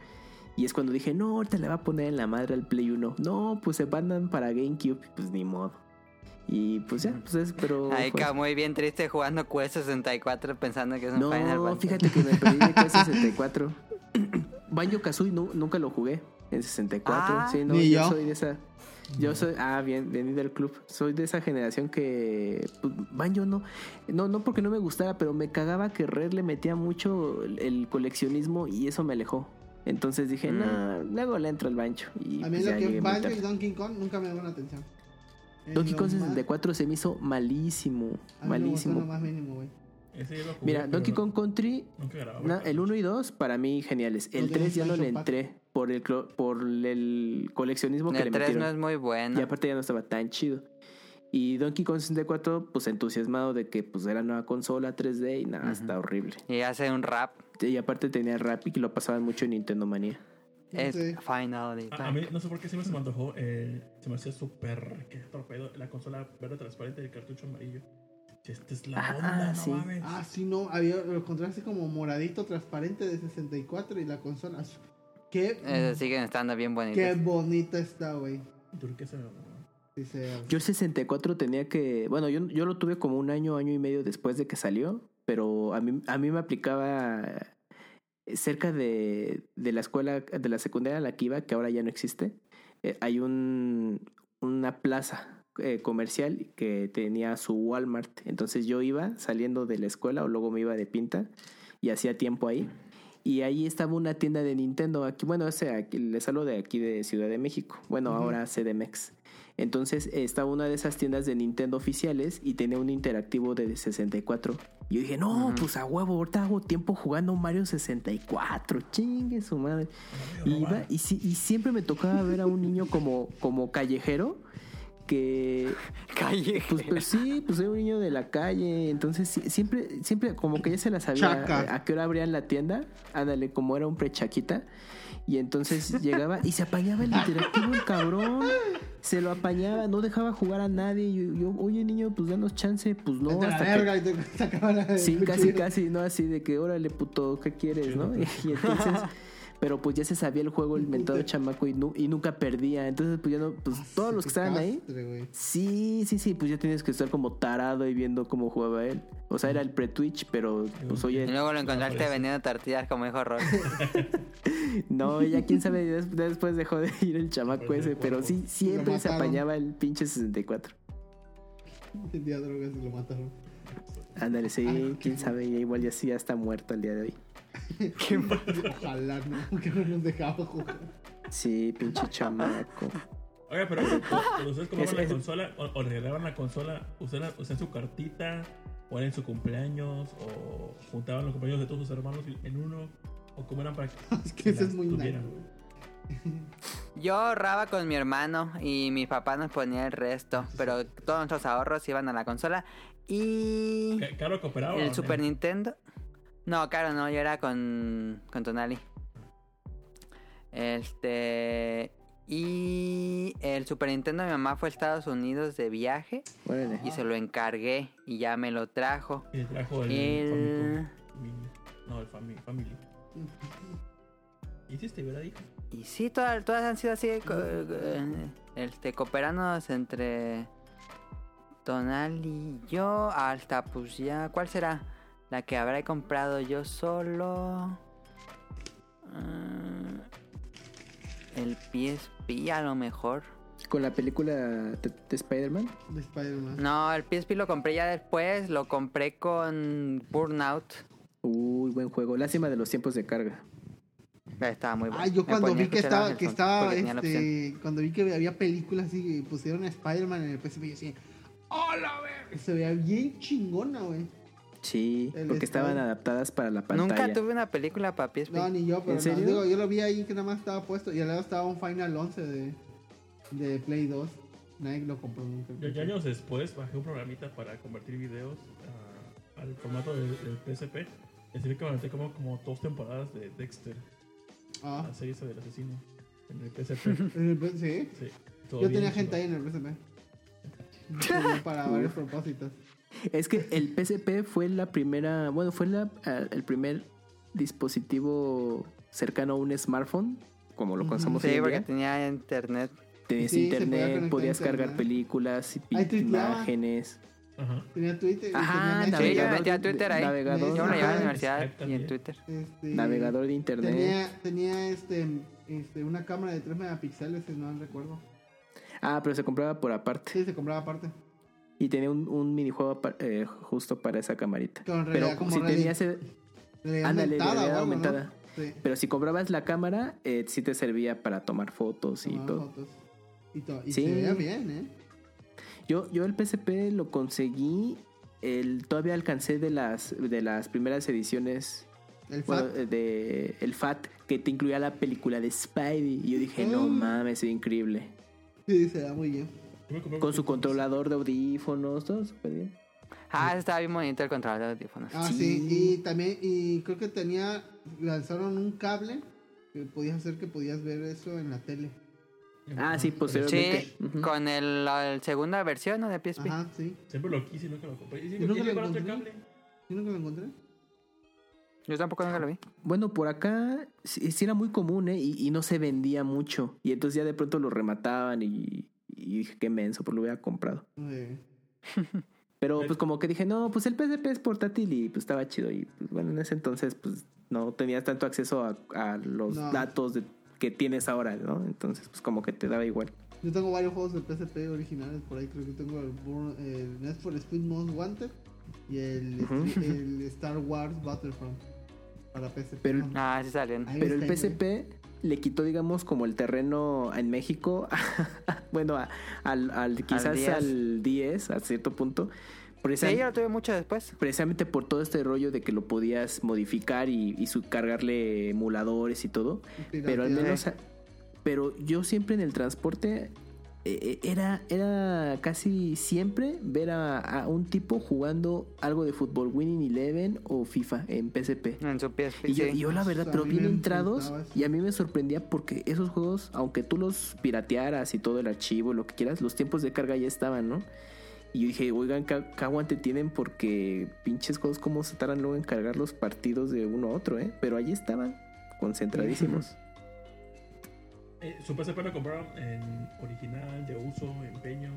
Y es cuando dije, no, ahorita le va a poner en la madre al Play 1. No, pues se mandan para GameCube, pues ni modo. Y pues ya, pues es, pero... Ahí fue- muy bien triste jugando Quest 64 pensando que es un No, Final Fantasy. fíjate que me perdí de Quest 64. Banjo Kazooie nu- nunca lo jugué en 64. Ah. sí, no, Ni yo, yo. soy de esa. Yo soy, ah, bien, vení del club. Soy de esa generación que pues, Banjo no, no, no porque no me gustara, pero me cagaba que Red le metía mucho el, el coleccionismo y eso me alejó. Entonces dije, Mm. no, luego le entro al Banjo. Y A mí pues, lo que Banjo y. Donkey Kong nunca me la atención. En Donkey Kong más- 64 se me hizo malísimo, a mí me gustó malísimo. lo más mínimo, güey. Ese yo lo jugué, Mira, Donkey no- Kong Country el 1 y 2 para mí geniales. El No tiene 3 ya no le entré por el por el coleccionismo que le El 3 metieron. no es muy bueno. Y aparte ya no estaba tan chido. Y Donkey Kong 64 pues entusiasmado de que pues era nueva consola 3D y nada, está horrible. Y hace un rap. Y aparte tenía rap y que lo pasaban mucho en Nintendo Manía. Es Sí. Finally. A, a mí, no sé por qué siempre se me antojó. eh, se me hacía súper. que torpedo. La consola verde transparente y el cartucho amarillo. Esta es la Ah, onda, no sí. mames. Ah, sí, no, había lo encontré así como moradito transparente de 64 y la consola. as- Qué, Esos siguen estando bien bonitos. qué bonita está, güey. Sí, se- Yo el 64 tenía que, bueno, yo, yo lo tuve como un año, año y medio después de que salió, pero a mí, a mí me aplicaba cerca de, de la escuela, de la secundaria a la que iba, que ahora ya no existe, eh, hay un, una plaza eh, comercial que tenía su Walmart. Entonces yo iba saliendo de la escuela o luego me iba de pinta y hacía tiempo ahí. Y ahí estaba una tienda de Nintendo. Aquí, bueno, ese aquí, les hablo de aquí de Ciudad de México. Bueno, ahora CDMX. Entonces estaba una de esas tiendas de Nintendo oficiales y tenía un interactivo de 64. Y yo dije, no, pues a huevo, ahorita hago tiempo jugando Mario 64. Chingue su madre. Y, iba- y, y siempre me tocaba ver a un niño como, como callejero que Calle. pues, pues sí, pues era un niño de la calle, entonces sí- siempre, siempre como que ya se la sabía a, a qué hora abrían la tienda, ándale, como era un prechaquita, y entonces llegaba y se apañaba el interactivo el cabrón, se lo apañaba, no dejaba jugar a nadie, y yo, yo, oye niño, pues danos chance, pues no, la hasta que- verga y te la Sí, casi, casi, ¿no? Así de que, órale, puto, ¿qué quieres, no? Y, y entonces, pero pues ya se sabía el juego, el mentado chamaco, y, nu- y nunca perdía. Entonces, pues ya no, pues todos los que estaban ahí, sí, sí, sí, pues ya tienes que estar como tarado y viendo cómo jugaba él. O sea, era el pre-Twitch, pero pues Y oye, luego lo encontraste vendiendo tortillas como dijo Roy. no, ya quién sabe, después dejó de ir el chamaco ese, pero sí, siempre se apañaba el pinche 64. Vendía drogas y lo mataron. Ándale, sí, quién sabe, ya igual ya sí, ya está muerto el día de hoy. Ojalá, ¿no? Que no nos dejaba jugar. Sí, pinche chamaco. Oiga, pero cuando ustedes compraban la es- consola o, o regalaban la consola, ¿usaban, usaban su cartita? ¿O era en su cumpleaños? ¿O juntaban los cumpleaños de todos sus hermanos en uno? ¿O cómo eran para que Es que eso es muy güey. Yo ahorraba con mi hermano y mi papá nos ponía el resto, pero todos nuestros ahorros iban a la consola. Y ¿Caro cooperaba? el Super? Nintendo. No, claro, no, yo era con, con Tonali. Este. Y el Super Nintendo, mi mamá fue a Estados Unidos de viaje Órale. y se lo encargué y ya me lo trajo. Y trajo el, El- Famicom. No, el Family. family. ¿Hiciste, verdad? Y sí, todas, todas han sido así, co- eh, este, cooperanos entre Tonal y yo, hasta pues ya, ¿cuál será? La que habré comprado yo solo. Ah, el PSP a lo mejor. Con la película de, de Spider-Man. De Spider-Man. No, el PSP lo compré ya después, lo compré con Burnout. Uy, buen juego. Lástima de los tiempos de carga. Estaba muy bueno. Ah, yo cuando vi que estaba, que estaba, este, cuando vi que había películas así y pusieron a Spider-Man en el PSP, yo decía, ¡Hola, ver! Se veía bien chingona, güey. Sí, El porque estaban adaptadas para la pantalla. Nunca tuve una película para PSP. No, ni yo, pero ¿En no, serio? digo, yo lo vi ahí que nada más estaba puesto y al lado estaba un Final 11 de, de Play 2. Nadie lo compró nunca. Yo, yo años después bajé un programita para convertir videos ah, al formato del, del PSP. Específicamente como, como dos temporadas de Dexter, Ah, la serie esa del asesino. En el PSP. en el P- sí. sí, Yo tenía gente ahí en el PSP. Para varios propósitos. Es que el PSP fue la primera, bueno, fue la, ah, el primer dispositivo cercano a un smartphone, como lo conocemos Sí, hoy en porque día. tenía internet. Tenías Sí, internet, podías internet. cargar películas imágenes. Ajá. Tenía Twitter. y Ajá, tenía Sí, yo me navegador, metí a de- Twitter ahí. navegador, Yo me lo llevaba a la universidad y en Twitter. Este, navegador de internet. Tenía, tenía este, este, una cámara de 3 megapíxeles, si no recuerdo. Ah, pero se compraba por aparte. Sí, se compraba aparte. Y tenía un, un minijuego pa- eh, justo para esa camarita. Con Pero como si realidad- tenías... Realidad Ándale, aumentada realidad o algo, ¿no? aumentada. Sí. Pero si comprabas la cámara, eh, sí te servía para tomar fotos y Tomaba todo. fotos. Y, to- y Sí. se veía bien, ¿eh? Yo, yo el PSP lo conseguí, el, todavía alcancé de las, de las primeras ediciones El bueno, FAT. eh, de el FAT, que te incluía la película de Spidey. Y yo dije, no Mm. mames, es increíble. Sí, se da muy bien. Con su controlador de audífonos, todo súper bien. Ah, estaba bien bonito el controlador de audífonos. Ah, Sí. sí. Y también, y creo que tenía, lanzaron un cable que podías hacer que podías ver eso en la tele. Ah, sí, posteriormente. Sí, con el, la segunda versión ¿no? de PSP. Ajá, sí. Siempre lo quise y nunca lo compré. Y ¿Y nunca y lo otro encontré? cable. ¿Yo nunca lo encontré? Yo tampoco nunca lo vi. Bueno, por acá sí, sí era muy común, ¿eh? Y, y no se vendía mucho. Y entonces ya de pronto lo remataban y, y dije, qué menso, pues lo hubiera comprado. Pero pues como que dije, no, pues el PSP es portátil y pues estaba chido. Y pues bueno, en ese entonces pues no tenías tanto acceso a, a los No. datos de, que tienes ahora, ¿no? Entonces pues como que te daba igual. Yo tengo varios juegos de PSP originales por ahí. Creo que tengo el, el Need for Speed Most Wanted y el, el Star Wars Battlefront para PSP. Pero- ¿no? Ah, sí. Ahí Pero el PSP le quitó, digamos, como el terreno en México, bueno, a- al, al- quizás 10. al 10, a cierto punto. Sí, yo lo tuve mucho después. precisamente por todo este rollo de que lo podías modificar y, y su- cargarle emuladores y todo. Pero al piratear. menos. Pero yo siempre en el transporte. Eh, eh, Era, era casi siempre ver a, a un tipo jugando algo de fútbol, Winning Eleven o FIFA en PSP. En su PSP. Y yo, sí. y yo la verdad, A pero mí bien me entrados, y a mí me sorprendía porque esos juegos, aunque tú los piratearas y todo el archivo, lo que quieras, los tiempos de carga ya estaban, ¿no? Y yo dije, oigan, ¿qué, qué aguante tienen? Porque pinches juegos, ¿cómo se tardan luego en cargar los partidos de uno a otro, eh? Pero allí estaban, concentradísimos. Eh, su PSP lo compraron en original, de uso, empeño.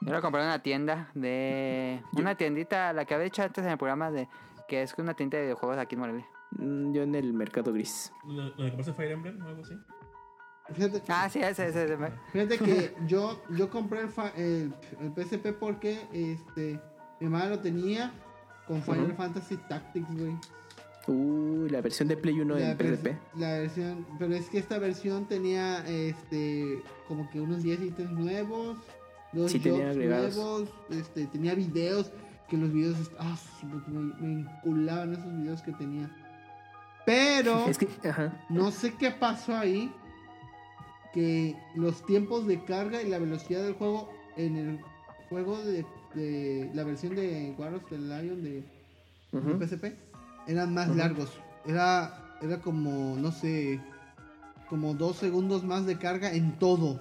Yo lo compré en una tienda de... Una tiendita, la que había hecho antes en el programa de... Que es una tienda de videojuegos aquí en Morelia. Mm, Yo en el mercado gris. ¿Lo, lo compraste Fire Emblem o algo así? Fíjate, Ah, sí, ese, ese, ese. fíjate que yo, yo compré el, fa- el, el PSP porque este, mi madre lo tenía con Final. Fantasy Tactics, güey. Uy, la versión de Play 1 la, en PSP. la versión, pero es que esta versión tenía este como que unos 10 ítems nuevos, dos Sí, tenía nuevos, este, tenía videos que los videos ah, me, me enculaban esos videos que tenía. Pero Es que, ajá. no sé qué pasó ahí. Que los tiempos de carga y la velocidad del juego en el juego de, de la versión de War of the Lion de, de Ujú. PSP eran más largos. Era, era como, no sé, como dos segundos más de carga en todo.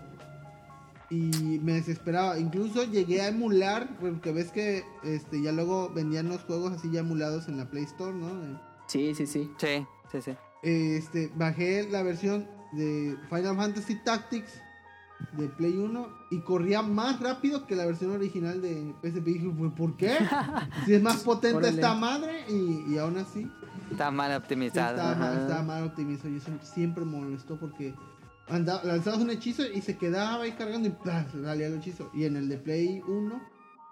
Y me desesperaba. Incluso llegué a emular, porque ves que este ya luego vendían los juegos así ya emulados en la Play Store, ¿no? Sí, sí, sí. Sí, sí, sí. este, bajé la versión de Final Fantasy Tactics de Play 1 y corría más rápido que la versión original de PSP. Y dije, "¿Pues, ¿por qué? Si es más potente Órale. esta madre y, y aún así Está mal optimizado. estaba, mal, estaba mal optimizado. Y eso siempre me molestó porque andaba, lanzabas un hechizo y se quedaba ahí cargando y salía el hechizo. Y en el de Play 1,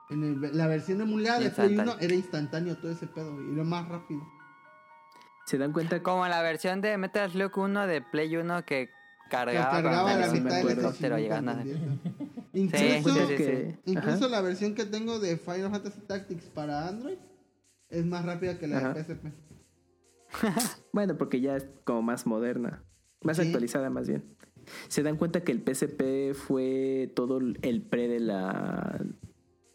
en el- la versión emulada de Play 1 Instantáneo. era instantáneo todo ese pedo y era más rápido. Se dan cuenta Como la versión de Metal Slug 1 de Play 1 que Que cargaba, la mitad del helicóptero llegando. Incluso, sí, sí, que- incluso la versión que tengo de Final Fantasy Tactics para Android es más rápida que la Ajá. de PSP. Bueno, porque ya es como más moderna, más Sí. actualizada más bien. Se dan cuenta que el PSP fue todo el pre de la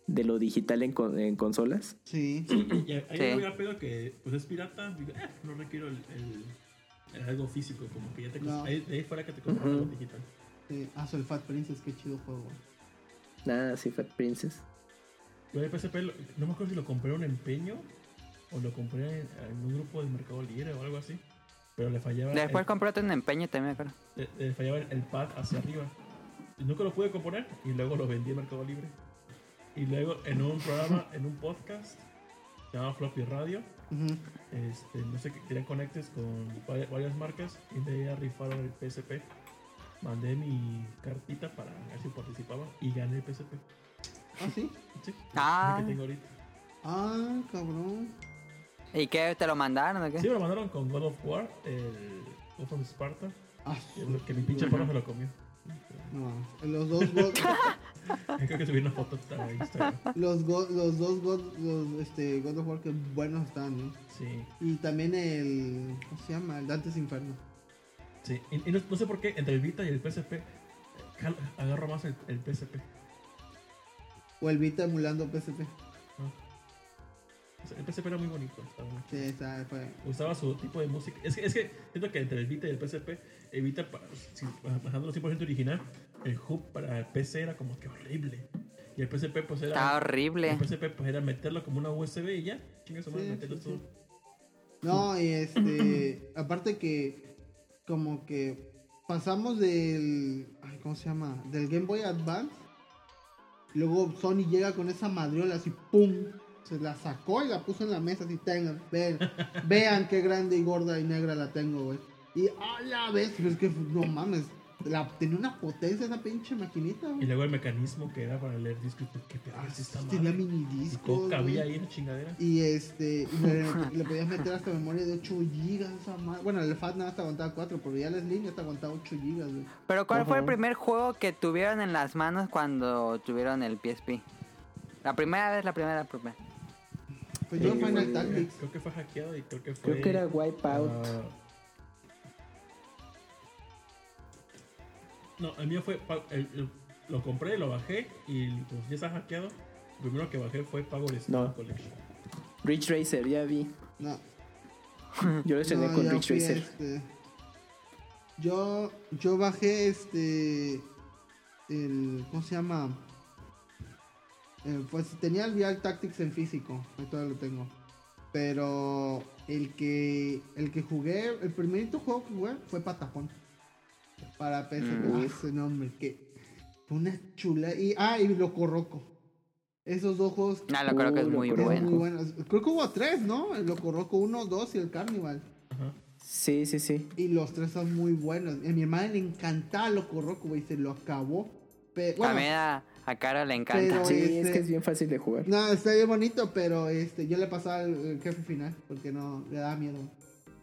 de lo digital en, con- en consolas. Sí. Y ahí Sí. pedo que pues es pirata, digo, eh, no requiero el, el- el algo físico, como que ya te No. ahí, de ahí fuera que te compras Ujú. algo digital. sí. Ah, el Fat Princess, qué chido juego. Nada, sí, Fat Princess. Yo el PSP, no me acuerdo si lo compré en un empeño o lo compré en, en un grupo de Mercado Libre o algo así. Pero le fallaba, Después el, compré otro en empeño también, me acuerdo. le, le fallaba el, el pad hacia arriba. Y nunca lo pude componer y luego lo vendí en Mercado Libre. Y luego en un programa, en un podcast, se llama Floppy Radio, Este, no sé, qué, querían conectes con varias, varias marcas y de ahí rifaron el PSP. Mandé mi cartita para ver si participaba y gané el PSP. Ah, sí. Sí, Ah. el que tengo ahorita. Ah, cabrón. ¿Y qué? ¿Te lo mandaron o qué? Sí, me lo mandaron con God of War, el God of Sparta, Ah, el que mi pinche perro se lo comió. no, los dos God, Creo que subí una foto a Instagram. los, God- los dos God, los, este, God of War que buenos están, ¿eh? Sí, Y también el, ¿cómo se llama? El Dante's Inferno. sí. Y, y no, no sé por qué entre el Vita y el PSP agarro más el, el PSP. O el Vita emulando PSP. El PSP era muy bonito. estaba muy Sí, esa fue. Su tipo de música. Es que, es que siento que entre el Vita y el PSP, el Vita, si, bajándolo 100% original, el hub para el PC era como que horrible. Y el PSP, pues era. Está horrible. El PSP, pues era meterlo como una USB y ya. Chinga su madre, Sí, meterlo sí, todo. sí. No, y este, aparte que como que pasamos del, ay, ¿cómo se llama? Del Game Boy Advance. Luego Sony llega con esa madriola así, ¡pum! Se la sacó y la puso en la mesa así, tengan, vean, vean qué grande y gorda y negra la tengo, güey. Y a la vez, pero es que no mames, la, tenía una potencia esa pinche maquinita, Y güey. luego el mecanismo que era para leer discos. ¿Qué pedo Ah, es esta tenía mini ¿Y discos. cómo cabía ahí en la chingadera? Y este, y le, le podías meter hasta memoria de 8 gigas. Esa madre. Bueno, el FAT nada más te aguantaba 4, pero ya el Slim ya te aguantaba 8 gigas, güey. Pero ¿cuál fue el Ajá. primer juego que tuvieron en las manos cuando tuvieron el PSP? La primera vez, la primera, la primera. Pues yo Final güey. Tactics. Creo que fue hackeado y creo que fue. Creo que era Wipeout. ah, no, el mío fue. el- el- lo compré, lo bajé y pues ya está hackeado. Lo primero que bajé fue Power Stone No. Collection. Rich Racer, ya vi. No, Yo lo estrené no, con Rich Racer. este, yo, yo bajé este. El, ¿Cómo se llama? Eh, pues tenía el Real Tactics en físico. Ahí todavía lo tengo. Pero el que el que jugué, el primerito juego que jugué fue Patapón. Para PSP. Mm. Ah, ese nombre, que fue una chula. Y, ah, y Loco Roco. Esos dos juegos Ah, lo creo que es muy bueno. muy buenos. Creo que hubo tres, ¿no? El Loco Roco 1, 2 y el Carnival. Ajá. Sí, sí, sí. Y los tres son muy buenos. A mi hermana le encantaba Loco Roco, güey. Se lo acabó. Pe- bueno, También a, a Caro le encanta. Pero- Sí, este- es que es bien fácil de jugar. no, está bien bonito, pero este, yo le pasaba el, el jefe final porque no le daba miedo.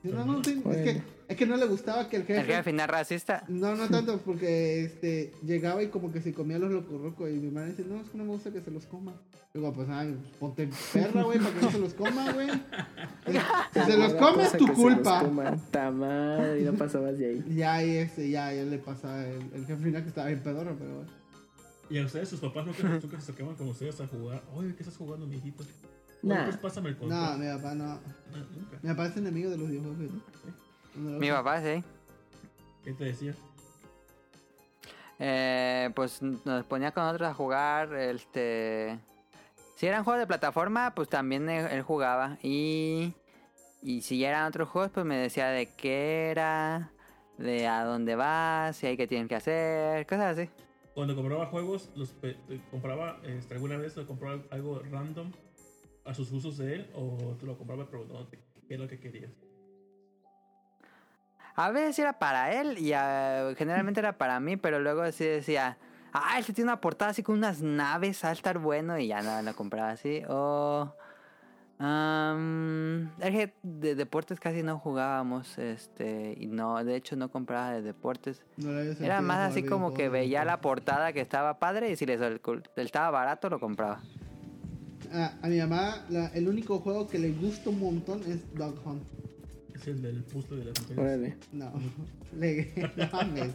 No, no, sí, es, que, es que no le gustaba que el El jefe. jefe final racista. No, no tanto, porque este llegaba y como que se comía los locurrocos y mi madre dice, no, es que no me gusta que se los coma. Digo, pues ay, ponte perra, güey, para que no se los coma, güey. Si se los come es tu que se culpa. Ta madre, y no pasabas de ahí. Y Ya ahí este, ya, ya le pasa el, el jefe final que estaba bien pedorro, pero bueno. Y a ustedes, sus papás nunca, nunca se acercaban con ustedes a jugar. Oye, ¿qué estás jugando, mijito? Oye, Nah. pues pásame el No, control. mi papá no. No, nunca. Mi papá es enemigo de los videojuegos, ¿no? No Mi papá, sí. ¿Qué te decía? Eh, pues nos ponía con otros a jugar, este... Si eran juegos de plataforma, pues también él, él jugaba. Y, y si eran otros juegos, pues me decía de qué era, de a dónde vas, si hay que tienes que hacer, cosas así. Cuando compraba juegos, los eh, compraba, este, alguna vez lo compraba algo random a sus usos de él, o tú lo comprabas preguntándote qué es lo que querías. A veces era para él y ah, generalmente era para mí, pero luego sí decía, ah, este tiene una portada así con unas naves, va estar bueno y ya no lo compraba así. O... que de deportes casi no jugábamos, este, y no, de hecho no compraba de deportes. No le había Era más así como que veía la portada que estaba padre y si le sol- estaba barato lo compraba. A, a mi mamá, la- el único juego que le gusta un montón es Dog Hunt. Es el del puzzle de las mujeres. No, le, no, mames.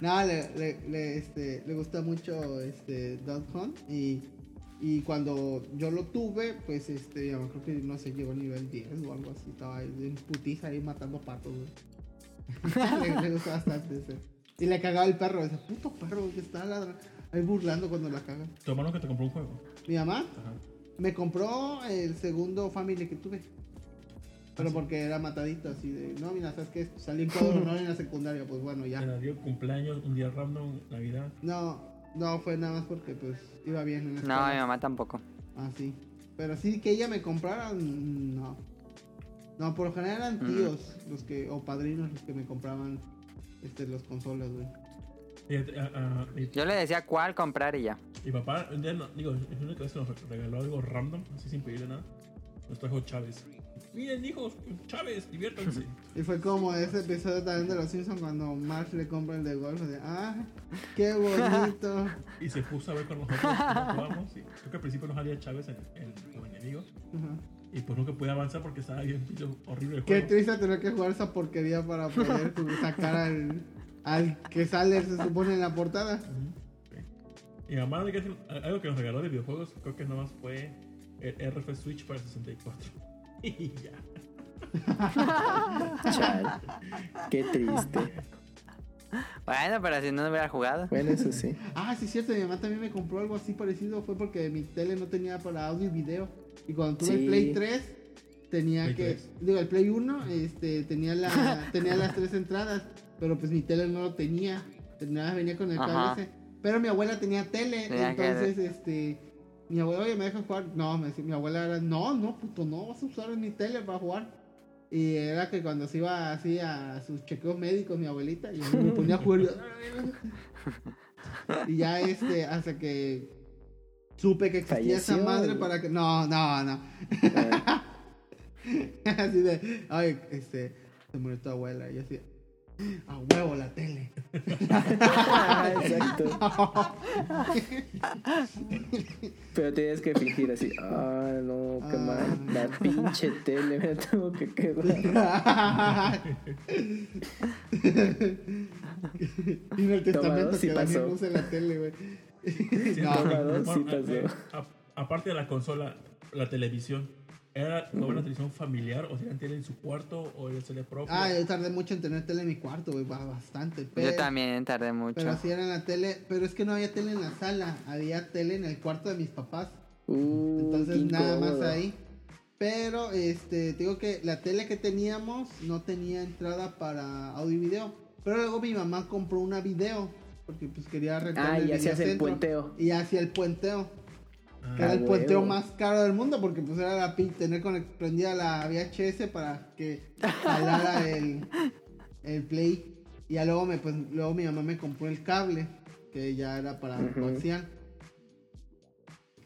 no le, le, le, este, le gusta mucho este, Dog Hunt y, y cuando yo lo tuve, pues este, mamá creo que no sé, llegó a nivel 10 o algo así, estaba ahí en putiza ahí matando patos, güey. le, le gusta bastante ese. Y le cagaba el perro, ese puto perro que está ladrando, ahí burlando cuando la caga. Tu hermano que te compró un juego. Mi mamá Ajá. me compró el segundo Family que tuve. Pero porque era matadito, así de, no, mira, ¿sabes qué? Salí en cuadro honor en la secundaria, pues bueno, ya. Te dio cumpleaños, un día random, Navidad. No, no, fue nada más porque pues iba bien en No, escuela. mi mamá tampoco. Ah, sí. Pero sí que ella me comprara, mm, no. No, por lo general eran Mm. tíos los que, o padrinos los que me compraban este, los consolas, güey. Fíjate, a- a- mi, Yo le decía cuál comprar y ya. mi papá, un día, no- digo, es una vez que nos regaló algo random, así sin pedirle nada. Nos trajo Chávez. Miren, hijos, Chávez, diviértanse. Y fue como ese episodio también de los Simpsons cuando Marge le compra el de golf, de, ah, qué bonito. Y se puso a ver con nosotros cómo jugamos. Y creo que al principio nos salía Chávez en, en, como enemigo. Ajá. Y pues nunca podía avanzar porque estaba bien pinche horrible el Qué juego. triste tener que jugar esa porquería para poder sacar al, al que sale, se supone, en la portada. Y mamá, de que algo que nos regaló de videojuegos, creo que nada más fue el RF Switch para 64. Y ya. Chale. Qué triste. Bueno, pero si no no hubiera jugado. Bueno, eso sí. Ah, sí, es cierto, mi mamá también me compró algo así parecido. Fue porque mi tele no tenía para audio y video. Y cuando tuve Sí. el Play 3, tenía Play que. 3. Digo, el Play 1 este, tenía, la, tenía las tres entradas. Pero pues mi tele no lo tenía. Nada, más venía con el cable ese. Pero mi abuela tenía tele. Tenía que- entonces, este. Mi abuela, oye, ¿me dejas jugar? No, me decía, mi abuela era, no, no, puto, no, vas a usar mi tele para jugar. Y era que cuando se iba así a sus chequeos médicos, mi abuelita, y me ponía a jugar. y ya este, hasta que supe que existía esa madre güey. para que. No, no, no. Así de, ay, este, se murió tu abuela. Y así, a huevo la tele. ah, exacto. Pero tienes que fingir así. Ah, no, qué Ah. mal. La pinche tele me la tengo que quedar. y en el testamento dos, sí que la pasó. tele, güey. Sí, No, sí pasó. eh, a- aparte de la consola, la televisión. ¿Era como una televisión familiar? ¿O si eran tele en su cuarto? ¿O era tele propia? Ah, yo tardé mucho en tener tele en mi cuarto, güey, ba- bastante. Pero, Yo también tardé mucho. Pero sí era en la tele, pero es que no había tele en la sala, había tele en el cuarto de mis papás. Uh, Entonces nada más ahí. Pero este, te digo que la tele que teníamos no tenía entrada para audio y video. Pero luego mi mamá compró una video porque pues quería rentar Ah, el y hacías el puenteo. Y hacía el puenteo. Que Ah, era el huevo. puenteo más caro del mundo porque pues era la tener conect- prendida la VHS para que jalara el, el play. Y ya luego me pues luego mi mamá me compró el cable, que ya era para coaxial.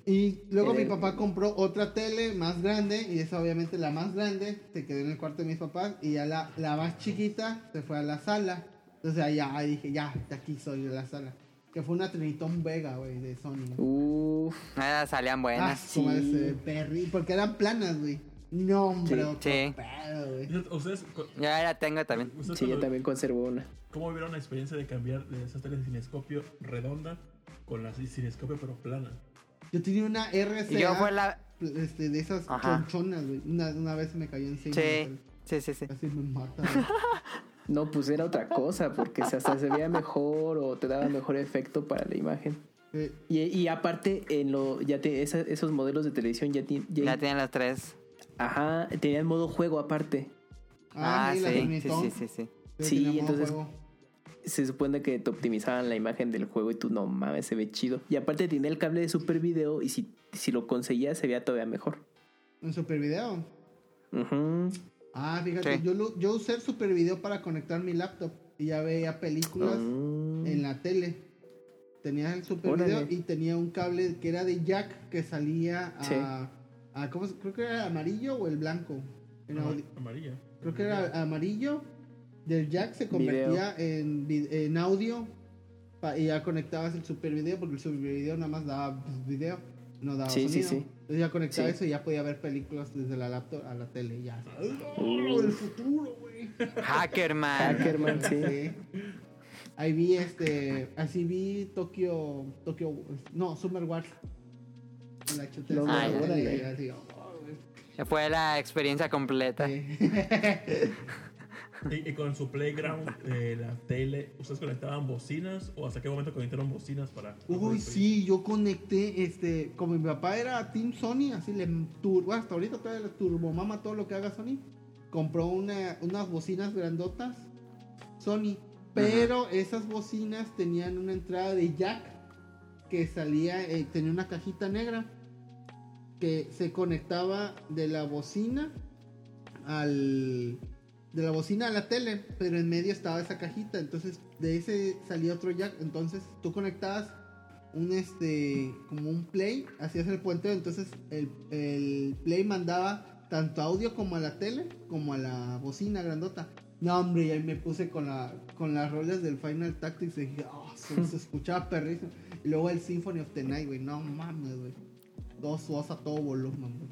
Y luego mi papá compró otra tele más grande y esa obviamente la más grande se quedó en el cuarto de mis papás y ya la, la más chiquita se fue a la sala. Entonces allá ahí dije, ya, de aquí soy de la sala. Que fue una Trinitón Vega, güey, de Sony. Uf. Ah, salían ah, buenas. como sí. ese perri, porque eran planas, güey. No, hombre, Sí. otro Sí. pedo, güey. Ustedes, cu- Yo ya la tengo también. ustedes Sí, yo también conservo una. ¿cómo vivieron la experiencia de cambiar de esas teles de cinescopio redonda con la cinescopio pero plana? Yo tenía una RCA Y yo fue la... este, de esas Ajá. chonchonas, güey. Una, una vez me cayó encima. Sí, sí, sí, sí. Casi me mata, güey. No, pues era otra cosa, porque se- hasta se veía mejor o te daba mejor efecto para la imagen. Eh, Y, y aparte, en lo, ya te, esa- esos modelos de televisión ya, ti- ya- Ya tienen los tres. ajá, tenían modo juego aparte. Ah, la sí, sí, sí, sí, sí. Sí, entonces- juego. Se supone que te optimizaban la imagen del juego y tú no mames, se ve chido. Y aparte tenía el cable de super video y si, si lo conseguías se veía todavía mejor. En Super Video. Ujú. Ah, fíjate, Sí. yo, lo- yo usé el Super Video para conectar mi laptop y ya veía películas Mm. en la tele. Tenía el Super Órale. Video y tenía un cable que era de jack que salía a, Sí. a- ¿cómo se- creo que era amarillo o el blanco. En audi- Amarilla. creo que era amarillo. Del jack se convertía en, audio y ya conectabas el Super Video porque el Super Video nada más daba pues, video, no daba Sí, sí, sonido. sí. Entonces ya conectaba Sí. eso y ya podía ver películas desde la laptop a la tele y ya. ¡Oh, el futuro, güey! Hackerman. Hackerman, sí. Sí. Ahí vi este, así vi Tokio, Tokio, no, Summer Wars. En la chuté No, así, órale. y así, oh, güey. Fue la experiencia completa. Sí. Y, y con su playground, eh, la tele, ¿ustedes conectaban bocinas o hasta qué momento conectaron bocinas para... Uy, sí, yo conecté, este, como mi papá era Team Sony, así le turbo, hasta ahorita todavía le turbomama todo lo que haga Sony. Compró una, unas bocinas grandotas, Sony, pero esas bocinas tenían una entrada de jack que salía, eh, tenía una cajita negra que se conectaba de la bocina al de la bocina a la tele, pero en medio estaba esa cajita, entonces de ese salía otro jack, entonces tú conectabas un este como un play, hacías el puente, entonces el, el play mandaba tanto audio como a la tele como a la bocina grandota. No, hombre, y ahí me puse con la con las rolas del Final Tactics y dije, oh, se, se escuchaba perrísimo. Y luego el Symphony of the Night, güey, no mames, güey. Dos voz a todo volumen, güey.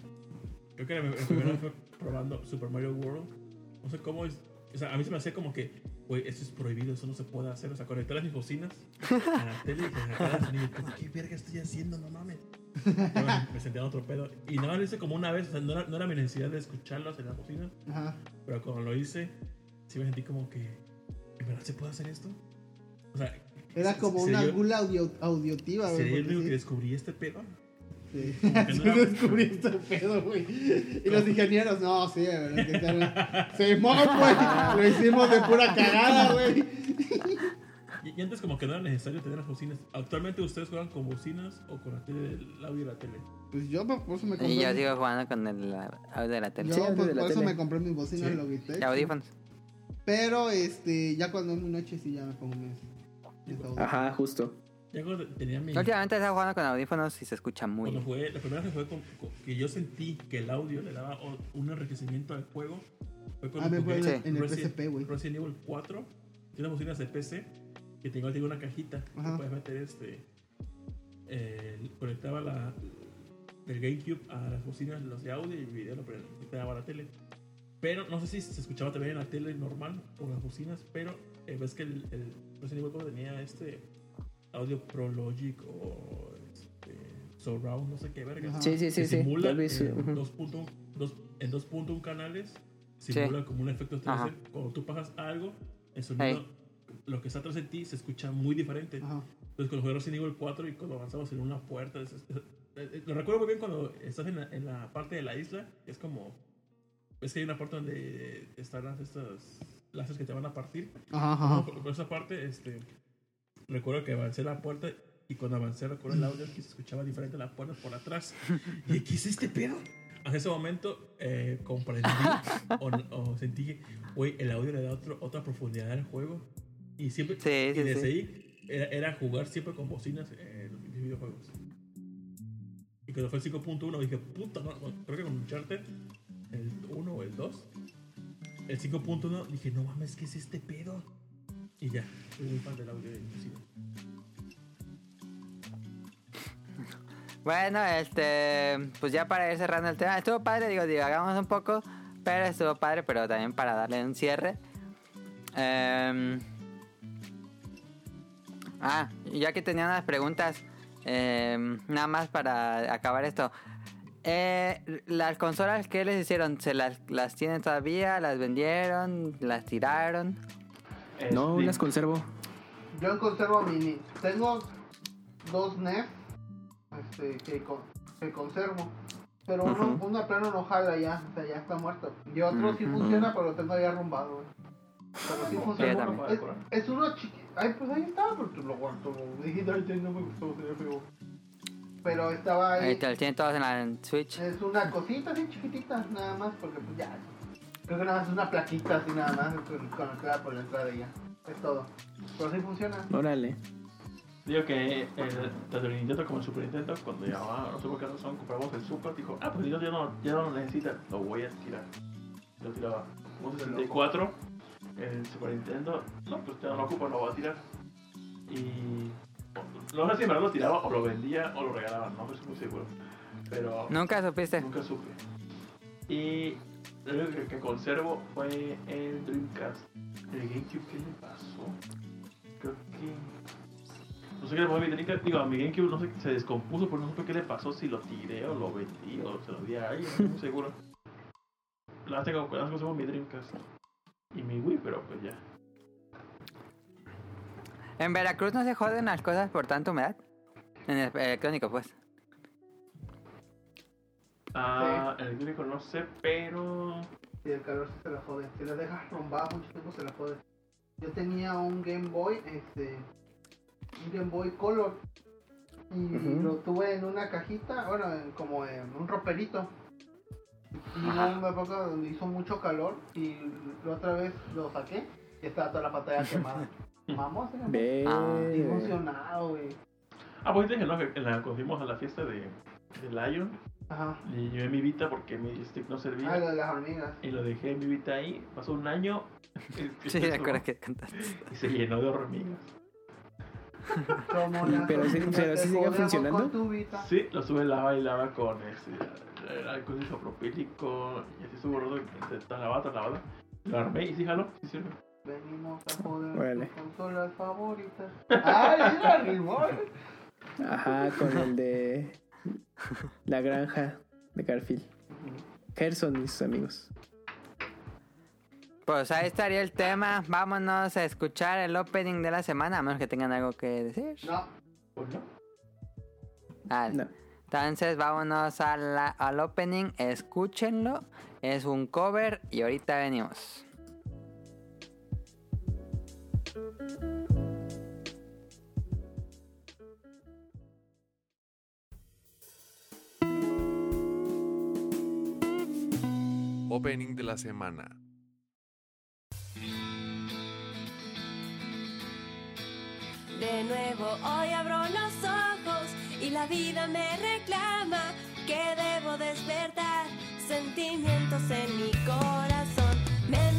Creo que la, primera fue probando Super Mario World. No sé cómo es. O sea, a mí se me hacía como que, güey, esto es prohibido, eso no se puede hacer. O sea, conectar las mis bocinas a la tele y. Y como, ¿Qué verga estoy haciendo? No mames. Me, sentía en otro pedo. Y nada más lo hice como una vez. O sea, no era, no era mi necesidad de escucharlas en las bocinas. Ajá. Pero cuando lo hice, sí me sentí como que, ¿en verdad se puede hacer esto? O sea, Era como una gula audio, audiotiva. Sería el único que descubrí este pedo. Sí. No descubriste el pedo, güey. Y los ingenieros, no, sí, de verdad que están- Simón, güey. Lo hicimos de pura cagada, güey. Y, antes como que no era necesario tener las bocinas. Actualmente ustedes juegan con bocinas o con la tele, el audio de la tele. Pues yo por eso me compré. Y yo sigo jugando con el audio de la tele. yo, Sí, pues, la por eso tele. me compré mis bocinas Sí. Logitech. Y audífonos. Pero este, ya cuando es muy noche sí ya me pongo mis, mis audífonos. Ajá, justo. Tenía mi... Últimamente he estado jugando con audífonos y se escucha muy Cuando jugué, la primera vez que jugué con, con- que yo sentí que el audio le daba un enriquecimiento al juego fue Ah, cuando me jugué en, Sí. en el Resident, PSP, güey. Resident Evil 4. Tiene bocinas de PC que tengo, tengo una cajita que Ajá. puedes meter este... eh, conectaba la, el GameCube a las bocinas, los de audio y video lo conectaba a la tele. Pero no sé si se escuchaba también en la tele normal o las bocinas, pero eh, ves que el, el Resident Evil 4 tenía este audio Pro Logic o este, Surround, no sé qué verga. Ajá. Sí, sí, sí, sí. simula en ujú. 2.1 dos- en 2.1 canales, simula como un efecto 3D. Ajá. Cuando tú pasas algo, el sonido, lo que está atrás de ti se escucha muy diferente. Ajá. Entonces, cuando jugué Resident Evil 4 y cuando avanzabas en una puerta, es- es- es- lo recuerdo muy bien cuando estás en la, en la parte de la isla, es como. Ves que hay una parte donde están las, estas lazos que te van a partir. Ajá, ajá. Por, por esa parte, este, recuerdo que avancé la puerta y cuando avancé recuerdo el audio que se escuchaba diferente la puerta por atrás. ¿Y qué es este pedo? En ese momento eh, comprendí o, o sentí que, güey, el audio le da otro, otra profundidad al juego. Y siempre, Sí, y sí, desde sí. ahí era, era jugar siempre con bocinas en los videojuegos. Y que fue el 5.1, dije, puta, no, no, creo que con Uncharted, el 1 o el 2, el 5.1, dije, no mames, ¿qué es este pedo? Y ya, soy muy fan del audio. Bueno, este, pues ya para ir cerrando el tema, estuvo padre, digo, divagamos un poco, pero estuvo padre, pero también para darle un cierre. Em, ah, ya que tenía unas preguntas, em, nada más para acabar esto. Eh, las consolas que les hicieron, ¿se las, las tienen todavía? ¿Las vendieron? ¿Las tiraron? No, Este, las conservo. Yo conservo mini. Tengo dos NES este, que, con- que conservo. Pero uno, Ujú. uno de plano no jala ya, o sea, ya está muerto. Y otro sí Ujú. funciona, pero lo tengo ahí arrumbado, güey. Pero sí Sí, funciona. es, es uno chiquito. Ay, pues ahí estaba, pero tú lo guardo. Dijiste, ay, no me gustó, sería feo. Pero estaba ahí. Ahí te los tienen todos en la Switch. Es una cosita así chiquitita, nada más, porque pues ya. Creo que nada más es una plaquita así nada más con- conectada por la entrada y ya. Es todo. Pero sí funciona. Órale. Digo que el, tanto el Nintendo como el Super Nintendo, cuando ya ah, no sé por qué razón compramos el Super, dijo, ah, pues Nintendo ya no, ya no lo necesita, lo voy a tirar. Lo tiraba. Un 64, el Super Nintendo, no, pues ya no lo ocupa, lo voy a tirar. Y no sé si en verdad lo tiraba o lo vendía o lo regalaban, no estoy muy seguro. Pero ¿Nunca supiste? nunca supe. Y único que, conservo fue el Dreamcast. El GameCube, ¿qué le pasó? Creo que. No sé qué le pasó a mi Dreamcast. Digo, a mi GameCube no sé, se descompuso, pero no supe qué le pasó. Si lo tiré o lo vendí o se lo di a alguien, no estoy seguro. Las tengo, las conservo mi Dreamcast. Y mi Wii, pero pues ya. ¿En Veracruz no se joden las cosas por tanta humedad? En el electrónico, pues. Ah, el electrónico no sé, pero. Y el calor sí se la jode. Si la dejas rombada mucho tiempo se la jode. Yo tenía un Game Boy, este. Un Game Boy Color. Y lo tuve en una cajita, bueno, en- como en un roperito. Y una época donde hizo mucho calor y la otra vez lo saqué y estaba toda la pantalla quemada. Vamos, Ve. Ah, emocionado, güey. Ah, pues dije, ¿no? Que la, cuando fuimos a la fiesta de, de Lion, Ajá. le llevé mi Vita porque mi stick no servía. Ah, lo de las hormigas. Y lo dejé en mi Vita ahí. Pasó un año. y- Sí, me acuerdo que contaste. Y se llenó de hormigas. Pero sí- pero sí sigue funcionando. Sí, lo sube lava y lava con este, el alcohol isopropílico. Y así estuvo roto tan lavada. Lo armé y sí jaló. Sí sirve. Venimos a joder Órale. tus consolas favoritas. ¡Ay, sí la rimó! Ajá, con el de la granja de Garfield. Gerson y sus amigos. Pues ahí estaría el tema. Vámonos a escuchar el opening de la semana, a menos que tengan algo que decir. No, Pues no. No. Entonces vámonos a la- al opening, escúchenlo. Es un cover y ahorita venimos. Opening de la semana. De nuevo hoy abro los ojos y la vida me reclama que debo despertar sentimientos en mi corazón. Me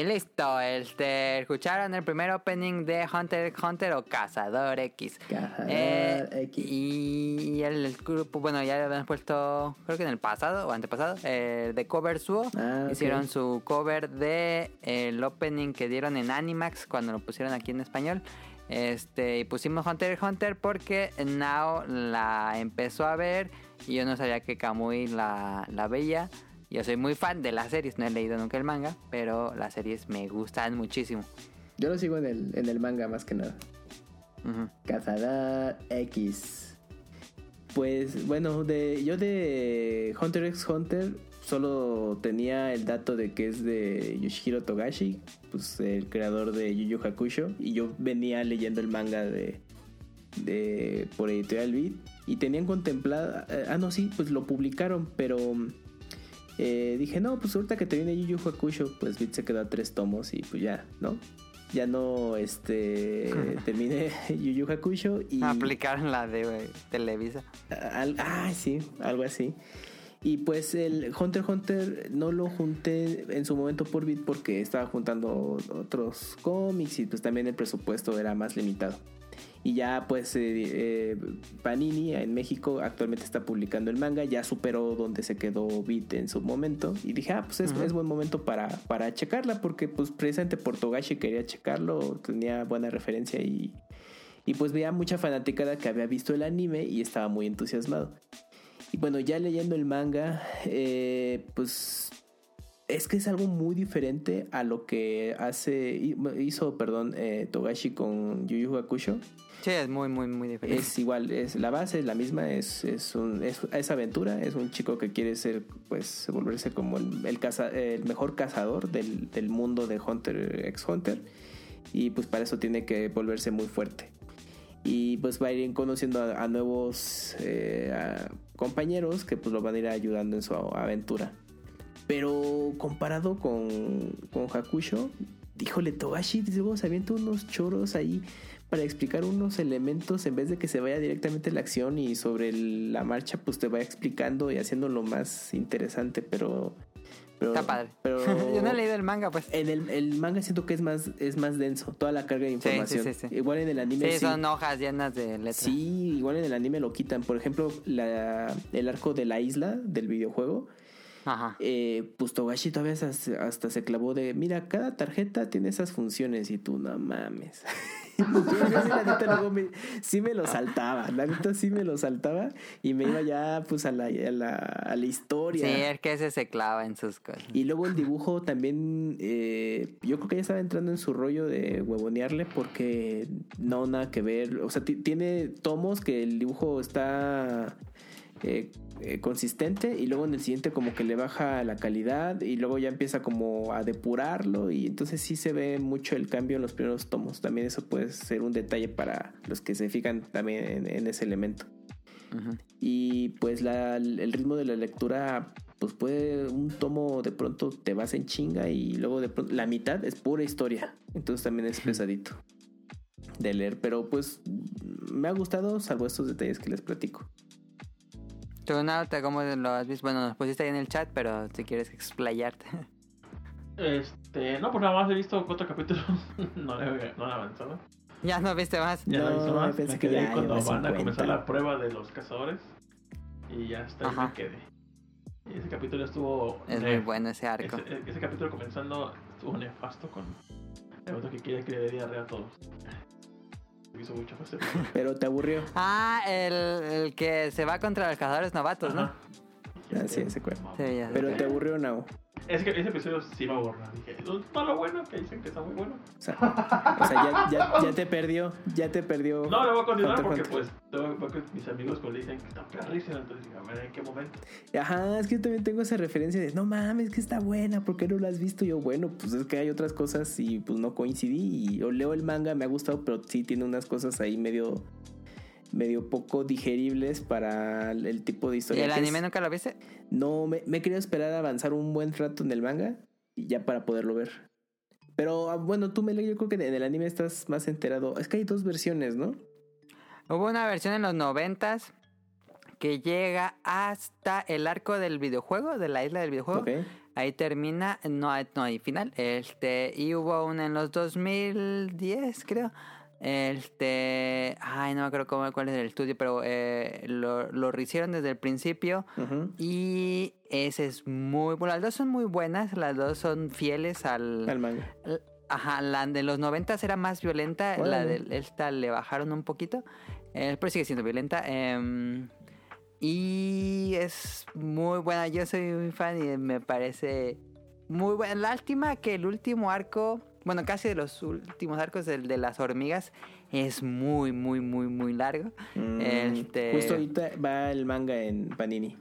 Y listo, este, escucharon el primer opening de Hunter x Hunter o Cazador X. Cazador Eh, X. Y el, el grupo, bueno, ya lo habían puesto, creo que en el pasado o antepasado, eh, de Cover Suo. Ah. Hicieron su cover de el opening que dieron en Animax cuando lo pusieron aquí en español. Este, y pusimos Hunter x Hunter porque Nao la empezó a ver y yo no sabía que Kamui la, la veía. Yo soy muy fan de las series, no he leído nunca el manga, pero las series me gustan muchísimo. Yo lo sigo en el, en el manga más que nada. Ujú. Cazador X. Pues bueno, de yo de Hunter x Hunter solo tenía el dato de que es de Yoshihiro Togashi, pues el creador de Yu Yu Hakusho, y yo venía leyendo el manga de, de por Editorial Beat y tenían contemplado, eh, ah no sí, pues lo publicaron, pero eh, dije no, pues ahorita que termine Yu Yu Hakusho, pues Beat se quedó a tres tomos y pues ya, ¿no? Ya no, este, terminé Yu Yu Hakusho y... Aplicaron la de Televisa. Al- ah, sí, algo así. Y pues el Hunter Hunter no lo junté en su momento por bit porque estaba juntando otros cómics y pues también el presupuesto era más limitado. Y ya pues eh, eh, Panini en México actualmente está publicando el manga, ya superó donde se quedó Bit en su momento. Y dije, ah, pues es, es buen momento para, para checarla porque pues precisamente por Togashi quería checarlo, tenía buena referencia y, y pues veía mucha fanaticada que había visto el anime y estaba muy entusiasmado. Y bueno, ya leyendo el manga, eh, pues es que es algo muy diferente a lo que hace hizo, perdón, eh, Togashi con Yu Yu Hakusho. Sí, es muy, muy, muy diferente. Es igual, es la base es la misma, es, es, un, es, aventura, es un chico que quiere ser, pues, volverse como el, el, el mejor cazador del, del mundo de Hunter x Hunter. Y pues para eso tiene que volverse muy fuerte. Y pues va a ir conociendo a, nuevos eh, compañeros que pues lo van a ir ayudando en su aventura. Pero comparado con, con Hakusho, híjole, Togashi luego se avienta unos choros ahí para explicar unos elementos en vez de que se vaya directamente la acción y sobre el- la marcha pues te va explicando y haciéndolo más interesante, pero... pero Está padre. Pero Yo no he leído el manga, pues. en el, el manga siento que es más, es más denso, toda la carga de Sí, sí, información. sí, sí. Igual en el anime Sí, sí. son hojas llenas de letras. Sí, igual en el anime lo quitan. Por ejemplo, la, el arco de la isla del videojuego. Ajá. Eh, pues Togashi todavía hasta, hasta se clavó de, mira, cada tarjeta tiene esas funciones y tú no mames. Yo, yo sí, la neta, luego me- sí me lo saltaba, la neta sí me lo saltaba y me iba ya pues a la, a la, a la historia. Sí, es que ese se clava en sus cosas. Y luego el dibujo también, eh, yo creo que ya estaba entrando en su rollo de huevonearle porque no, nada que ver. O sea, ti- tiene tomos que el dibujo está eh, eh, consistente y luego en el siguiente como que le baja la calidad y luego ya empieza como a depurarlo y entonces sí se ve mucho el cambio en los primeros tomos. También eso puede ser un detalle para los que se fijan también en- en ese elemento. Ujú. Y pues la- el ritmo de la lectura, pues puede un tomo de pronto te vas en chinga y luego de pronto la mitad es pura historia. Entonces también es pesadito de leer. Pero pues me ha gustado, salvo estos detalles que les platico. Tú, Nauta, ¿cómo lo has visto? Bueno, nos pusiste ahí en el chat, pero si quieres explayarte. Este, no, pues nada más he visto cuatro capítulos. no le no he avanzado. ya no viste más. Ya no, No, visto más. pensé Me que quedé ya cuando van a 50. comenzar la prueba de los cazadores. Y ya hasta ahí Ajá. me quedé. Y ese capítulo estuvo. Es muy bueno ese arco. Ese, ese capítulo comenzando estuvo nefasto con el otro que quiere que le dé diarrea a todos. Me hizo fácil. Pero te aburrió. Ah, el, el que se va contra los cazadores novatos, ¿no? Ah, sí, ese ya sé. Pero te aburrió, Nao. Ese, ese episodio sí me aburrió. Dije, todo lo bueno que dicen que está muy bueno. O sea, o sea, ya, ya, ya te perdió. Ya te perdió. No, lo voy a continuar Hunter, porque Hunter. pues tengo que mis amigos le dicen que está perrísimo. Entonces dije, a ver en qué momento. Ajá, es que yo también tengo esa referencia de no mames, que está buena, ¿por qué no la has visto? Yo, bueno, pues es que hay otras cosas y pues no coincidí. Y yo leo el manga, me ha gustado, pero sí tiene unas cosas ahí medio, medio poco digeribles para el, el tipo de ¿Y historia. el que es. anime nunca lo viste? No, me, me he querido esperar a avanzar un buen rato en el manga y ya para poderlo ver. Pero ah, bueno, tú, Mele, yo creo que en el anime estás más enterado. Es que hay dos versiones, ¿no? Hubo una versión en los noventas que llega hasta el arco del videojuego, de la isla del videojuego. Ahí termina, no hay, no hay final. Este, y hubo una en los 2010, creo. Este, ay, no me acuerdo cómo, cuál es el estudio, pero eh, lo, lo rehicieron desde el principio. Y ese es muy bueno. Las dos son muy buenas, las dos son fieles al. Al manga. Ajá, la de los 90 era más violenta, la de esta le bajaron un poquito, eh, pero sigue siendo violenta. em, y es muy buena, yo soy muy fan y me parece muy buena. Lástima que el último arco, bueno, casi de los últimos arcos, el de las hormigas, es muy, muy, muy, muy largo. Mm, Este- Justo ahorita va el manga en Panini.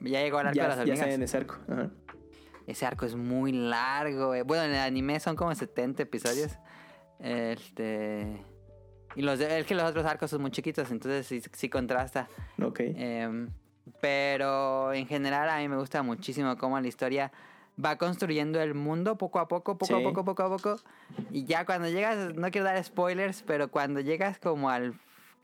Ya llegó al arco de las Ya, ya hormigas. está en ese arco. Ajá. Ese arco es muy largo. Bueno, en el anime son como 70 episodios. Este. Y los de- es que los otros arcos son muy chiquitos, entonces sí, sí contrasta. Ok. Em, pero en general a mí me gusta muchísimo cómo la historia va construyendo el mundo poco a poco, poco Sí. a poco, poco a poco. Y ya cuando llegas, no quiero dar spoilers, pero cuando llegas como al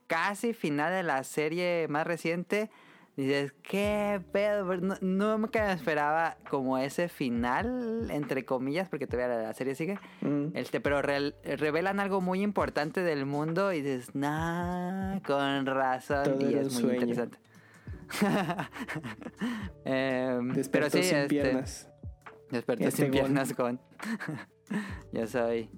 casi final de la serie más reciente, dices, ¿qué pedo? No, nunca me esperaba como ese final, entre comillas, porque todavía la, serie sigue. Mm. Este, pero revelan algo muy importante del mundo y dices, nah, con razón. Todo y es muy sueño. interesante. Em, pero sí, sin este, piernas. Despertó Este sin piernas con. Yo soy.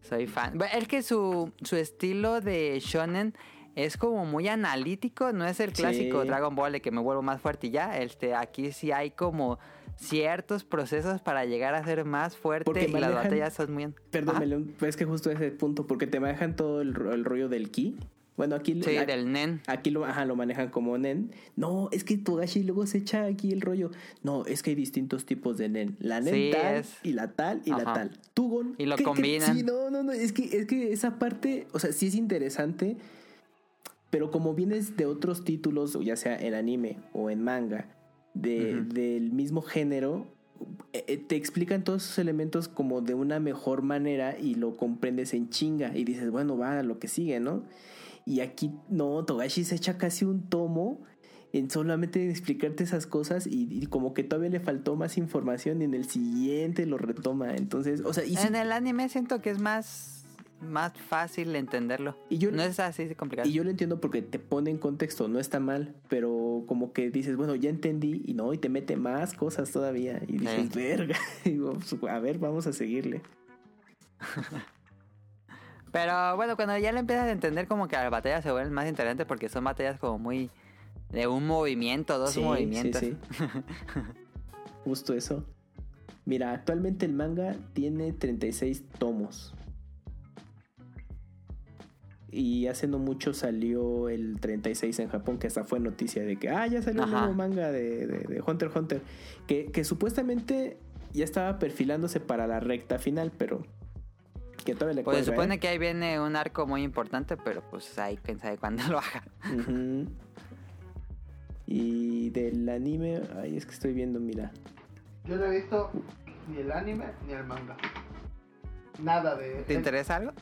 Soy fan. Es que su, su estilo de shonen es como muy analítico. No es el clásico Sí. Dragon Ball de que me vuelvo más fuerte y ya. Este, aquí sí hay como ciertos procesos para llegar a ser más fuerte. Porque y las batallas son muy. Perdón, pero es que justo ese punto, porque te manejan todo el rollo del ki. Bueno, aquí, Sí, del nen. aquí lo, ajá, lo manejan como nen. No, es que Togashi luego se echa aquí el rollo. No, es que hay distintos tipos de nen. La nen Sí, tal es- y la tal y la tal. Tugon. Y lo ¿qué- qué? combinan. Sí, no, no, no. Es que, es que esa parte, o sea, sí es interesante. Pero como vienes de otros títulos, ya sea en anime o en manga, de, del mismo género, eh, eh, te explican todos esos elementos como de una mejor manera y lo comprendes en chinga y dices, bueno, va a lo que sigue, ¿no? Y aquí no, Togashi se echa casi un tomo en solamente explicarte esas cosas y, y como que todavía le faltó más información y en el siguiente lo retoma. Entonces, o sea, y, En el anime siento que es más, más fácil entenderlo. Y yo- no es así de complicado. y yo lo entiendo porque te pone en contexto, no está mal, pero como que dices, bueno, ya entendí y no, y te mete más cosas todavía y dices, Sí. verga, y digo, pues, a ver, vamos a seguirle. Pero bueno, cuando ya le empiezas a entender como que las batallas se vuelven más interesantes porque son batallas como muy de un movimiento, dos Sí, movimientos. sí, sí. Justo eso. Mira, actualmente el manga tiene 36 tomos. Y hace no mucho salió el 36 en Japón, que hasta fue noticia de que, ah, ya salió un Ajá. nuevo manga de, de- de Hunter x Hunter. Que, que supuestamente ya estaba perfilándose para la recta final, pero que todavía le Pues se cuelga, supone ¿eh? que ahí viene un arco muy importante, pero pues ahí quién sabe cuándo lo haga. Y del anime, ay, es que estoy viendo, mira. Yo no he visto ni el anime ni el manga. Nada de. ¿Te interesa algo?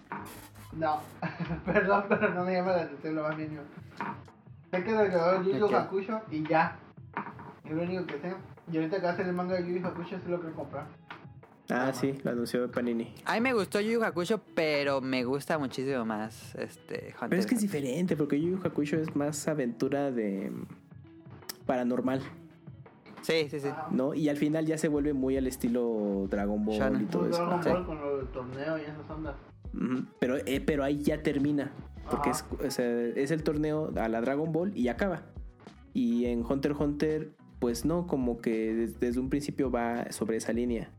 No, perdón, pero no me llama la atención lo más mínimo. Sé que del creador Yu Yu. Hakusho y ya. Es lo único que sé. Y ahorita que hacer el manga de Yu Yu Hakusho sí lo quiero comprar. Ah, sí, lo anunció Panini. A mí me gustó Yu Yu Hakusho, pero me gusta muchísimo más este Hunter. Pero es que es diferente, porque Yu Yu Hakusho es más aventura de paranormal, Hunter. Sí, sí, sí. ¿no? Y al final ya se vuelve muy al estilo Dragon Ball y todo Pues eso. Dragon sí. Con lo del torneo y esas ondas. Pero, eh, pero ahí ya termina, porque es, es el torneo a la Dragon Ball y acaba. Y en Hunter x Hunter, pues no, como que des- desde un principio va sobre esa línea.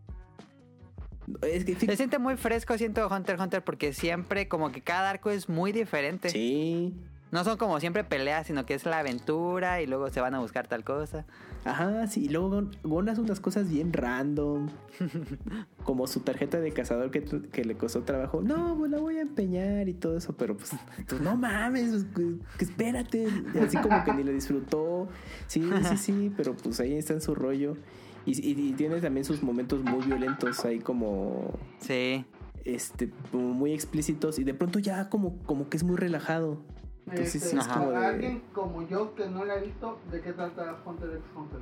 Es que Se siente muy fresco, siento Hunter x Hunter, porque siempre como que cada arco es muy diferente. Sí. No son como siempre peleas, sino que es la aventura y luego se van a buscar tal cosa. Ajá, sí. Y luego Gon, hace unas cosas bien random. Como su tarjeta de cazador que, que le costó trabajo. No, pues la voy a empeñar y todo eso. Pero pues, tú, no mames, pues, que espérate. Así como que ni lo disfrutó. Sí, sí, sí. Pero pues ahí está en su rollo. Y, y- y tiene también sus momentos muy violentos ahí como Sí. este como muy explícitos y de pronto ya como como que es muy relajado entonces sí es Ajá. como de alguien como yo que no la he visto, ¿de qué trata Hunter x Hunter?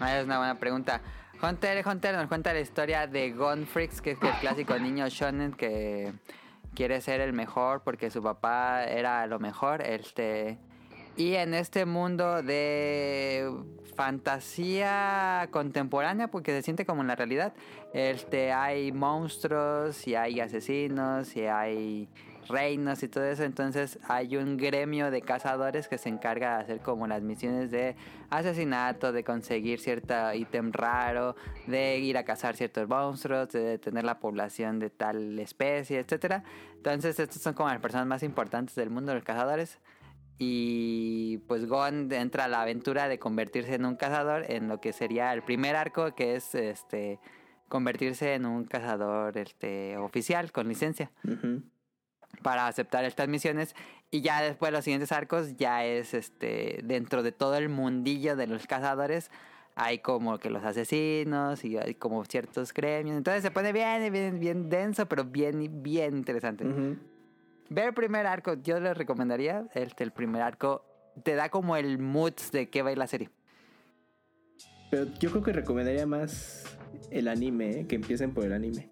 Ah, Es una buena pregunta. Hunter x Hunter nos cuenta la historia de Gon Freaks, que es el clásico niño shonen que quiere ser el mejor porque su papá era lo mejor. Este y en este mundo de fantasía contemporánea, porque se siente como en la realidad, este hay monstruos y hay asesinos y hay reinos y todo eso, entonces hay un gremio de cazadores que se encarga de hacer como las misiones de asesinato, de conseguir cierto ítem raro, de ir a cazar ciertos monstruos, de detener la población de tal especie, etcétera. Entonces estos son como las personas más importantes del mundo los cazadores. Y pues Gon entra a la aventura de convertirse en un cazador en lo que sería el primer arco que es este convertirse en un cazador este oficial con licencia Ujú. para aceptar estas misiones y ya después los siguientes arcos ya es este dentro de todo el mundillo de los cazadores hay como que los asesinos y hay como ciertos gremios entonces se pone bien bien bien denso pero bien bien interesante Ujú. Ver el primer arco yo les recomendaría este el primer arco te da como el mood de qué va a ir la serie Pero yo creo que recomendaría más el anime, ¿eh? que empiecen por el anime.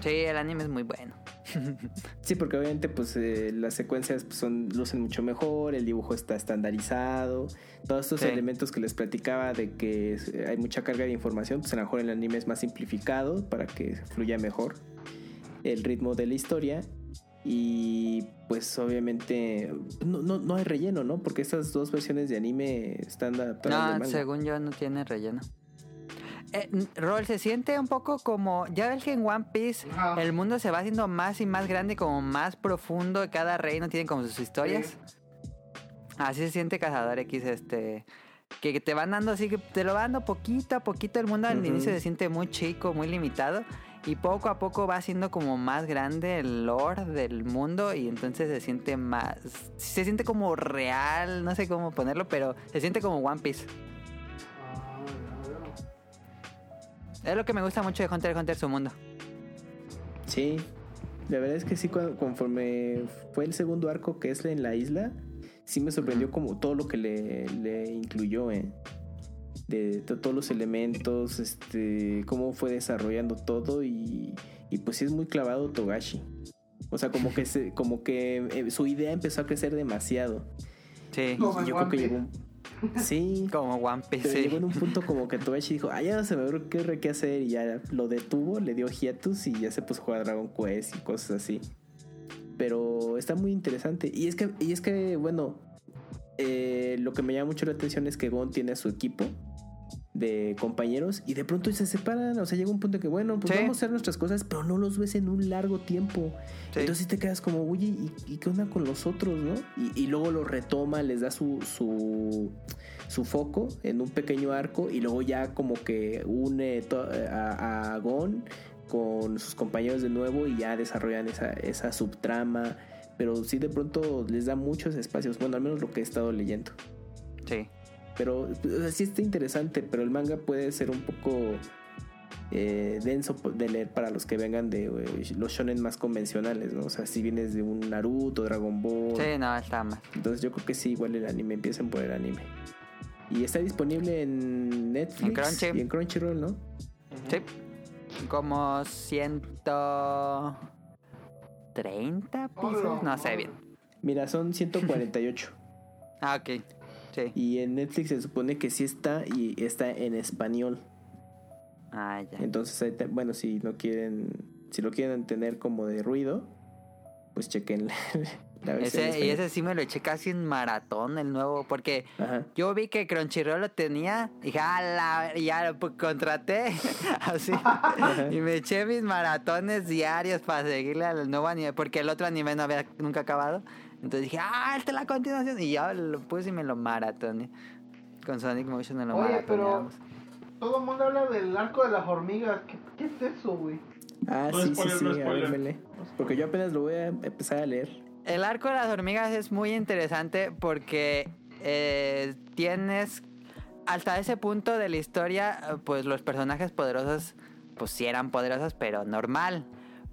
sí el anime es muy bueno Sí, porque obviamente pues eh, las secuencias pues, son lucen mucho mejor, el dibujo está estandarizado, todos estos Sí. elementos que les platicaba de que es- hay mucha carga de información, pues a lo mejor el anime es más simplificado para que fluya mejor el ritmo de la historia y pues obviamente no, no, no hay relleno, ¿no? Porque estas dos versiones de anime están adaptadas No, manga. según yo no tiene relleno. Eh, Rol, se siente un poco como. Ya ves que en One Piece el mundo se va haciendo más y más grande, como más profundo. y Cada reino tiene como sus historias. Así se siente Cazador X, este. Que te van dando así, que te lo van dando poquito a poquito. El mundo al inicio se siente muy chico, muy limitado. Y poco a poco va siendo como más grande el lore del mundo. Y entonces se siente más. Se siente como real, no sé cómo ponerlo, pero se siente como One Piece. Ah. Es lo que me gusta mucho de Hunter x Hunter, su mundo. Sí, la verdad es que sí, conforme fue el segundo arco que es en la isla, sí me sorprendió como todo lo que le, le incluyó, ¿eh? De to- todos los elementos, este, cómo fue desarrollando todo y, y pues sí es muy clavado Togashi. O sea, como que, se, como que eh, su idea empezó a crecer demasiado. Sí, Como yo creo One que llegó un... Sí, como One Piece. pero llegó en un punto como que Togashi dijo, ah, ya no se me ocurre qué, qué hacer y ya lo detuvo, le dio hiatus y ya se puso a jugar Dragon Quest y cosas así. Pero está muy interesante. Y es que, y es que bueno, eh, lo que me llama mucho la atención es que Gon tiene a su equipo de compañeros y de pronto se separan. O sea, llega un punto que, bueno, pues Sí. vamos a hacer nuestras cosas, pero no los ves en un largo tiempo. Sí. Entonces te quedas como, oye, ¿y, y qué onda con los otros, no? Y, y luego lo retoma, les da su, su, su foco en un pequeño arco y luego ya como que une a, a Gon con sus compañeros de nuevo y ya desarrollan esa, esa subtrama. Pero sí de pronto les da muchos espacios, bueno, al menos lo que he estado leyendo. Sí. Pero o sea, sí está interesante, pero el manga puede ser un poco eh, denso de leer para los que vengan de eh, los shonen más convencionales, ¿no? O sea, si vienes de un Naruto, Dragon Ball. Sí, no, está mal. Entonces yo creo que sí, igual el anime, empiecen por el anime. Y está disponible en Netflix En Crunchy. y en Crunchyroll, ¿no? Sí. Como 130 pisos. No sé bien. Mira, son 148. Ah, ok. Sí. y en Netflix se supone que sí está y está en español. Ah, ya. Entonces, bueno, si no quieren, si lo quieren tener como de ruido, pues chequen la versión. en Ese, y ese sí me lo eché casi en maratón, el nuevo, porque Ajá. yo vi que Crunchyroll lo tenía y dije, "A la-", ya lo contraté así. y me eché mis maratones diarios para seguirle al nuevo anime, porque el otro anime no había nunca acabado. Entonces dije, ah, esta es la continuación. Y ya lo puse y me lo maratoné. Con Sonic Motion me lo Oye, pero todo el mundo habla del arco de las hormigas. ¿Qué, qué es eso, güey? Ah, No sí, spoiler, sí, no sí, spoiler. ábremele. Porque yo apenas lo voy a empezar a leer. El arco de las hormigas es muy interesante porque eh, tienes hasta ese punto de la historia, pues los personajes poderosos, pues sí eran poderosos, pero normal.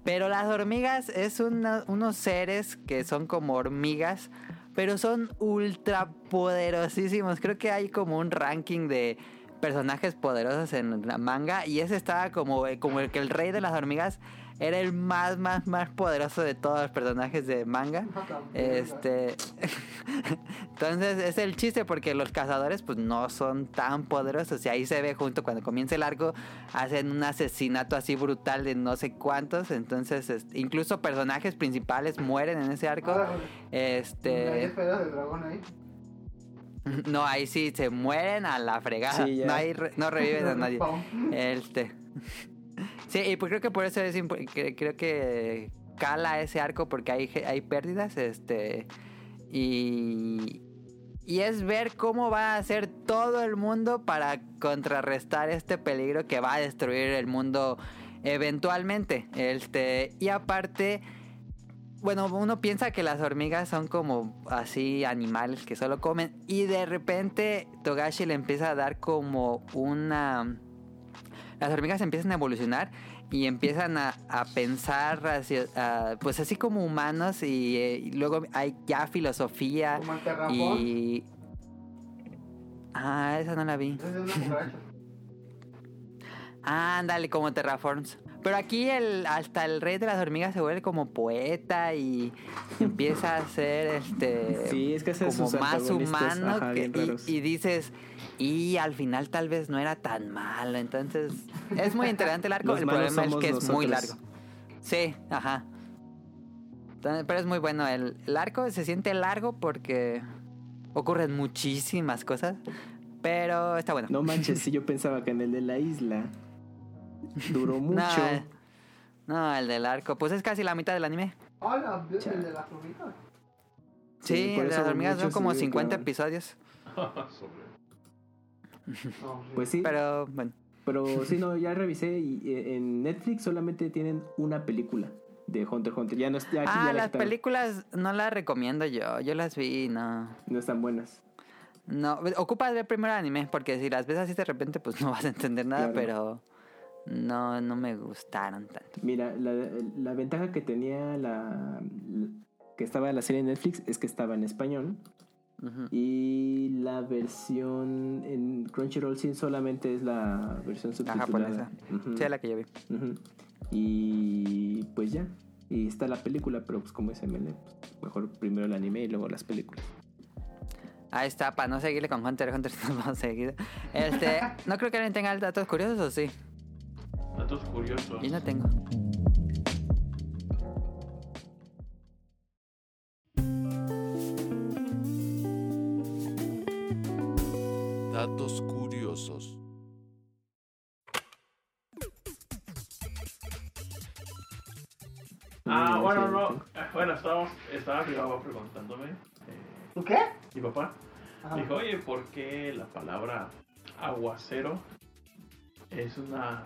Pero las hormigas es unos seres que son como hormigas, pero son ultra poderosísimos. Creo que hay como un ranking de personajes poderosos en la manga y ese estaba como, como el que el rey de las hormigas era el más, más, más poderoso de todos los personajes de manga. Este. Entonces es el chiste porque los cazadores pues no son tan poderosos. Y ahí se ve junto cuando comienza el arco. Hacen un asesinato así brutal de no sé cuántos. Entonces es- incluso personajes principales mueren en ese arco. ¿Hay Este. esferas de dragón ahí? No, ahí sí se mueren a la fregada. Sí, no, hay no reviven a nadie. Este. Sí, y pues creo que por eso es creo que cala ese arco porque hay, hay pérdidas, este y y es ver cómo va a hacer todo el mundo para contrarrestar este peligro que va a destruir el mundo eventualmente. Este, y aparte bueno, uno piensa que las hormigas son como así animales que solo comen y de repente Togashi le empieza a dar como una las hormigas empiezan a evolucionar y empiezan a, a pensar a- pues así como humanos y, eh, y luego hay ya filosofía Como el y ah esa no la vi. Ah, ándale como terraforms. Pero aquí el hasta el rey de las hormigas se vuelve como poeta y empieza a ser este Sí, es que hace como más humano ajá, que- bien raros. y, y dices y al final tal vez no era tan malo. Entonces es muy interesante el arco. Los el problema es que es muy largo. Sí ajá. Pero es muy bueno. El, el arco se siente largo porque ocurren muchísimas cosas pero está bueno. No manches, si yo pensaba que en el de la isla duró mucho. no, no, el del arco. Pues es casi la mitad del anime. Hola, el de las hormigas. sí, el de las hormigas son como se 50 quedaron. episodios. Pues sí, pero, pero bueno sí, no, ya revisé y eh, en Netflix solamente tienen una película de Hunter x Hunter. Ya no, ya, aquí Ah, ya las películas no las recomiendo yo. Yo las vi, no. No están buenas. No, ocupas ver primero el anime, porque si las ves así de repente, pues no vas a entender nada, Claro. pero no, no me gustaron tanto. Mira, la, la ventaja que tenía la, que estaba la serie en Netflix es que estaba en español Y la versión en Crunchyroll sí solamente es la versión La subtitulada. japonesa. Ujú, Sí, es la que yo vi. Y pues ya. Y está la película, pero pues como es ML, pues, mejor primero el anime y luego las películas. Ahí está, para no seguirle con Hunter Hunter, nos vamos a seguir. Este, no creo que alguien tenga datos curiosos, ¿o sí? Datos curiosos. Yo no tengo. Estábamos, estaba mi papá preguntándome. eh, ¿Tú qué? mi papá Ajá. dijo, oye, ¿por qué la palabra aguacero es una...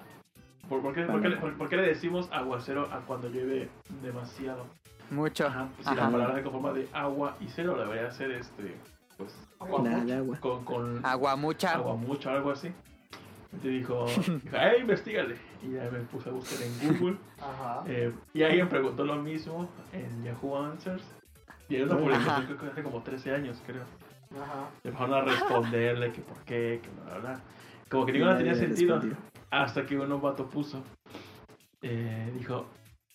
¿Por, por qué, por qué le- por- por qué le decimos aguacero a cuando llueve demasiado? Mucho. Ajá, pues si Ajá. la palabra se conforma de agua y cero, debería ser este, pues, Nada de agua. con, con Agua mucha. agua mucho, algo así. Y dijo, ¡eh, investigale! Y ya me puse a buscar en Google. Ajá. Eh, y alguien preguntó lo mismo en Yahoo Answers. Y era una publicación creo que hace como 13 años, creo. Ajá. Empezaron a responderle que por qué, que bla, bla, bla. Como que ninguna tenía sentido. respondió. Hasta que uno vato puso. eh, dijo,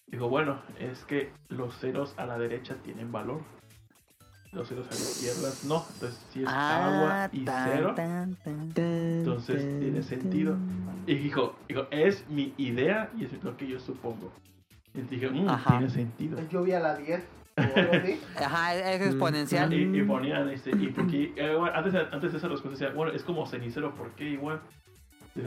dijo, bueno, es que los ceros a la derecha tienen valor. Los ceros a la izquierda no. Entonces, si es agua Ah, y tan, cero, tan, tan. entonces tiene sentido. Y dijo, dijo, es mi idea y es lo que yo supongo. Y dije, "Mm, Ajá. tiene sentido. Es lluvia a las 10 o algo así. Ajá, es Mm. exponencial. Y, y ponían este, y porque eh, bueno, antes, antes de esa respuesta decía, bueno, es como cenicero, ¿por qué igual?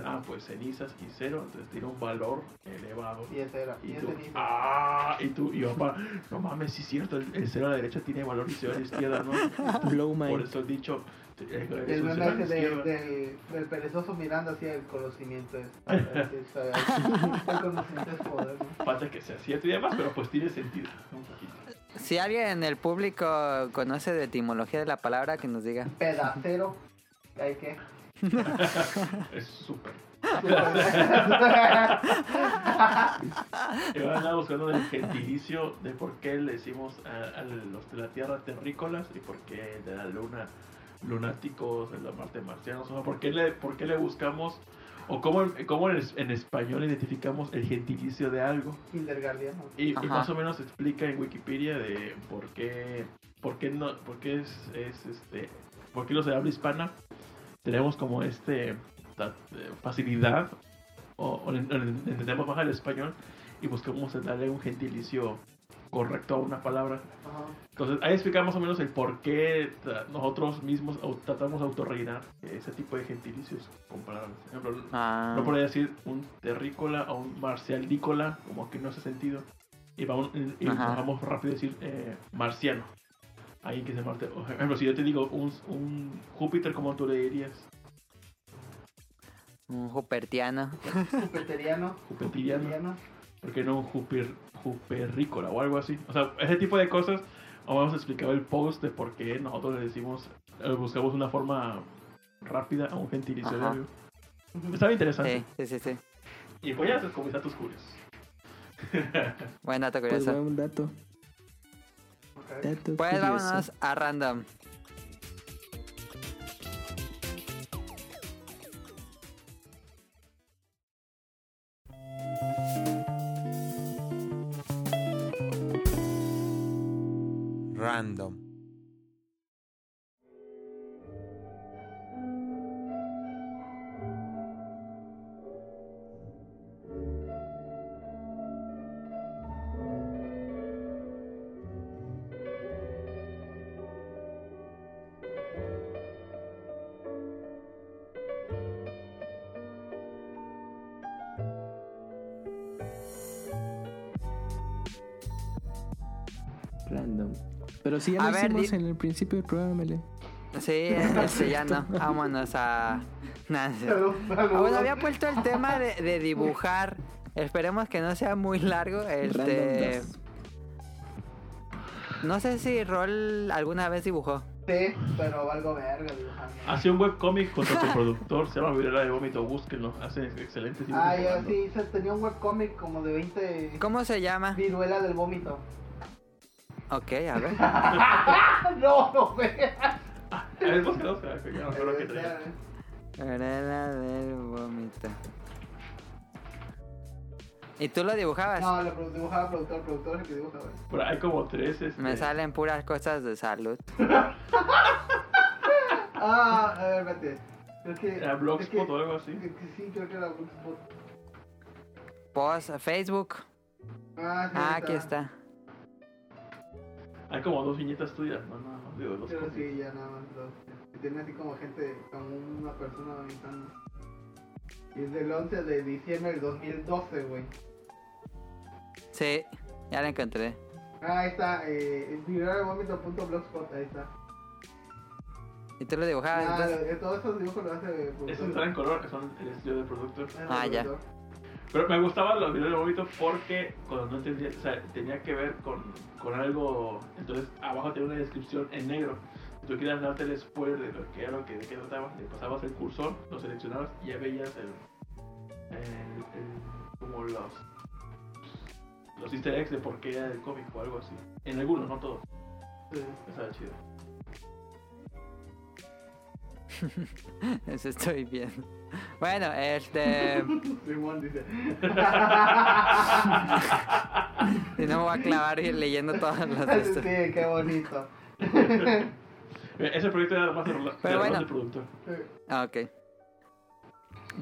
Ah, pues cenizas y cero, entonces tiene un valor elevado. Y ese era. Y Y ese tú, ah, y tú, y papá, no mames, sí es cierto, el, el cero a la derecha tiene valor y cero a la izquierda, ¿no? Blow Por mind. eso he dicho, es El un meme cero del, del perezoso mirando hacia el conocimiento. Es, es- es- el conocimiento es poder, ¿no? Falta que sea cierto y demás, pero pues tiene sentido, un poquito. Si alguien en el público conoce de etimología de la palabra, que nos diga. Pedacero. ¿Hay que? Es súper. Yo andaba buscando el gentilicio de por qué le decimos a, a los de la tierra terrícolas y por qué de la luna lunáticos, en la Marte marcianos, o sea, ¿por qué le, por qué le buscamos, o cómo, cómo en, en español identificamos el gentilicio de algo? Y, y más o menos explica en Wikipedia de por qué, por qué no, por qué es, es, este, por qué los de habla hispana tenemos como este eh, facilidad o, o en- en- entendemos más el español y buscamos darle un gentilicio correcto a una palabra. Entonces ahí explica más o menos el por qué nosotros mismos tratamos de autorrellenar ese tipo de gentilicios con palabras. Por ejemplo, Ah, no podría decir un terrícola o un marcialdícola, como que no hace sentido. Y vamos, y vamos rápido a decir eh, marciano. Ahí que se Marte. Por ejemplo, si yo te digo un, un Júpiter, ¿cómo tú le dirías? un jupertiano. Jupiteriano. Jupitiriano. ¿Por qué no un Jupir, Juperrícola o algo así? O sea, ese tipo de cosas. Vamos a explicar el post de por qué nosotros le decimos, eh, buscamos una forma rápida a un gentilicio de. Estaba interesante. Sí, sí, sí, sí. Y voy a hacer como datos curiosos. Buen dato Pues curioso. buen dato. Dato Pues curioso. vámonos a random. Random. Pero si ya A lo ver, hicimos di- en el principio del programa, Mele. Sí, este ya no. Vámonos a. Nah. Ah, bueno, había puesto el tema de, de dibujar. Esperemos que no sea muy largo. Este. No sé si Rol alguna vez dibujó. Sí, pero valgo verga dibujando. Hacía un webcomic contra su productor, se llama Virela de Vómito, búsquenlo, hace excelentes dibujos. Ah, ya jugando. sí, se tenía un webcomic como de 20 ¿Cómo se llama? viruela del vómito. Ok, a ver. no, no, sea, que ya no sé lo que traía. Arela del vómito. ¿Y tú lo dibujabas? No, lo dibujaba productor, productor es el que dibuja, güey. Pero hay como tres. Este, Me salen puras cosas de salud. Ah, a ver, vete. Creo que. Era Blogspot que- o algo así. que- que Sí, creo que era Blogspot. Post, Facebook. Ah, sí, Ah, aquí está. Hay como dos viñetas tuyas, no, no, no, digo, dos Pero cómics. sí, ya nada más dos. Tiene así como gente, como una persona aventando. Y es del 11 de diciembre del 2012, güey. Sí, ya lo encontré. Ah, ahí está, eh, viralvomito.blogspot, ahí está. ¿Y tú lo dibujabas? Ah, entonces? todos esos dibujos lo hace Esos están en color, que son el estudio del productor. Ah, ya. Pero me gustaban los videos de Vómito porque cuando no entendía, o sea, tenía que ver con, con algo. Entonces, abajo tenía una descripción en negro. Si tú querías darte el spoiler de lo que era lo que de qué trataba, le pasabas el cursor, lo seleccionabas y ya veías el. el- el- como los. los easter eggs de por qué era el cómic o algo así. En algunos, no todos. Sí. Estaba chido. Eso estoy bien. Bueno, este. Simón dice. Si no me voy a clavar leyendo todos los de sí, qué bonito. Eh, Ese proyecto era más de, Pero de bueno. del productor. Ah, ok.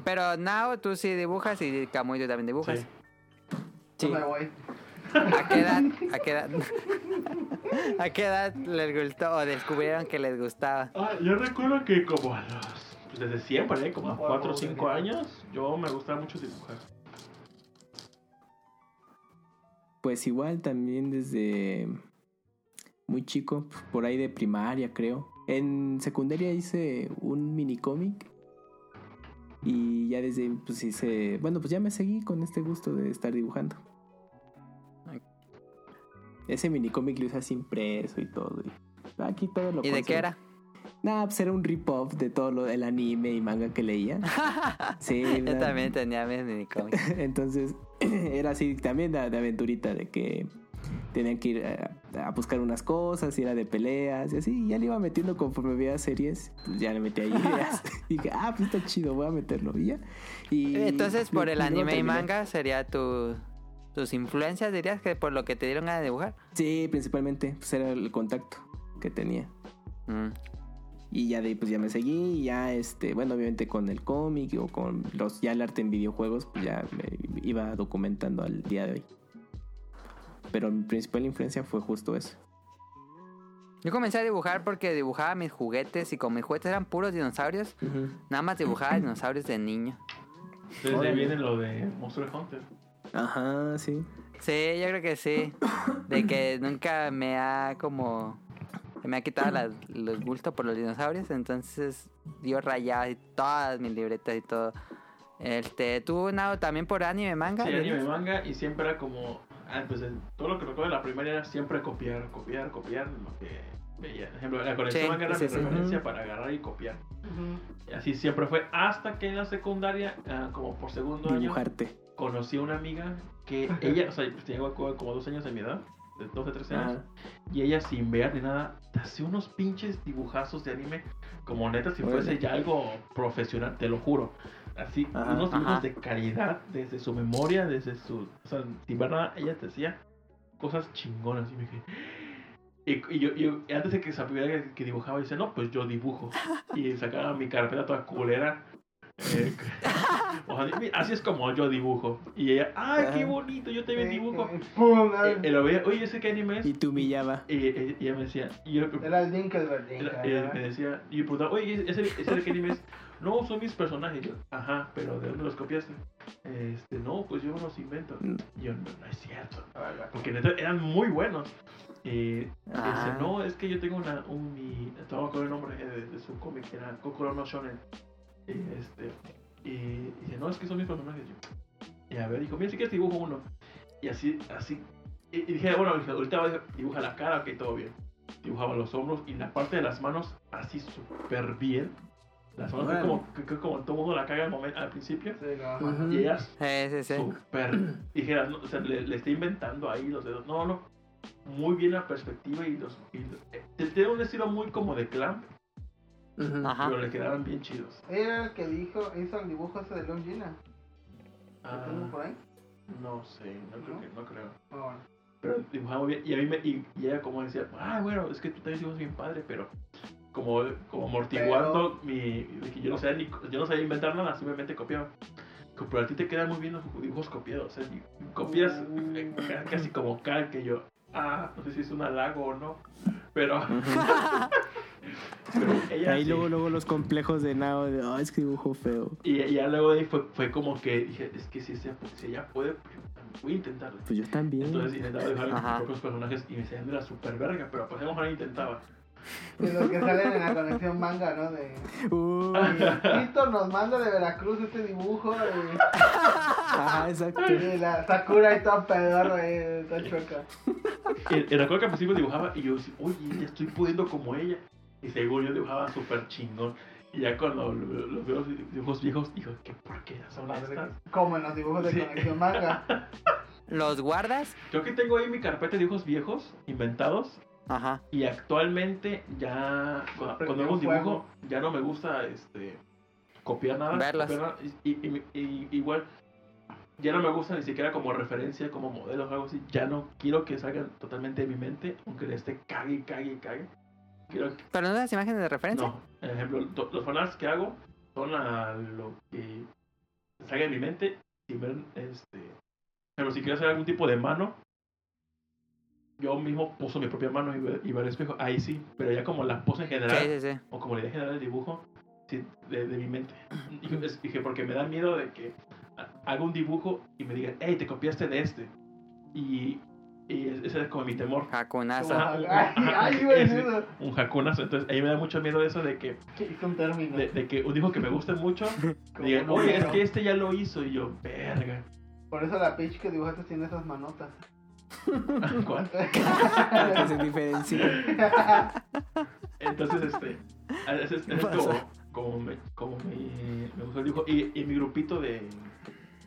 Pero Now tú sí dibujas y Camuy tú también dibujas. Sí. Sí. No me voy. ¿A qué edad? ¿A qué edad? ¿A qué edad les gustó o descubrieron que les gustaba? Ah, yo recuerdo que como a los... desde siempre, ¿eh? como a No, 4 o no, 5 no. años, yo me gustaba mucho dibujar. Pues igual también desde muy chico, pues, por ahí de primaria creo. En secundaria hice un mini cómic y ya desde pues hice, bueno pues ya me seguí con este gusto de estar dibujando. Ese mini cómic lo hice así impreso y todo. y aquí todo lo ¿Y de qué era? Nah, pues era un rip-off de todo lo del anime y manga que leía. Sí, Yo también tenía mis entonces era así también de, de aventurita, de que tenía que ir a, a buscar unas cosas, y era de peleas y así. Y ya le iba metiendo conforme veía series, pues ya le metí ahí ideas. y dije, ah, pues está chido, voy a meterlo. Y ya. Y Entonces, por el anime y manga sería tu, tus influencias, dirías que por lo que te dieron de dibujar. Sí, principalmente, pues era el contacto que tenía. Mm. Y ya de ahí pues ya me seguí y ya este, bueno, obviamente con el cómic o con los ya el arte en videojuegos, pues ya me iba documentando al día de hoy. Pero mi principal influencia fue justo eso. Yo comencé a dibujar porque dibujaba mis juguetes y como mis juguetes eran puros dinosaurios, nada más dibujaba dinosaurios de niño. Desde ahí viene lo de Monster Hunter. Ajá, sí. Sí, yo creo que sí. De que nunca me ha como... Me ha quitado la- los gustos por los dinosaurios, entonces yo rayaba y todas mis libretas y todo. Este, ¿tú, Nao, también por anime, manga? Sí, anime manga y siempre era como. ah, pues, todo lo que recuerdo de la primaria era siempre copiar, copiar, copiar lo que veía. Por ejemplo, la colección Sí, manga era sí, mi sí. referencia para agarrar y copiar. Y así siempre fue. Hasta que en la secundaria, ah, como por segundo año, Dibujarte. conocí a una amiga que ella, o sea, pues, tenía como como dos años de mi edad, de 12, 13 años. Ajá. Y ella sin ver ni nada, te hacía unos pinches dibujazos de anime, como neta si Órale. fuese ya algo profesional, te lo juro. Así, Ajá, unos dibujos ajá. de calidad, desde su memoria, desde su... O sea, sin ver nada, ella te hacía cosas chingonas. Y me dije... Y, y yo, yo- antes de que supiera que, que dibujaba, dice, no, pues yo dibujo. Y sacaba mi carpeta toda culera. Eh, o sea, "Mi- así es como yo dibujo. Y ella, ay, qué bonito, yo también dibujo. Y, y lo veía, oye, ¿ese qué anime es? Y te humillaba. Y, y- y ella me decía, y yo, Era el Dinkelberg. era- ella me decía, y yo preguntaba, oye, ¿ese, ese qué anime es? No, son mis personajes. Yo, ajá, pero ¿de dónde los copiaste? Este, no, pues yo los invento. Mm. Y yo, no, no es cierto. Porque eran muy buenos. Y dice, Ah. no, es que yo tengo una, un, mi, no me acuerdo el nombre eh, de, de su cómic, que era Kokoro no Shonen. Y, este, y dice, no, es que son mis personajes. Y, y a ver, dijo, mira, si quieres dibujo uno. Y así, así. Y, y dije, bueno, ahorita va a dibujar la cara, ok, todo bien. Dibujaba los hombros y la parte de las manos así súper bien. Las manos Órale. como, que, que como todo mundo la caga al, momento, al principio. Ujú. Y ellas Sí, sí, sí. súper. Dijera, no, o sea, le, le está inventando ahí los dedos. No, no. Muy bien la perspectiva y los. Y, eh, tiene un estilo muy como de clamp, Ajá. pero le quedaban bien chidos. Era el que dijo, hizo el dibujo ese de Leon Gina. Ah, ¿Lo tengo por ahí? no sé, no creo ¿No? que, no creo. Ah, bueno. Pero dibujaba muy bien. Y a mí me. Y, y ella como decía, ah, bueno, es que tú también dibujas bien padre, pero. Como, como amortiguando mi. de que yo no sabía ni. Yo no sabía inventar nada, simplemente copiaba. Pero a ti te quedan muy bien los dibujos copiados. O sea, copias eh, ca- casi como cal que yo. Ah, no sé si es un halago o no. Pero. pero ella. Ahí sí. luego, luego los complejos de Nao de, "Ah, es que dibujo feo. Y, y ya luego de ahí fue, fue como que dije, es que si, ella- si ella puede, pues yo también voy a intentarlo. Pues yo también. Entonces intentaba dibujar propios personajes y me decían, era súper verga, pero pues a lo mejor intentaba. De los que salen en la conexión manga, ¿no? De... Uy, Víctor nos manda de Veracruz este dibujo y, ajá, exacto. y la Sakura y toda pedorra y toda chueca. Y, y recuerdo que al principio dibujaba y yo decía, oye, ya estoy pudiendo como ella. Y según yo dibujaba súper chingón. Y ya cuando lo- los veo los dibujos viejos, digo, ¿qué porquerías son estas? Como en los dibujos de Sí. conexión manga. ¿Los guardas? Creo que tengo ahí mi carpeta de dibujos viejos, inventados. Ajá. Y actualmente ya, cuando, cuando hago un dibujo, ya no me gusta este copiar nada. Verlas. copiar nada, y, y- y- y- igual, ya no me gusta ni siquiera como referencia, como modelo o algo así. Ya no quiero que salgan totalmente de mi mente, aunque le esté cague, y cague, cague. Quiero ¿Pero no las imágenes de referencia? no, por ejemplo, los fanarts que hago son a lo que salga de mi mente sin ver, este... Pero si quiero hacer algún tipo de mano, yo mismo puso mi propia mano y y ver el espejo, ahí sí, pero ya como la pose en general, Sí, sí, sí. o como la idea general del dibujo, de, de mi mente. Es- dije, porque me da miedo de que ha- haga un dibujo y me digan, hey, te copiaste de este. Y, y ese es como mi temor. Hakunazo. Ajá. Ay, ay, Ese-. Un jacunazo, entonces ahí me da mucho miedo eso de que, un término. de, de que un dibujo que me guste mucho, digan, un oye, es número. que este ya lo hizo, y yo, verga. Por eso la Peach que dibujaste tiene esas manotas. ¿Cuál? Que se diferencie. Entonces, este, ese es, ese es como, como, me, como me, me gusta el dibujo. Y, y mi grupito de,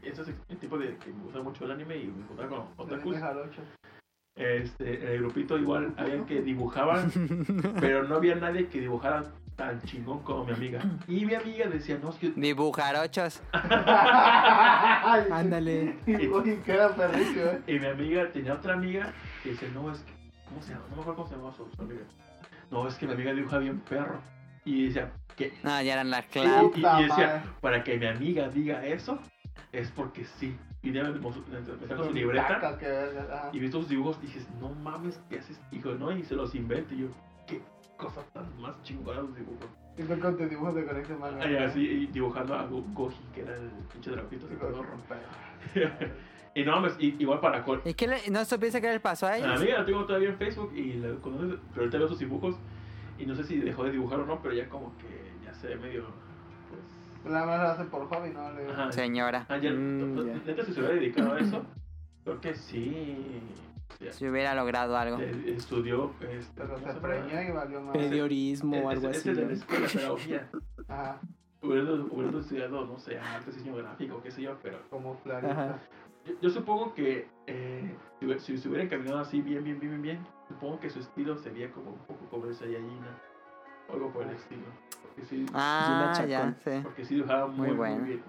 ese es el tipo de que me gusta mucho el anime y me gusta con otakus. Jarocho. este, en el grupito igual había que dibujaban, pero no había nadie que dibujara tan chingón como mi amiga. Y mi amiga decía, no, es que Dibujarochos. Ándale. Que eh. Y mi amiga tenía otra amiga que dice, no, es que, ¿cómo se llama? No me acuerdo cómo se llama su, su amiga. No, es que mi amiga dibuja bien perro. Y decía, ¿qué? No, ya eran las Y, claves. y- decía, para que mi amiga diga eso, es porque sí. Y ya me, me sacó su libreta que- ajá. y vi tus dibujos y dices, no mames, ¿qué haces, hijo? No, y se los inventa. Y yo, qué cosa tan más chingona los dibujos. Y fue con tus dibujos de conexión más Ay, así, y dibujando a Go- Goji, que era el pinche dragocito así todo romper. y no mames, y- igual para Col. ¿Y qué le, no supiste qué les pasó a A mi ellos? amiga la tengo todavía en Facebook y la conoce, pero ahorita veo sus dibujos y no sé si dejó de dibujar o no, pero ya como que ya se ve medio, pues... La más lo hace por hobby, ¿no? Le- Ajá. Señora. Ah, ya, Mm, ya. neta, si se hubiera dedicado a eso, creo que sí. ya, Si hubiera logrado algo. eh, estudió. Este, Pero ¿cómo se preñó y valió más. Pediorismo o algo así. de ¿no? la escuela, pedagogía. Ajá, Hubiera, hubiera estudiado, no sé, arte, diseño gráfico, qué sé yo, pero como clarita. Ajá. yo, yo supongo que eh, si, hubiera- si se hubiera encaminado así bien, bien, bien, bien, bien, supongo que su estilo sería como un poco como el Saiyajina o algo por el estilo. Porque sí, Ah, ya, sí. porque sí dibujaba muy, Muy muy, bueno. bien.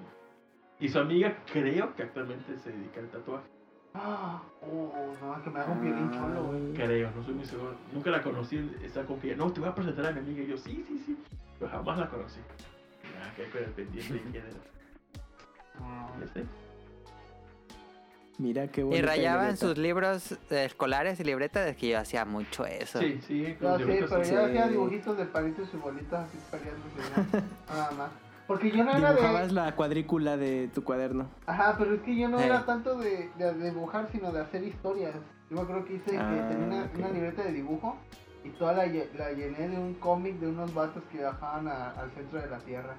Y su amiga creo que actualmente se dedica al tatuaje. Ah, oh, no, que me un piolín cholo, güey. Creo, no soy muy seguro. Nunca la conocí, está con que no, te voy a presentar a mi amiga. Y yo, sí, sí, sí. Pero jamás la conocí. Ya, que con el pendiente de quién era. Ya sé. Mira qué Y rayaban libreta. sus libros escolares y libretas, es que yo hacía mucho eso. Sí, sí, No, sí, pero yo hacía dibujitos de palitos y bolitas así peleándose. Nada más. Porque yo no era Dibujabas de. la cuadrícula de tu cuaderno. Ajá, pero es que yo no Sí. era tanto de, de dibujar, sino de hacer historias. Yo me acuerdo que hice Ah, que tenía una, ok. una libreta de dibujo y toda la, la llené de un cómic de unos vatos que viajaban a- al centro de la Tierra.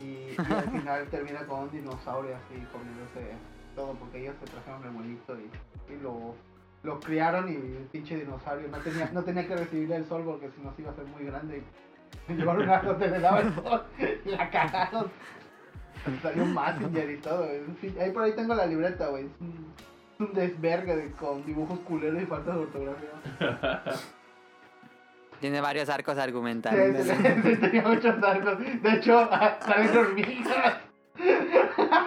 Y, y al final termina con un dinosaurio así comiéndose todo porque ellos se trajeron el monito y, y lo, lo criaron y el pinche dinosaurio no tenía, no tenía que recibir el sol porque si no se iba a ser muy grande. Y llevaron a donde le daba el sol y la cagaron. Salió un Messenger y todo. Ahí por ahí tengo la libreta, güey. Es un, un desvergue de- con dibujos culeros y faltas de ortografía. Tiene varios arcos Sí, argumentales. sí, sí, tenía muchos arcos. De hecho, salen hormigas.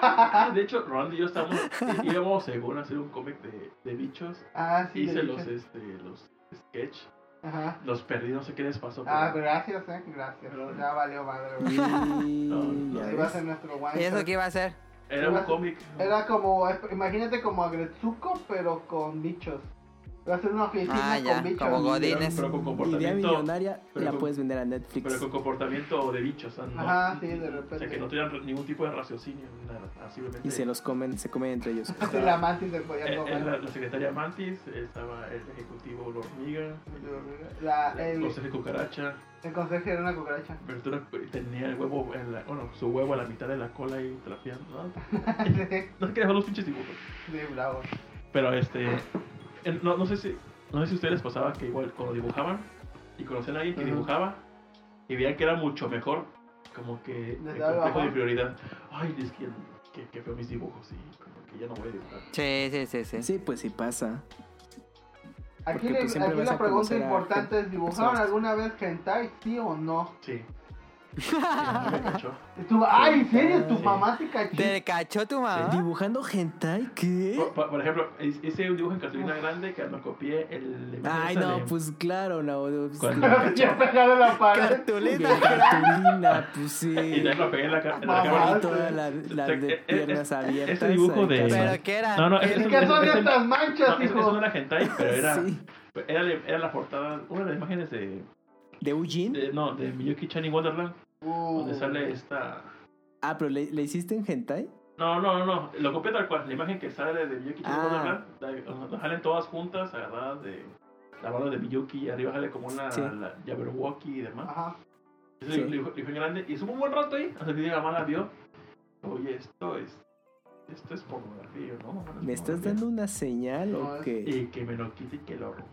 De hecho, Ronald y yo estábamos, íbamos según a hacer un cómic de, de bichos. Ah, sí. Hice los, este, los sketch. Ajá. Los perdí, no sé qué les pasó. Ah, pero- gracias, eh. Gracias. Ya valió madre. Y No, Iba a ser nuestro ¿Y one eso shot. qué iba a hacer? Era un cómic. Era como, imagínate como Agretsuko, pero con bichos. Iba a ser una oficina Ah, ya, con bichos. como Godín. Pero, pero con Idea comportamiento. millonaria pero la con- puedes vender a Netflix. Pero con comportamiento de bichos, ¿no? Ajá, sí, de O sea, repente. que no tenían re- ningún tipo de raciocinio, ni nada. simplemente. Y se los comen, se comen entre ellos. La mantis se podía Eh, eh, comer. la, la secretaria Mantis, estaba el ejecutivo La Hormiga, La, la el, conserje Cucaracha, el conserje era una cucaracha. Bertura tenía el huevo, en la, bueno, su huevo a la mitad de la cola y trapeando, ¿no? sí, No sé qué dejó los pinches dibujos. sí, bravo. Pero este, no, no sé si, no sé si a ustedes les pasaba que igual cuando dibujaban y conocían a alguien que dibujaba y veían que era mucho mejor, como que el complejo de inferioridad. Ay, es que, que, que feo mis dibujos y como que ya no voy a dibujar. Sí, sí, sí, sí. Sí, pues sí pasa. Aquí, le- pues, aquí la pregunta importante es, ¿dibujaron alguna vez hentai, sí o no? Sí. Y tú, ay, ¿en serio? ¿Tu Sí. mamá te cachó? ¿Te cachó tu mamá? ¿Dibujando hentai? ¿Qué? Por, por- por ejemplo, es- hice un dibujo en cartulina grande que me copié el... la Ay, no, de- pues claro, no. pues, Cuando- ya pegado la pared. Cartulina. Cartulina, pues Y sí. también lo pegué en la, en la Mamá. cámara. Y todas las Eh, de eh, piernas eh, abiertas. ese dibujo de-. ¿Pero qué era? No, no, ¿Qué- ¿Qué son estas manchas, No, hijo? eso no era hentai, pero era, Sí. era, era la portada, una de las imágenes de, ¿De Eugene? de- no, de Miyuki Chan y Wonderland, Uh, donde sale esta... Ah, pero ¿le, le hiciste en hentai? No, no, no, no, lo copié tal cual, la imagen que sale de Miyuki Ah. Donde salen todas juntas, agarradas de la mano de Miyuki, y arriba sale como una Sí. la Jabberwocky y demás. Ajá. Ese Sí. dibujo en grande, y estuvo un buen rato ahí, hasta que mi la vio. Oye, esto es... Esto es pornografía, ¿no? no es ¿Me estás pornografía". dando una señal No, o qué? Y que me lo quite y que lo rompa.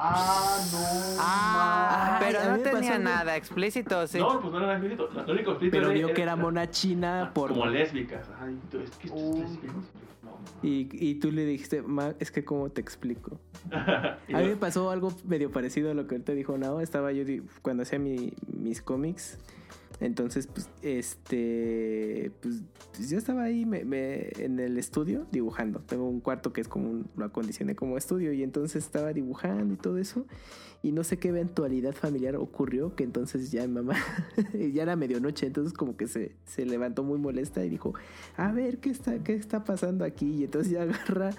Ah, no. Ah, pero no pasó tenía nada explícito, sí. No, pues no era explícito. Lo único explícito Pero vio que era mona china por... Como lésbicas. Ay, tú, es que Uh. lesbianas. No, Y, y tú le dijiste, "Ma, es que cómo te explico. Y A mí me pasó algo medio parecido a lo que ahorita dijo Nao. Estaba yo cuando hacía mi- mis cómics. Entonces, pues, este, pues, pues, yo estaba ahí me- en el estudio dibujando. Tengo un cuarto que es como un, lo acondicioné como estudio y entonces estaba dibujando y todo eso. Y no sé qué eventualidad familiar ocurrió que entonces ya mamá, ya era medianoche, entonces como que se, se levantó muy molesta y dijo, a ver, ¿qué está, qué está pasando aquí? Y entonces ya agarra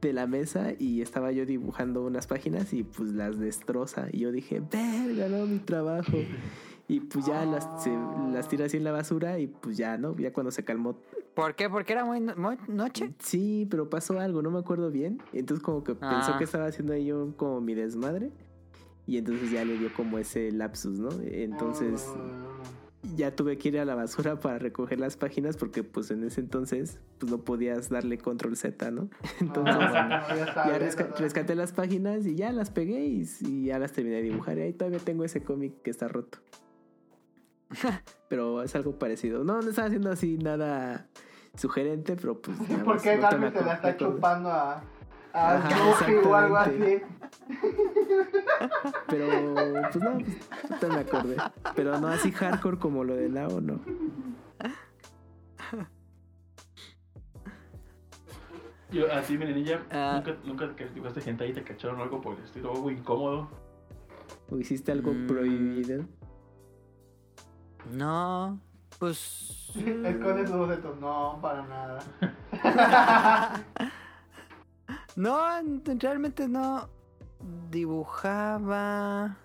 de la mesa y estaba yo dibujando unas páginas y pues las destroza. Y yo dije, verga, no, mi trabajo. Y pues ya las, se- las tira así en la basura y pues ya, ¿no? Ya cuando se calmó. ¿Por qué? Porque era muy, muy noche. Sí, pero pasó algo, no me acuerdo bien. Entonces como que Ah. pensó que estaba haciendo ahí yo como mi desmadre. Y entonces ya le dio como ese lapsus, ¿no? Entonces ya tuve que ir a la basura para recoger las páginas porque pues en ese entonces pues no podías darle control Z, ¿no? Entonces ya resca- rescaté las páginas y ya las pegué y, y ya las terminé de dibujar. Y ahí todavía tengo ese cómic que está roto. Pero es algo parecido. No, no estaba haciendo así nada sugerente, pero pues... nada ¿Por más, qué ahorita me Gaby se la está chupando a, a Ajá, o algo así? Pero pues no, pues ahorita me acordé. Pero no así hardcore como lo de Nao, no. Yo, a ti, mi niña, Ah. nunca, nunca que dibujaste gente ahí te cacharon algo por el estilo, algo incómodo. ¿O hiciste algo Mm. prohibido? No, pues... Esconde sus bocetos. No, para nada. No, realmente no dibujaba.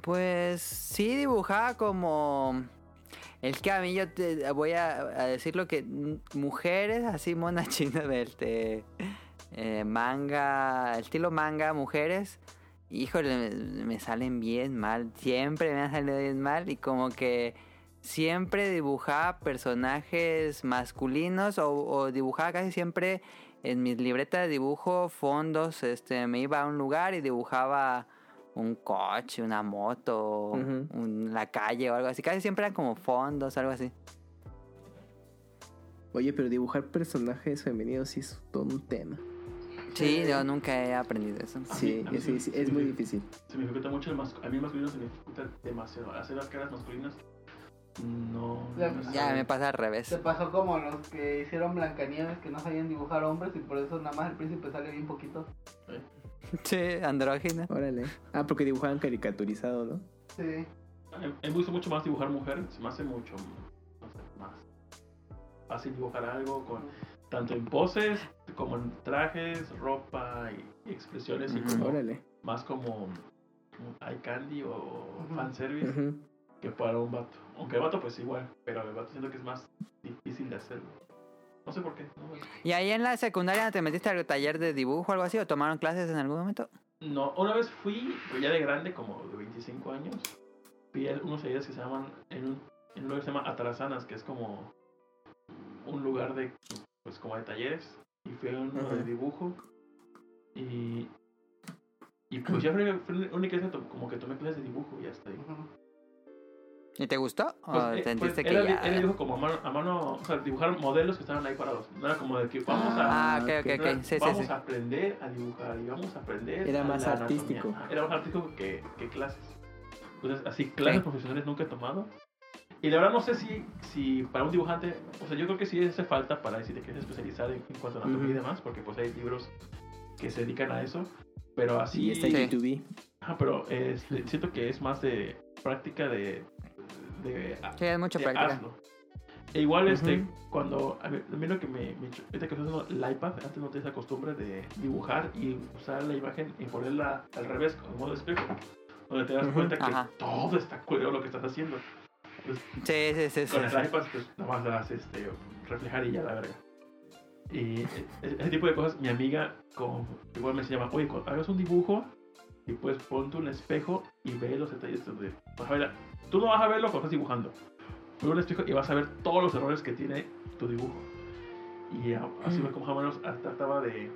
Pues sí dibujaba como. Es que a mí yo te voy a, a decir lo que mujeres así monas chinas de este eh, manga, estilo manga, mujeres, híjole, me, me salen bien mal, siempre me han salido bien mal y como que siempre dibujaba personajes masculinos o, o dibujaba casi siempre en mis libretas de dibujo fondos, este, me iba a un lugar y dibujaba un coche, una moto, un- la calle o algo así. Casi siempre eran como fondos, algo así. Oye, pero dibujar personajes femeninos sí es todo un tema. Sí, yo nunca he aprendido eso. Sí, mí- sí, sí- sí, es muy difícil. Se me dificulta mucho el masculino. A mí el masculino se me dificulta demasiado. Hacer las caras masculinas, no. Ya- no me Ya me pasa al revés. Se pasó como los que hicieron Blancanieves que no sabían dibujar hombres y por eso nada más el príncipe sale bien poquito. Sí, andrógino. Órale. Ah, porque dibujaban caricaturizado, ¿no? Sí. A mí me gusta mucho más dibujar mujer. Se me hace mucho no sé, más fácil dibujar algo con tanto en poses como en trajes, ropa y, expresiones y como Órale. más como un eye candy o Ujú. fanservice Ujú. que para un vato. Aunque el vato pues igual, pero el vato siento que es más difícil de hacerlo. No sé por qué. No, ¿Y ahí en la secundaria te metiste al taller de dibujo o algo así? ¿O tomaron clases en algún momento? No, una vez fui, pero ya de grande, como de 25 años, fui a unos talleres que se llaman, en un, en un lugar que se llama Atarazanas, que es como un lugar de, pues como de talleres, y fui a uno Ajá. de dibujo, y, y pues ya fue, fue la única vez como que tomé clases de dibujo y hasta ahí. ¿Y te gustó? Pues, ¿O eh, sentiste pues, que era, ya...? era dibujo como a mano, a mano, o sea, dibujar modelos que estaban ahí parados. No era como de que vamos a, Ah. Sí, vamos sí. a aprender a dibujar y vamos a aprender. Era más anatomía. artístico. Era más artístico que, que clases. Entonces, así, clases profesionales nunca he tomado. Y la verdad no sé si, si para un dibujante, o sea, yo creo que sí hace falta para si te quieres especializar en, en cuanto a anatomía y Ujú. demás, porque pues hay libros que se dedican a eso. Pero así, Y está YouTube. Ajá, pero este, siento que es más de práctica de... de Sí, es mucha de práctica. hazlo. E igual, este, Ujú. cuando. A mí, a mí lo que me. me ahorita que estoy usando el iPad, antes no tenía esa costumbre de dibujar y usar la imagen y ponerla al revés, con modo espejo. Donde te das Ujú. cuenta que Ajá. todo está culero lo que estás haciendo. Pues, Sí, sí, sí. sí. con el iPad, pues nada más das este, reflejar y ya la verga. Y e- ese tipo de cosas, mi amiga, como, igual me enseñaba, oye, hagas un dibujo y pues ponte un espejo y ve los detalles donde vas a ver, tú no vas a verlo cuando estás dibujando, pero un espejo y vas a ver todos los errores que tiene tu dibujo. Y así fue como más o menos ah, trataba de, de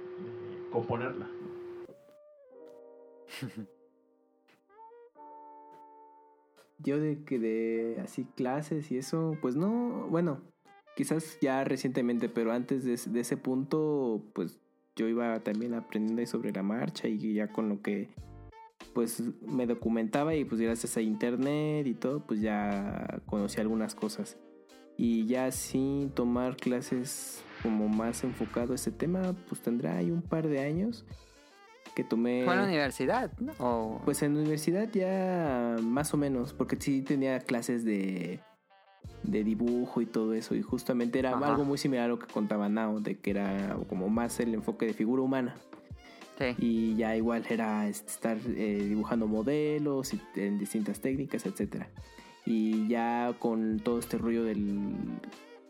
componerla. Yo de que de así clases y eso, pues no, bueno, quizás ya recientemente, pero antes de, ese punto, pues yo iba también aprendiendo sobre la marcha y ya con lo que pues me documentaba y pues gracias a internet y todo, pues ya conocí algunas cosas. Y ya sin tomar clases como más enfocado a este tema, pues tendrá ahí un par de años que tomé... Fue en la universidad, ¿no? O- Pues en la universidad ya más o menos, porque sí tenía clases de, de dibujo y todo eso, y justamente era Ajá. algo muy similar a lo que contaba Nao, de que era como más el enfoque de figura humana. sí. Y ya igual era este, estar eh, dibujando modelos y en distintas técnicas, etcétera. Y ya con todo este rollo del,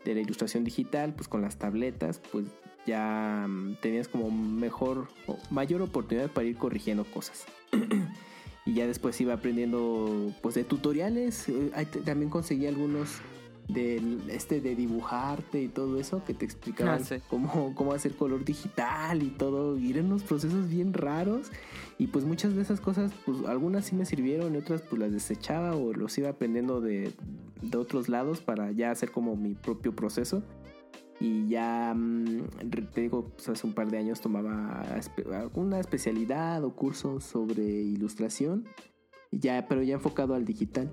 de la ilustración digital, pues con las tabletas, pues ya mm, tenías como mejor o mayor oportunidad para ir corrigiendo cosas. y ya después iba aprendiendo pues de tutoriales, eh, también conseguí algunos del este de dibujarte y todo eso que te explicaban Ah, sí. cómo, cómo hacer color digital y todo, y eran unos procesos bien raros y pues muchas de esas cosas pues algunas sí me sirvieron y otras pues las desechaba o los iba aprendiendo de, de otros lados para ya hacer como mi propio proceso y ya mm, te digo pues hace un par de años tomaba alguna especialidad o curso sobre ilustración ya pero ya enfocado al digital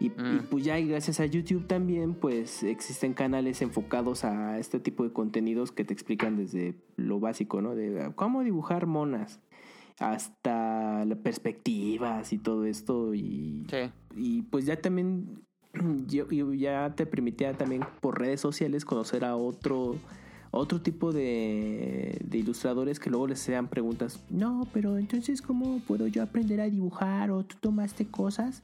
y, y, Mm. pues ya y gracias a YouTube también pues existen canales enfocados a este tipo de contenidos que te explican desde lo básico, ¿no? De cómo dibujar monas hasta las perspectivas y todo esto y, Sí. y pues ya también yo, yo ya te permitía también por redes sociales conocer a otro otro tipo de, de ilustradores que luego les hacían preguntas no pero entonces cómo puedo yo aprender a dibujar o tú tomaste cosas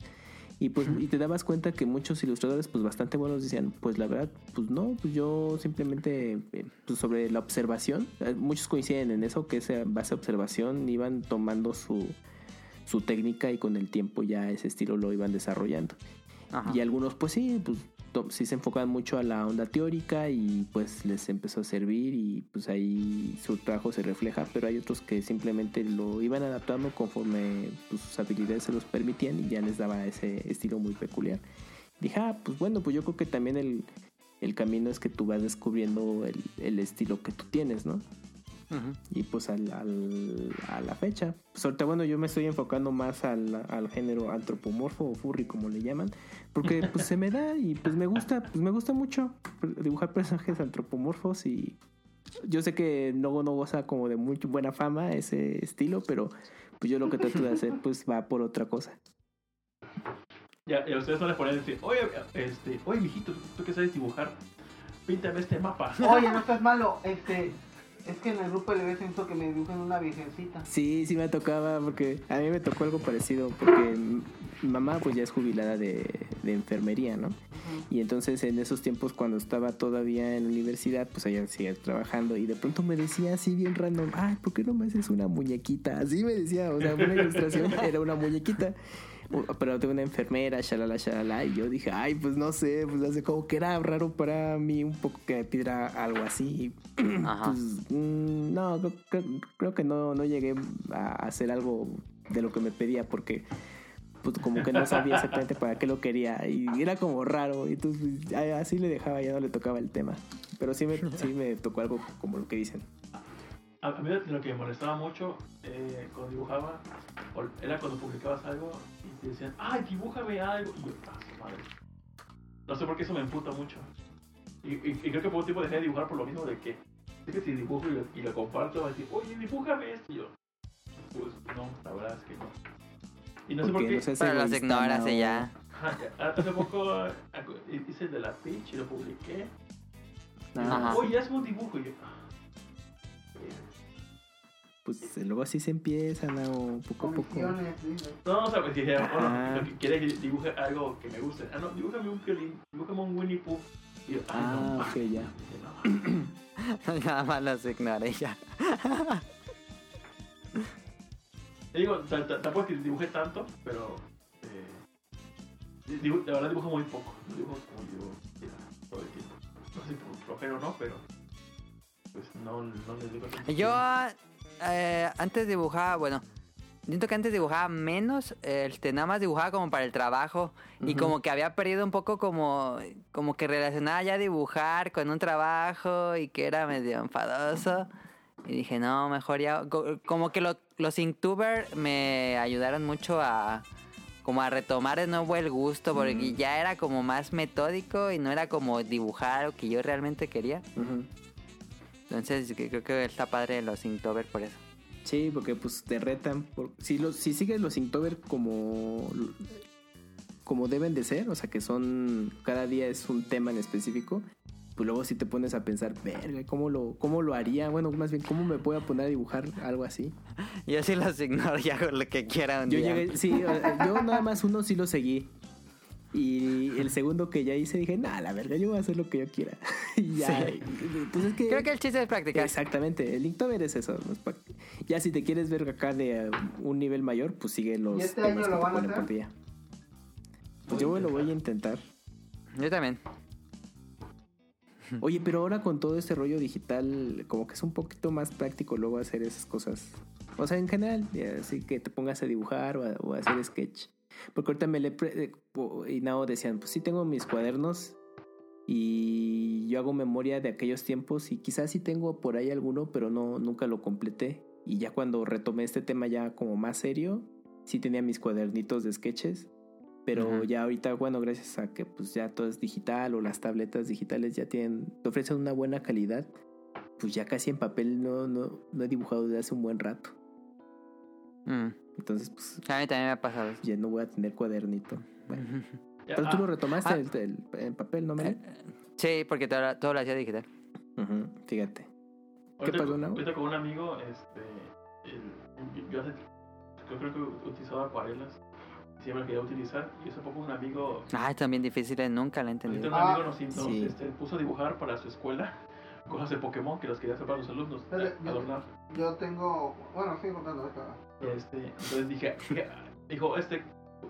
y pues y te dabas cuenta que muchos ilustradores pues bastante buenos decían pues la verdad pues no pues yo simplemente eh, pues, sobre la observación eh, muchos coinciden en eso que es en base a observación iban tomando su su técnica y con el tiempo ya ese estilo lo iban desarrollando Ajá. y algunos pues sí, pues sí se enfocan mucho a la onda teórica y pues les empezó a servir y pues ahí su trabajo se refleja, pero hay otros que simplemente lo iban adaptando conforme pues, sus habilidades se los permitían y ya les daba ese estilo muy peculiar. Dije, ah, pues bueno, pues yo creo que también el, el camino es que tú vas descubriendo el, el estilo que tú tienes, ¿no? Y pues al, al- a la fecha. Pues ahorita, bueno, yo me estoy enfocando más al, al género antropomorfo o furry, como le llaman. Porque pues se me da y pues me gusta, pues me gusta mucho dibujar personajes antropomorfos y yo sé que no, no goza como de muy buena fama ese estilo, pero pues yo lo que trato de hacer pues va por otra cosa. Ya, y a ustedes no les ponen decir, oye, este, oye, mijito, ¿tú, tú que sabes dibujar? Píntame este mapa. Oye, no estás malo. Este, es que en el grupo le ves eso que me dibujan una virgencita. Sí, sí me tocaba porque a mí me tocó algo parecido porque mi mamá pues ya es jubilada de, de enfermería, ¿no? Y entonces en esos tiempos cuando estaba todavía en la universidad, pues ella seguía trabajando y de pronto me decía así bien random, ay, ¿por qué no me haces una muñequita? Así me decía, o sea, una ilustración era una muñequita. Pero de una enfermera, shalala, shalala, y yo dije, ay, pues no sé, pues hace como que era raro para mí un poco que me pidiera algo así. Ajá. Pues mm, no, creo, creo- creo que no, no llegué a hacer algo de lo que me pedía porque pues como que no sabía exactamente para qué lo quería y era como raro y entonces pues, así le dejaba ya no le tocaba el tema pero sí me, sí me tocó algo como lo que dicen A, mí lo que me molestaba mucho eh, cuando dibujaba era cuando publicabas algo y decían, ay, dibújame algo. Y yo, ah, su madre. No sé por qué eso me emputa mucho. Y, y- y creo que por un tiempo dejé de dibujar por lo mismo de que, es que si dibujo y lo, y lo comparto, va a decir, oye, dibújame esto. Y yo, pues no, la verdad es que no. Y no sé por qué. no seas Pero los ignoras y ya. Hace poco hice el de la Peach y lo publiqué. Ah. Oye, hazme un dibujo. Y yo, ah, pues luego así se empieza Nao, poco a poco. No, o sea, pues dije, bueno, Ah. lo que quiere es que dibuje algo que me guste. Ah, no, dibújame un violín, dibújame un Winnie Pooh. Y yo, ay, ah no, ok ya no. Nada más los ignoré ya. Te digo, t- t- tampoco es que dibujé tanto, pero. Eh, dibu- la verdad dibujo muy poco. No dibujo como dibujo todo el tiempo. No sé si por flojero o no, pero. Pues no, no les digo Yo eh, antes dibujaba, bueno, siento que antes dibujaba menos, este, nada más dibujaba como para el trabajo y como que había perdido un poco como, como que relacionaba ya dibujar con un trabajo y que era medio enfadoso. Y dije, no, mejor ya, co- como que lo- los Inktober me ayudaron mucho a, como a retomar de nuevo el gusto, porque ya era como más metódico y no era como dibujar lo que yo realmente quería. Entonces creo que está padre los Inktober por eso. Sí, porque pues te retan. por- si, los, si sigues los Inktober como, como deben de ser, o sea que son. Cada día es un tema en específico. Pues luego si te pones a pensar, verga, ¿cómo lo, ¿cómo lo haría? Bueno, más bien, ¿cómo me voy a poner a dibujar algo así? Yo sí los ignoro y hago lo que quiera un Yo día. llegué, sí, yo nada más uno sí lo seguí. Y el segundo que ya hice dije, nah, la verga, yo voy a hacer lo que yo quiera. y ya. Sí. Pues es que. Creo que el chiste es practicar. Exactamente, el Inktober es eso. Ya si te quieres ver acá de eh, un nivel mayor, pues sigue los ¿Y este temas año que lo te van a ponen hacer? por día. Pues yo lo voy a intentar. Yo también. Oye, pero ahora con todo este rollo digital, como que es un poquito más práctico luego hacer esas cosas. O sea, en general, ya, así que te pongas a dibujar o a, o a hacer sketch. Porque ahorita me le... pre- eh, y Nao decían, pues sí tengo mis cuadernos y yo hago memoria de aquellos tiempos y quizás sí tengo por ahí alguno, pero no nunca lo completé. Y ya cuando retomé este tema ya como más serio, sí tenía mis cuadernitos de sketches. Pero Ujú. ya ahorita, bueno, gracias a que pues ya todo es digital o las tabletas digitales ya tienen, te ofrecen una buena calidad, pues ya casi en papel no, no, no he dibujado desde hace un buen rato. Mm. Entonces, pues A mí también me ha pasado eso. ya no voy a tener cuadernito. Bueno, pero tú ah, lo retomaste ah. el, papel, ¿no, Meli? Sí, porque todo, todo lo hacía digital. Fíjate. ahorita pasó? Ahorita con un amigo, este, el- yo hace, yo creo que utilizaba acuarelas, siempre quería utilizar, y hace poco un amigo, Ay, también difíciles, nunca la entendido. un Ah, amigo nos, nos, sí. este, puso a dibujar para su escuela cosas de Pokémon que las quería hacer para los alumnos, Espérate, yo- adornar. Yo tengo. Bueno, sigo contando esto. Este, entonces dije, dijo, este,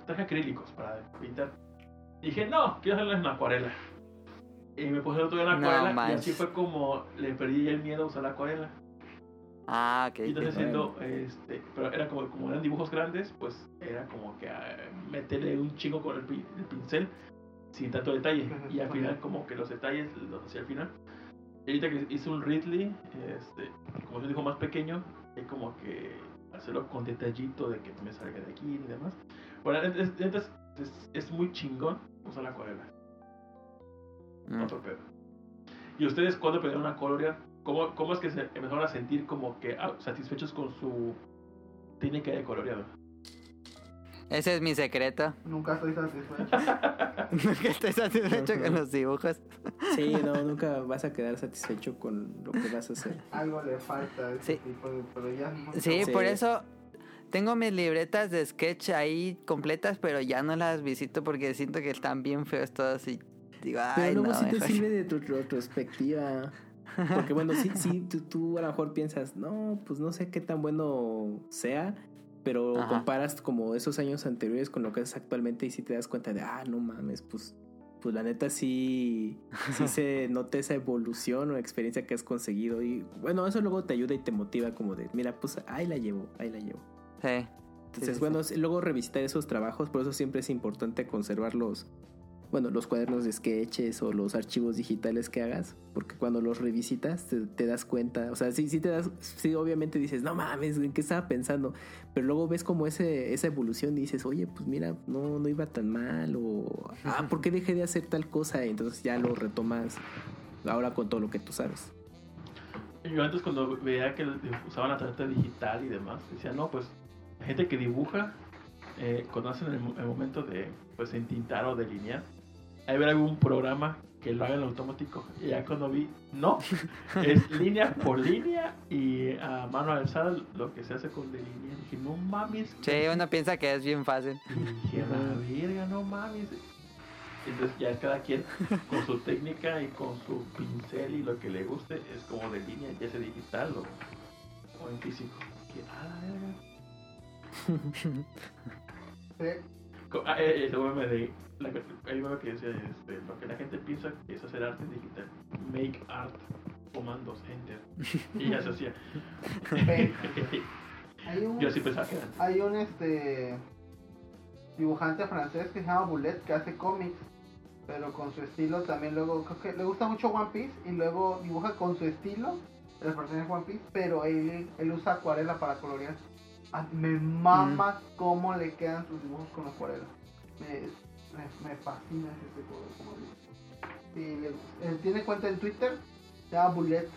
traje acrílicos para pintar. Dije, no, quiero hacerlo en acuarela. Y me puse todo en No acuarela y así fue como le perdí ya el miedo a usar la acuarela. Ah, ok. Y entonces haciendo, este, pero era como, como eran dibujos grandes, pues era como que ah, meterle un chingo con el, el pincel sin tanto detalle. Y al final como que los detalles los hacía al final. Y ahorita que hice un Ridley, este, como es un dibujo más pequeño, es como que hacerlo con detallito de que me salga de aquí y demás. Bueno, es, es- es- es- muy chingón usar la acuarela. Mm. Otro pedo. ¿Y ustedes cuándo aprendieron a colorear? ¿Cómo, ¿Cómo es que se empezaron a sentir como que ah, satisfechos con su técnica de coloreado? Ese es mi secreto. Nunca estoy satisfecho. Nunca estoy satisfecho con los dibujos. Sí, no, nunca vas a quedar satisfecho con lo que vas a hacer. Algo le falta a ese Sí. tipo de. Pero ya no. Sí, Sí. por eso tengo mis libretas de sketch ahí completas, pero ya no las visito porque siento que están bien feos todos y digo, ay, Pero luego no, sí te mejor". sirve de tu retrospectiva. Porque bueno, sí, sí, tú, tú a lo mejor piensas, no, pues no sé qué tan bueno sea, pero Ajá. comparas como esos años anteriores con lo que es actualmente y sí te das cuenta de, ah, no mames, pues, pues la neta sí, sí se nota esa evolución o experiencia que has conseguido. Y bueno, eso luego te ayuda y te motiva como de, mira, pues ahí la llevo, ahí la llevo. Sí. Entonces, Sí, sí, bueno, luego revisitar esos trabajos, por eso siempre es importante conservar los, bueno, los cuadernos de sketches o los archivos digitales que hagas, porque cuando los revisitas te, te das cuenta, o sea, sí, sí te das, sí, obviamente dices, no mames, ¿en qué estaba pensando? Pero luego ves como ese, esa evolución y dices, oye, pues mira, no, no iba tan mal, o, ah, ¿por qué dejé de hacer tal cosa? Y entonces ya lo retomas ahora con todo lo que tú sabes. Yo antes cuando veía que usaban la tarjeta digital y demás, decía, no, pues la gente que dibuja, eh, cuando hacen el, el momento de pues entintar o delinear, hay ver algún programa que lo haga en automático. Y ya cuando vi, no, es línea por línea y a mano alzada lo que se hace con delinear. Dije, no mames. Sí, uno piensa que es bien fácil. Y dije, la verga, no mames. Entonces ya cada quien con su técnica y con su pincel y lo que le guste es como de línea, ya sea digital o, o en físico. Que, ah, la verga. Sí. Ah, eh, de. La, hay un meme que decía este, lo que la gente piensa que es hacer arte digital. Make art. Comandos, enter. Y ya se hacía. Hay un, Yo sí pensaba que hay un este dibujante francés que se llama Boulet que hace cómics, pero con su estilo también luego creo que le gusta mucho One Piece y luego dibuja con su estilo personajes de One Piece, pero él, él usa acuarela para colorear. Ah, me mama cómo le quedan sus dibujos con acuarela. Me, me, me fascina ese como le- él tiene cuenta en Twitter, se llama Boulet.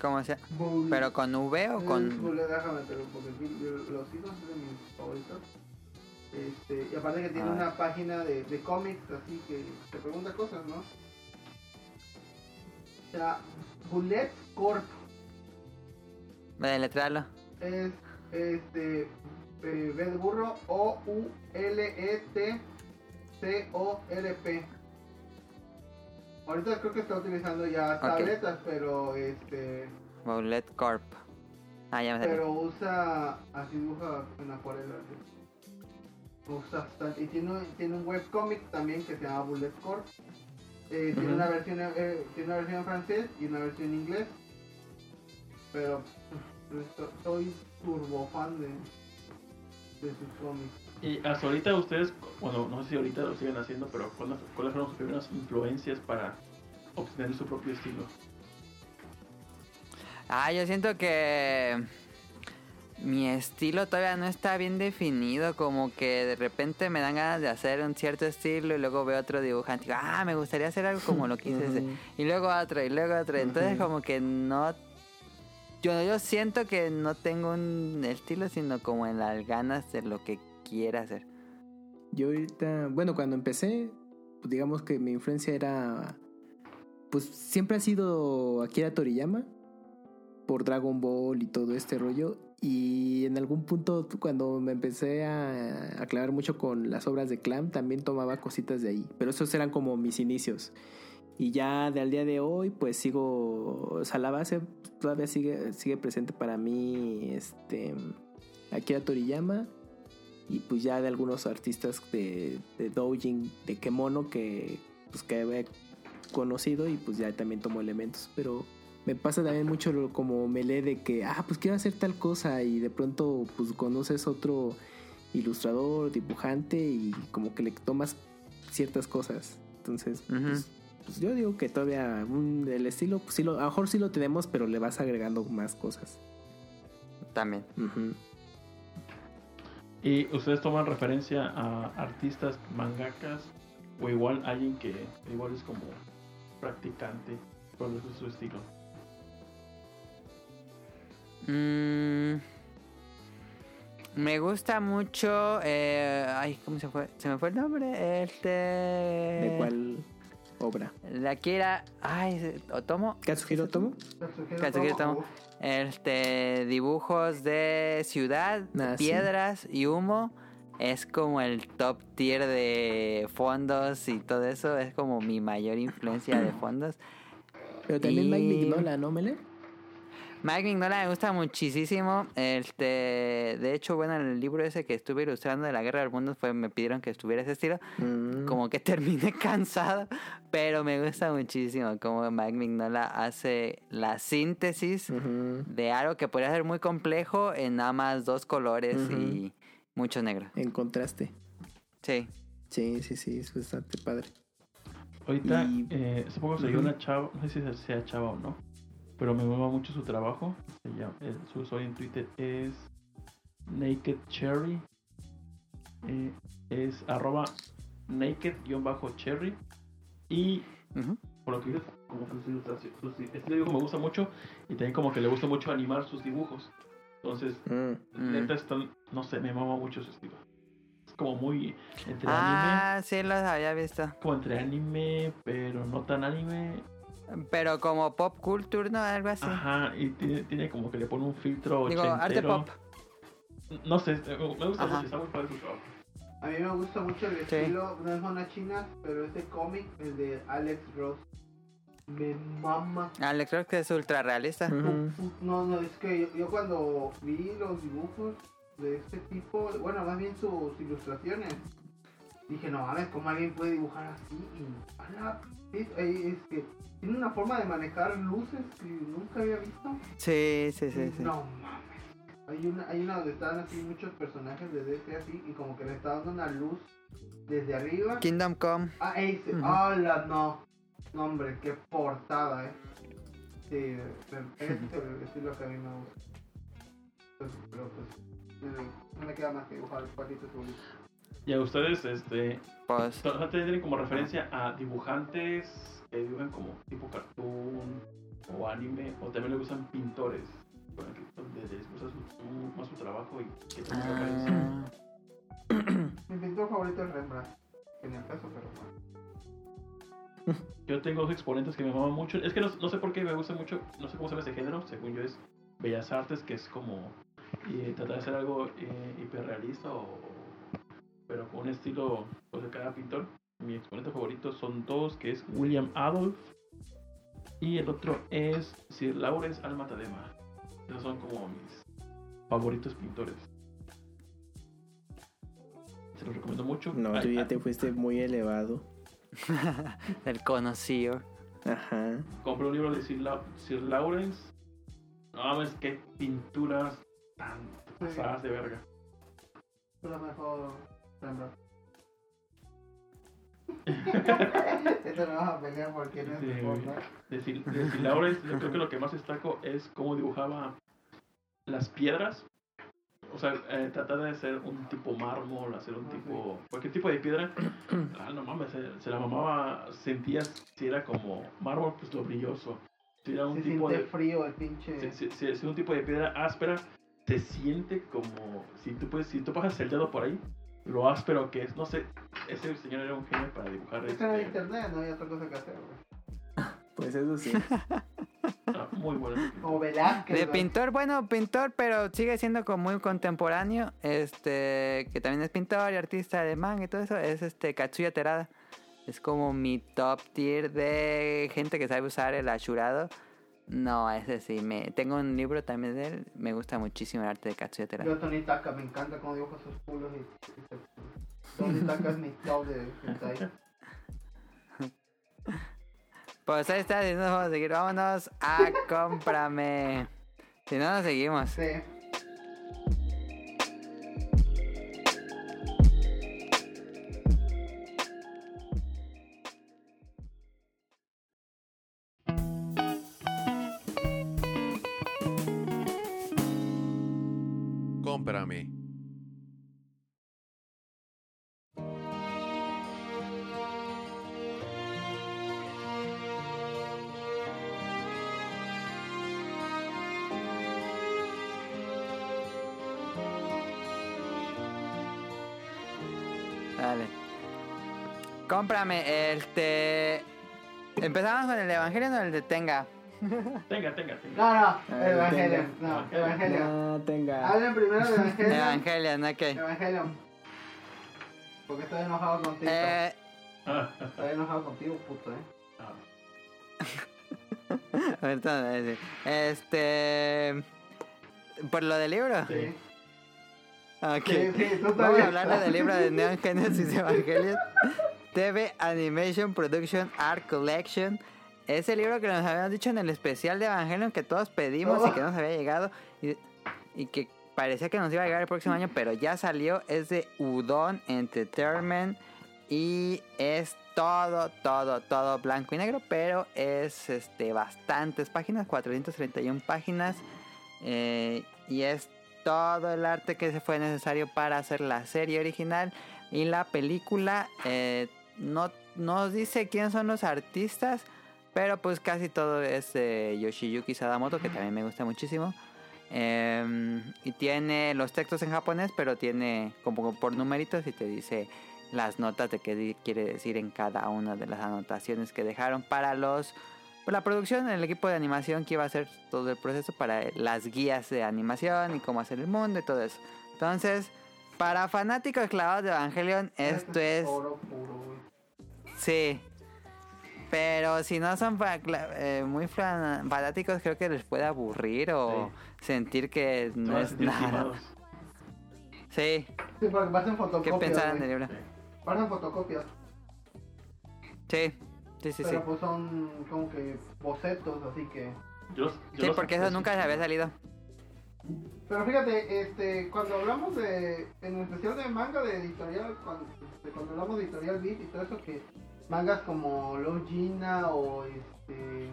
¿Cómo se Boulet. ¿Pero con V o con...? Boulet, déjame te lo- porque los hijos es de mis favoritos. Este, y aparte que tiene Ah. una página de, de cómics, así que te pregunta cosas, ¿no? O sea, Bullet Corp Deletrarlo. es este eh, B de burro O U L E T C O R P. Ahorita creo que está utilizando ya tabletas, pero este Bullet Corp. Ah, ya me salió. pero usa así dibuja en acuarela. Usa bastante. Y tiene, un- tiene un webcomic también que se llama Bullet Corp. Eh, tiene, una versión, eh, tiene una versión en francés y una versión en inglés. Pero so- soy turbo fan de, de sus cómics. Y hasta ahorita ustedes, bueno, no sé si ahorita lo siguen haciendo, pero ¿cuáles cuáles fueron sus primeras influencias para obtener su propio estilo? Ah, yo siento que mi estilo todavía no está bien definido, como que de repente me dan ganas de hacer un cierto estilo y luego veo otro dibujante y digo, ah, me gustaría hacer algo como lo que hice ese". Ujú. Y luego otro y luego otro. Entonces como que no... Yo, yo siento que no tengo un estilo, sino como en las ganas de lo que quiera hacer. Yo ahorita, bueno, cuando empecé, pues digamos que mi influencia era, pues siempre ha sido Akira Toriyama por Dragon Ball y todo este rollo. Y en algún punto cuando me empecé a aclarar mucho con las obras de Clam, también tomaba cositas de ahí. Pero esos eran como mis inicios. Y ya del día de hoy, pues sigo, o sea, la base todavía sigue, sigue presente para mí, este, Akira Toriyama y pues ya de algunos artistas de, de doujin, de kemono que pues que he conocido y pues ya también tomo elementos, pero me pasa también mucho lo- como me lee de que ah pues quiero hacer tal cosa y de pronto pues conoces otro ilustrador, dibujante y como que le tomas ciertas cosas. Entonces, pues, pues yo digo que todavía el estilo pues sí lo a lo mejor sí lo tenemos, pero le vas agregando más cosas. También. Ujú. ¿Y ustedes toman referencia a artistas, mangakas o igual alguien que igual es como practicante? ¿Cuál es su estilo? Mm, me gusta mucho. eh, ay, ¿cómo se fue? Se me fue el nombre. Este. ¿De cuál obra? De Akira. Ay, se- Otomo. ¿Katsuhiro Tomo? Katsuhiro Tomo. Este. Dibujos de ciudad, Ah, sí. piedras y humo. Es como el top tier de fondos y todo eso. Es como mi mayor influencia de fondos. Pero también Y- Mike Mignola, ¿no, Mele? Mike Mignola me gusta muchísimo. Este, de hecho, bueno, en el libro ese que estuve ilustrando de la Guerra del Mundo fue me pidieron que estuviera ese estilo. Mm. Como que terminé cansado, pero me gusta muchísimo cómo Mike Mignola hace la síntesis de algo que podría ser muy complejo en nada más dos colores y mucho negro. En contraste. Sí. Sí, sí, sí, es bastante padre. Ahorita, Y- eh, hace poco salió Ujú. una chava, no sé si sea chava o no, pero me mueva mucho su trabajo. Se llama, eh, su usuario en Twitter es Naked Cherry. Eh, es arroba naked-cherry. Y por lo que dices, como que sus este dibujo me gusta mucho y también como que le gusta mucho animar sus dibujos. Entonces, Mm. Mm. neta, están, no sé, me mama mucho su estilo. Es como muy entre anime, Ah, sí, los había visto. como entre anime, pero no tan anime. Pero como pop culture, ¿no? Algo así. Ajá, y tiene, tiene como que le pone un filtro Digo, arte pop. No sé, me gusta Ajá. mucho, está muy padre su trabajo. A mí me gusta mucho el estilo, no es mona china, pero este cómic, el de Alex Ross, me mama. Alex creo que es ultra realista. No, no, es que yo, yo cuando vi los dibujos de este tipo, bueno, más bien sus ilustraciones, dije, no mames, ¿cómo alguien puede dibujar así? Y, ala, es, es que tiene una forma de manejar luces que nunca había visto. Sí, sí, sí, sí. No mames. Hay una, hay una donde están así muchos personajes de DC así y como que le está dando una luz desde arriba. Kingdom Come. Ah, ese. Ujú. ¡Hala, no! No, hombre, qué portada, eh. Sí, pero ese es el estilo que a mí me gusta. Pero pues, eh, no me queda más que dibujar cuadritos bonitos. Y a ustedes, este, Pues, tienen como referencia a dibujantes que dibujan como tipo cartoon o anime, o también les gustan pintores, con el que- donde les gusta su- más su trabajo y que también ah, Mi pintor favorito es Rembrandt. En el caso, pero bueno. Yo tengo dos exponentes que me maman mucho. Es que no, no sé por qué me gusta mucho, no sé cómo se llama ese género, según yo es Bellas Artes, que es como eh, tratar de hacer algo eh, hiperrealista o pero con un estilo pues, de cada pintor. Mi exponente favorito son dos, que es William Adolf y el otro es Sir Lawrence Alma Tadema. Esos son como mis favoritos pintores. Se los recomiendo mucho. No, Ay, tú ya ah, te fuiste muy elevado. el conocido. Ajá. compré un libro de Sir, Lau- Sir Lawrence. No mames, qué pinturas tan pasadas de verga. Pero mejor Rembrandt. Esto no vas a pelear porque no es Sí. De Sir, de Lawrence, yo creo que lo que más destaco es cómo dibujaba las piedras. O sea, eh, tratar de hacer un tipo mármol, hacer un tipo. cualquier tipo de piedra. Ah, no mames, se, se la mamaba. Sentías si era como mármol, pues lo brilloso. Si era un Se tipo de. frío el pinche. Si, si- si es un tipo de piedra áspera, se siente como. Si tú, puedes, si tú pasas el dedo por ahí, lo áspero que es. No sé, ese señor era un genio para dibujar. Este, internet, no había otra cosa que hacer, güey. Pues eso sí. ah, muy bueno. Como Velázquez. De pintor, bueno, pintor, pero sigue siendo como muy contemporáneo. Este, que también es pintor y artista de manga y todo eso, es este Katsuya Terada. Es como mi top tier de gente que sabe usar el ashurado. No, ese sí, me tengo un libro también de él. Me gusta muchísimo el arte de Katsuya. Yo Tony Taka, me encanta cómo dibuja sus culos y- Tony Taka es mi top de hentai. Pues ahí está, si no nos vamos a seguir, vámonos a cómprame. Si no, nos seguimos. Sí. Cómprame, este. Empezamos con el Evangelio o el de Tenga. Tenga, tenga, tenga. No, no, Ah, Evangelion. tenga. No, Evangelion. Ah, tenga. Hablen primero de Evangelion. Evangelion, ok. Evangelion. Porque estoy enojado contigo. Eh, Estoy enojado contigo, puto, eh. ah. ahorita voy a decir. Este. Por lo del libro. Sí. Ok. Sí, sí, tú Vamos también. a hablar del libro de Neon Genesis Evangelion. TV Animation Production Art Collection. Ese libro que nos habíamos dicho en el especial de Evangelion que todos pedimos y que nos había llegado. Y, y que parecía que nos iba a llegar el próximo año, pero ya salió. Es de Udon Entertainment. Y es todo, todo, todo blanco y negro. Pero es este bastantes páginas, 431 páginas. eh, y es todo el arte que se fue necesario para hacer la serie original. Y la película eh, no nos dice quiénes son los artistas. Pero pues casi todo es de Yoshiyuki Sadamoto, que también me gusta muchísimo. Em, y tiene los textos en japonés, pero tiene como por numeritos y te dice las notas de qué quiere decir en cada una de las anotaciones que dejaron para los la producción, el equipo de animación que iba a hacer todo el proceso para las guías de animación y cómo hacer el mundo y todo eso. Entonces, para fanáticos clavados de Evangelion, esto es Oro puro, güey. Sí. Pero si no son eh, muy fan- fanáticos, creo que les puede aburrir o sentir que no es nada. Sí. Sí, porque fotocopias. ¿Qué pensaban del libro? Pasan fotocopias. Sí. Sí, sí, sí. pero pues son como que bocetos, así que. Yo, yo Sí, porque eso nunca se había salido. Pero fíjate, este, cuando hablamos de, en especial de manga de editorial, cuando, de cuando hablamos de editorial Beat y todo eso, que mangas como Love Gina o este,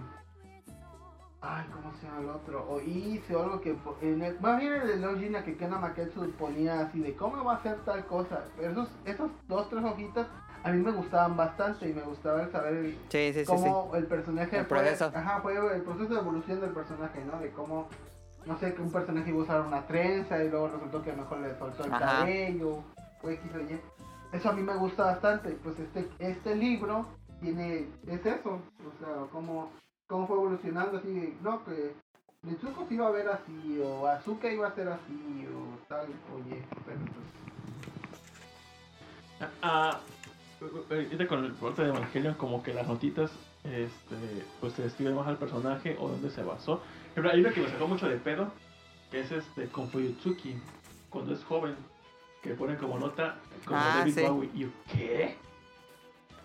ay, ¿cómo se llama el otro? O Easy o algo que, en el, más bien el de Love Gina que Kena Maketsu ponía así de cómo va a ser tal cosa. Pero esos, esos dos, tres hojitas a mí me gustaban bastante y me gustaba el saber el, Sí, sí, sí, sí. cómo el personaje El fue- proceso. ajá, fue el proceso de evolución del personaje, ¿no? De cómo, no sé, que un personaje iba a usar una trenza y luego resultó que mejor le soltó el Ajá. cabello, o X o Y. Eso a mí me gusta bastante, pues este, este libro tiene, es eso, o sea, cómo, cómo fue evolucionando así, no, que Mitsuko se iba a ver así, o Azuka iba a ser así, o tal, oye, pero pues... Ah, ahorita con el plot de Evangelion, como que las notitas, este, pues se describe más al personaje o dónde se basó. Hay uno que me sacó mucho de pedo, que es este con Fuyutsuki, cuando es joven, que pone como nota como Ah, David sí. Bowie. Y yo, ¿qué?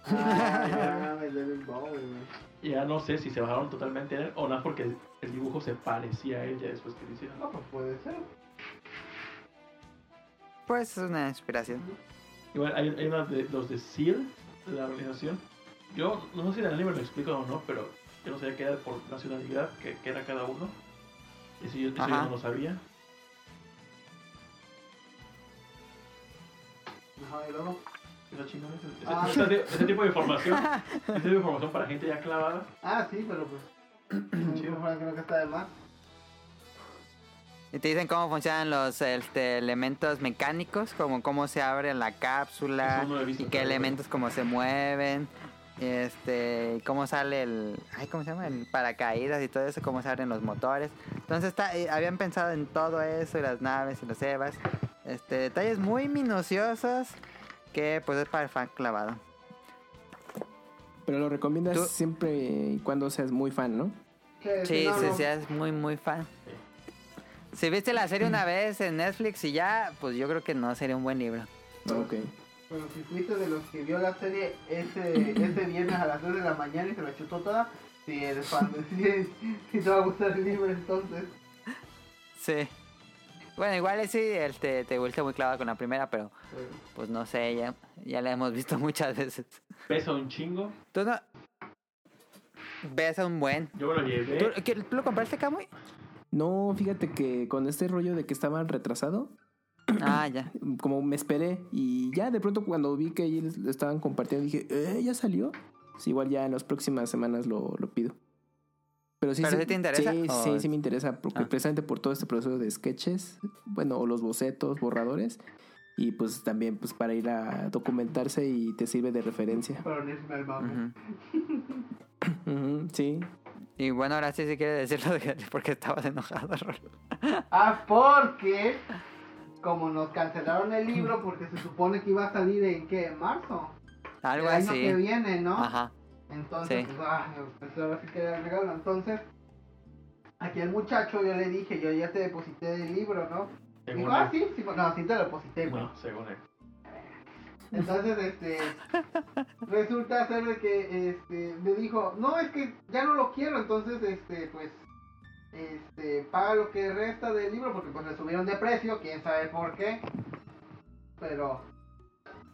Ah, ya, David Bowie, no sé si se bajaron totalmente en él o nada porque el, dibujo se parecía a él ya después que lo hicieron. No, pues puede ser. Pues es una inspiración. Igual hay, hay unos de los de SEAL, de la organización. Yo no sé si en el anime lo explico o no, pero yo no sabía que era por nacionalidad, que, que era cada uno. Eso yo, eso yo no lo sabía. Ajá, y luego... Chingón, ese, Ah. ese- ese tipo de información. ese tipo de información para gente ya clavada. Ah, sí, pero pues. Chido. Creo que está de más. Y te dicen cómo funcionan los este, elementos mecánicos, como cómo se abre la cápsula no visto, y qué pero elementos cómo se mueven, este, cómo sale el, ay, ¿cómo se llama? El paracaídas y todo eso, cómo se abren los motores. Entonces está, eh, habían pensado en todo eso, y las naves y los EVAs, este, detalles muy minuciosos que pues es para el fan clavado. Pero lo recomiendas Tú- siempre y cuando seas muy fan, ¿no? Sí, no, sí, no. sí, es muy, muy fan. Si viste la serie una vez en Netflix y ya, pues yo creo que no sería un buen libro. Ok. Pero si fuiste de los que vio la serie ese, ese viernes a las 3 de la mañana y se la chutó toda, sí, eres fan. Sí, sí te va a gustar el libro entonces. Sí. Bueno, igual sí el te, te vuelve muy clavado con la primera, pero pues no sé, ya, ya la hemos visto muchas veces. Pesa un chingo. ¿Tú no ves a un buen? Yo me lo llevé. ¿Tú, ¿qué- ¿tú lo compraste, Kamui? No, fíjate que con este rollo de que estaban retrasado, Ah, ya. como me esperé y ya de pronto cuando vi que ahí lo estaban compartiendo dije, ¿eh? ¿Ya salió? Sí, igual ya en las próximas semanas lo, lo pido. Pero sí, ¿Pero sí te interesa? Sí, ¿O- sí, sí me interesa, porque Ah. precisamente por todo este proceso de sketches, bueno, o los bocetos, borradores, y pues también pues para ir a documentarse y te sirve de referencia. sí. Y bueno, ahora sí, si quiere decirlo de- porque estabas enojado, Rolo. Ah, porque como nos cancelaron el libro porque se supone que iba a salir en qué, en marzo. Algo el año así. que viene, ¿no? Ajá. Entonces, Sí. pues, ah, pues ahora sí que era el regalo. Entonces, aquí el muchacho yo le dije, yo ya te deposité el libro, ¿no? Según Dijo, ah, sí, sí, pues, no, sí te lo deposité, güey. No, según él. Entonces, este, resulta ser de que, este, me dijo, no, es que ya no lo quiero, entonces, este, pues, este, paga lo que resta del libro, porque pues le subieron de precio, quién sabe por qué, pero,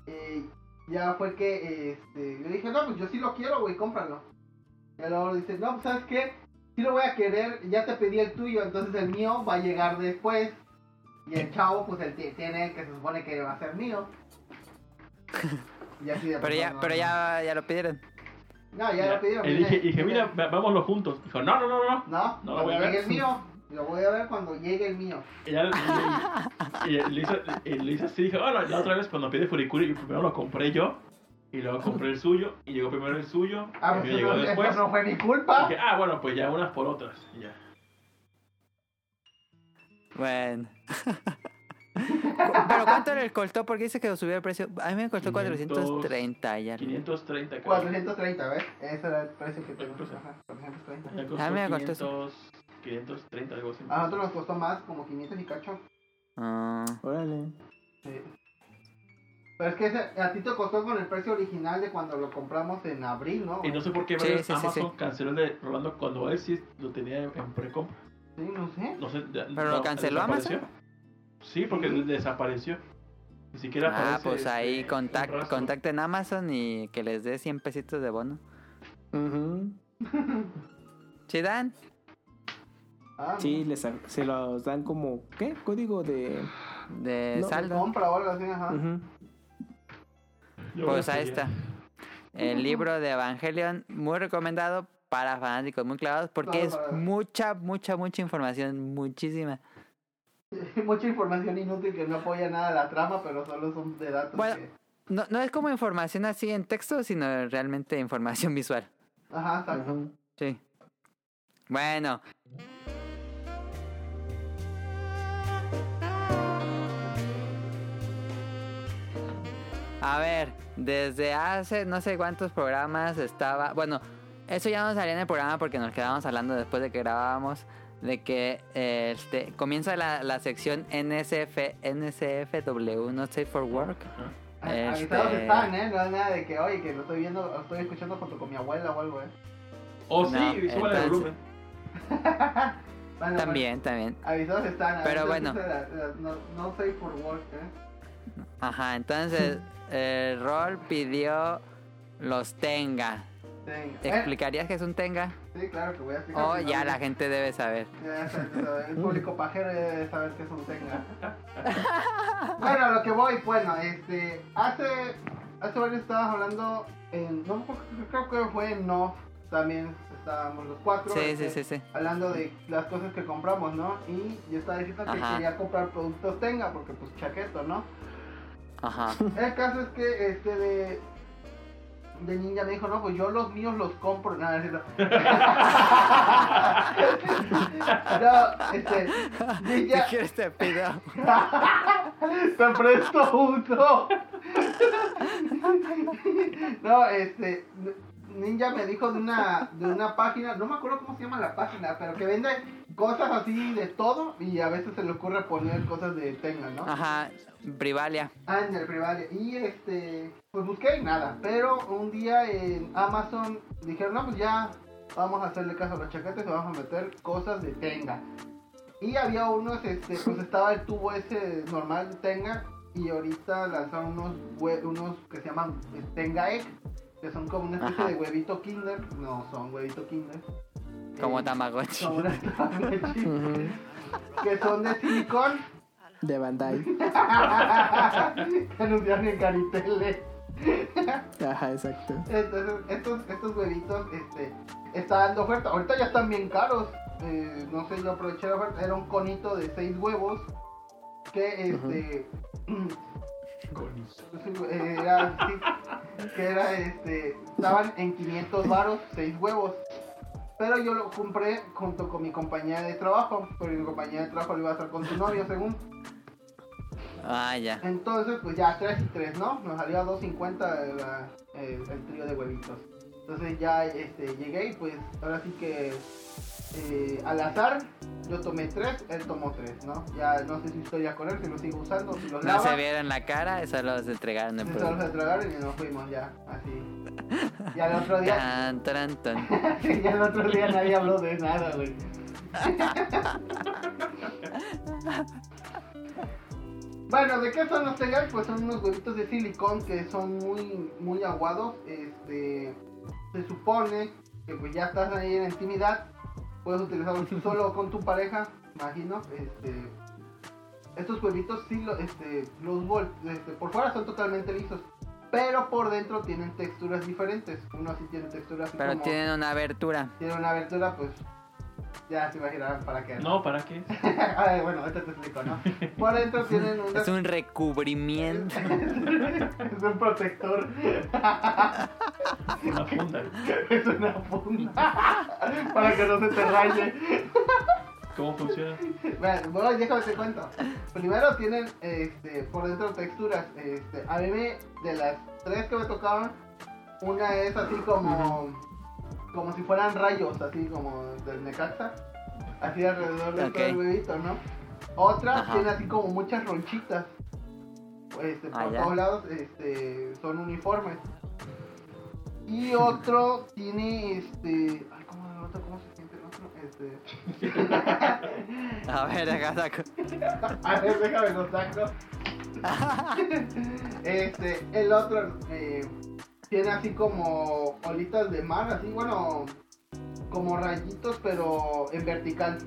eh, ya fue que, este, le dije, no, pues yo sí lo quiero, güey, cómpralo. Y luego dice, no, pues, ¿sabes qué? Sí lo voy a querer, ya te pedí el tuyo, entonces el mío va a llegar después. Y el chavo, pues, el ti- tiene el que se supone que va a ser mío. Y así de Pero ya, pero no. ya, ya lo pidieron. No, ya, lo pidieron. Y dije, y dije, mira, vámonos juntos. Dijo, no, no, no, no. No, No lo cuando voy a ver. el mío. Lo voy a ver cuando llegue el mío. Y, ya, y, y- y le, hizo, y le hizo así, dijo, bueno, la otra vez cuando pide Furikuri, yo primero lo compré yo, y luego compré el suyo, y llegó primero el suyo, Ah, y pues el mío llegó eso, después. eso no fue mi culpa. dije, ah, bueno, pues ya unas por otras. Y ya. Bueno. Pero ¿cuánto le costó? Porque dice que lo subió el precio. A mí me costó 500, 430 ya. 530 creo. 430, ¿ves? Ese era el precio que tengo. Pues, Ajá, 430. Ya costó Ah, me costó 500, 530, algo así. A nosotros nos costó más, como 500 y cacho. Ah, Órale. Sí. Pero es que ese- a ti te costó con el precio original de cuando lo compramos en abril, ¿no? Y no sé por qué Sí, sí, Amazon sí. canceló el de Rolando cuando él sí lo tenía en precompra. Sí, no sé. No sé, ¿Pero lo canceló desapareció. Amazon? Sí, porque desapareció. Ni siquiera Ah, aparece, pues ahí este, contact, contacten a Amazon y que les dé 100 pesitos de bono. Ujú. ¿Chidan? Ah, no. Sí, les, se los dan como, ¿qué? Código de... De No, saldo. Compra o algo así, ajá. Pues ahí está. El libro de Evangelion, muy recomendado para fanáticos muy clavados porque Claro, es para- mucha, mucha, mucha información, muchísima. Mucha información inútil que no apoya nada a la trama, pero solo son de datos Bueno. que... No, no es como información así en texto, sino realmente información visual. Ajá, exacto. Sí. Bueno. A ver, desde hace no sé cuántos programas estaba... Bueno, eso ya no salía en el programa porque nos quedábamos hablando después de que grabábamos de que eh, este, comienza la, la sección NSF, NSFW, Not Safe for Work. A- Este- Avisados están, ¿eh? No es nada de que, oye, que lo estoy viendo, lo estoy escuchando junto con mi abuela o algo, ¿eh? Oh, No, sí, súbale el entonces- volumen. Bueno, También, también. bueno, avisados están. Pero avisados bueno. están, la- la- no, no safe for work, ¿eh? Ajá, entonces eh, Rol pidió los Tenga. Tenga. ¿Te Eh, explicarías qué es un Tenga? Sí, claro que voy a explicar. Oh, ya la gente debe saber. Ya el público pajero ya debe saber que es un tenga. bueno, a lo que voy, bueno, este, hace, hace varios estábamos hablando en, no, creo que fue en No, también estábamos los cuatro. Sí, este, sí, sí, sí. Hablando de las cosas que compramos, ¿no? Y yo estaba diciendo que quería comprar productos tenga, porque pues chaqueto, ¿no? Ajá. El caso es que este de, de Ninja me dijo, no, pues yo los míos los compro. Nada, es cierto. no, este, Ninja, quieres te pido. te presto uno. no, este, Ninja me dijo de una, de una página, no me acuerdo cómo se llama la página, pero que vende cosas así de todo y a veces se le ocurre poner cosas de Tenga, ¿no? Ajá. Brivalia. Ah, en el Privalia. Y este, pues busqué y nada. Pero un día en Amazon dijeron, no, pues ya vamos a hacerle caso a los chaquetes y vamos a meter cosas de Tenga. Y había unos, este, pues estaba el tubo ese normal de Tenga. Y ahorita lanzaron unos, unos que se llaman eh, Tenga Egg. Que son como una especie Ajá. de huevito Kinder. No, son huevito Kinder. Como Tamagotchi. como Tamagotchi, que son de silicón. De Bandai. que anunciaron en Caritele. Ajá, exacto. Entonces, estos, estos huevitos, este, está dando oferta. Ahorita ya están bien caros. Eh, no sé, yo aproveché la oferta. Era un conito de 6 huevos. Que este. eh, era, sí, que era este. Estaban en 500 varos, 6 huevos. Pero yo lo compré junto con mi compañía de trabajo. Porque mi compañía de trabajo lo iba a hacer con su novio, según. Ah, ya. Entonces, pues ya 3 y 3, ¿no? Nos salía 2.50 la- el, el trío de huevitos. Entonces ya este, llegué y pues ahora sí que eh, al azar yo tomé 3, él tomó 3, ¿no? Ya no sé si estoy ya con él, si lo sigo usando, si los No lava. se vieron la cara, solo se entregaron el se los entregaron y nos fuimos ya, así. Y al otro día, Tan, tan, tan. y al otro día nadie habló de nada, güey. Bueno, ¿de qué son los Tegar? Pues son unos huevitos de silicón que son muy, muy aguados. Este, se supone que pues ya estás ahí en intimidad. Puedes utilizarlos tú solo con tu pareja, imagino. Este, estos huevitos sí, lo- este, los bol- este, por fuera son totalmente lisos. Pero por dentro tienen texturas diferentes. Uno sí tiene texturas Pero como... tienen una abertura. Tiene una abertura, pues ya se imaginarán para qué. No, ¿para qué? Ay, bueno, ahorita te explico, ¿no? Por dentro tienen un... Es un recubrimiento. es un protector. Una funda. es una funda. para que no se te raye. ¿Cómo funciona? Bueno, bueno, déjame te cuento. Primero tienen este, por dentro texturas. Este, a mí me, de las tres que me tocaban, una es así como, como si fueran rayos, así como del Necaxa. Así alrededor de todo el huevito, ¿no? Otra Ajá. tiene así como muchas ronchitas. Este, por Ah, ya. todos lados este, son uniformes. Y otro tiene este. Ay, ¿cómo el otro? ¿Cómo se siente el otro? Este... A ver, acá saco. A ver, déjame lo saco. Este, el otro eh, tiene así como olitas de mar, así bueno, como rayitos, pero en vertical.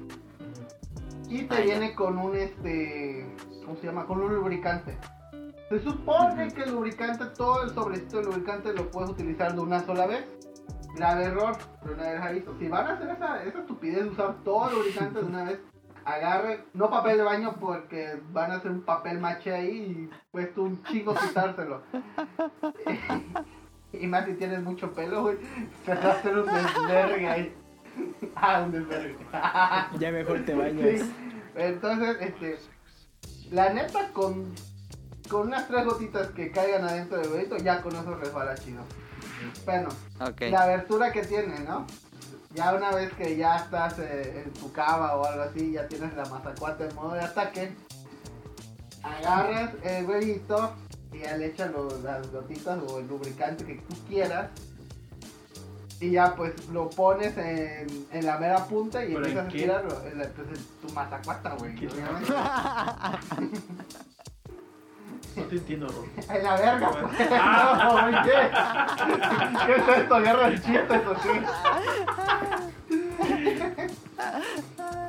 Y te viene con un este, ¿cómo se llama? Con un lubricante. Se supone que el lubricante, todo el sobrecito de lubricante lo puedes utilizar de una sola vez. Grave error, pero una vez aviso. Si van a hacer esa, esa estupidez de usar todo el lubricante de una vez, agarren, no papel de baño porque van a hacer un papel maché ahí y cuesta un chingo quitárselo. y más si tienes mucho pelo, güey, se va a hacer un desvergue ahí. ah, un desvergue. Ya mejor te bañas. Sí. Entonces, este, la neta, con, con unas tres gotitas que caigan adentro del huevito, ya con eso resbala chido. Bueno, la abertura que tiene, ¿no? Ya una vez que ya estás eh, en tu cava o algo así, ya tienes la mazacuata en modo de ataque, agarras el huevito ya le echas las gotitas o el lubricante que tú quieras. Y ya pues lo pones en, en la mera punta y ¿Pero en empiezas a qué? tirarlo. Pues, tu mazacuata, güey. No te entiendo, Ro. En la verga, pues. No, güey, ¿qué? ¿Qué es esto? Guerra de chistes o qué?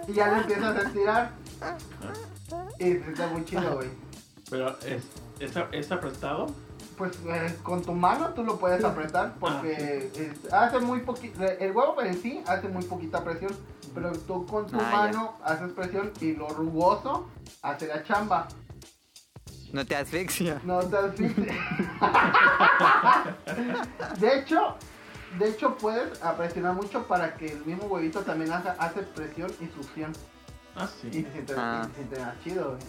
Y ya lo empiezas a estirar. Y está muy chido, güey. Pero es, es, es apretado. Pues eh, con tu mano tú lo puedes apretar porque es- hace muy poquito. El huevo en sí hace muy poquita presión. Pero tú con tu Ah, ya. mano haces presión y lo rugoso hace la chamba. No te asfixia. No te asfixies. De hecho, de hecho puedes presionar mucho para que el mismo huevito también haga, hace presión y succión. Ah, Y sí. se siente, Ah. y se siente más chido, güey.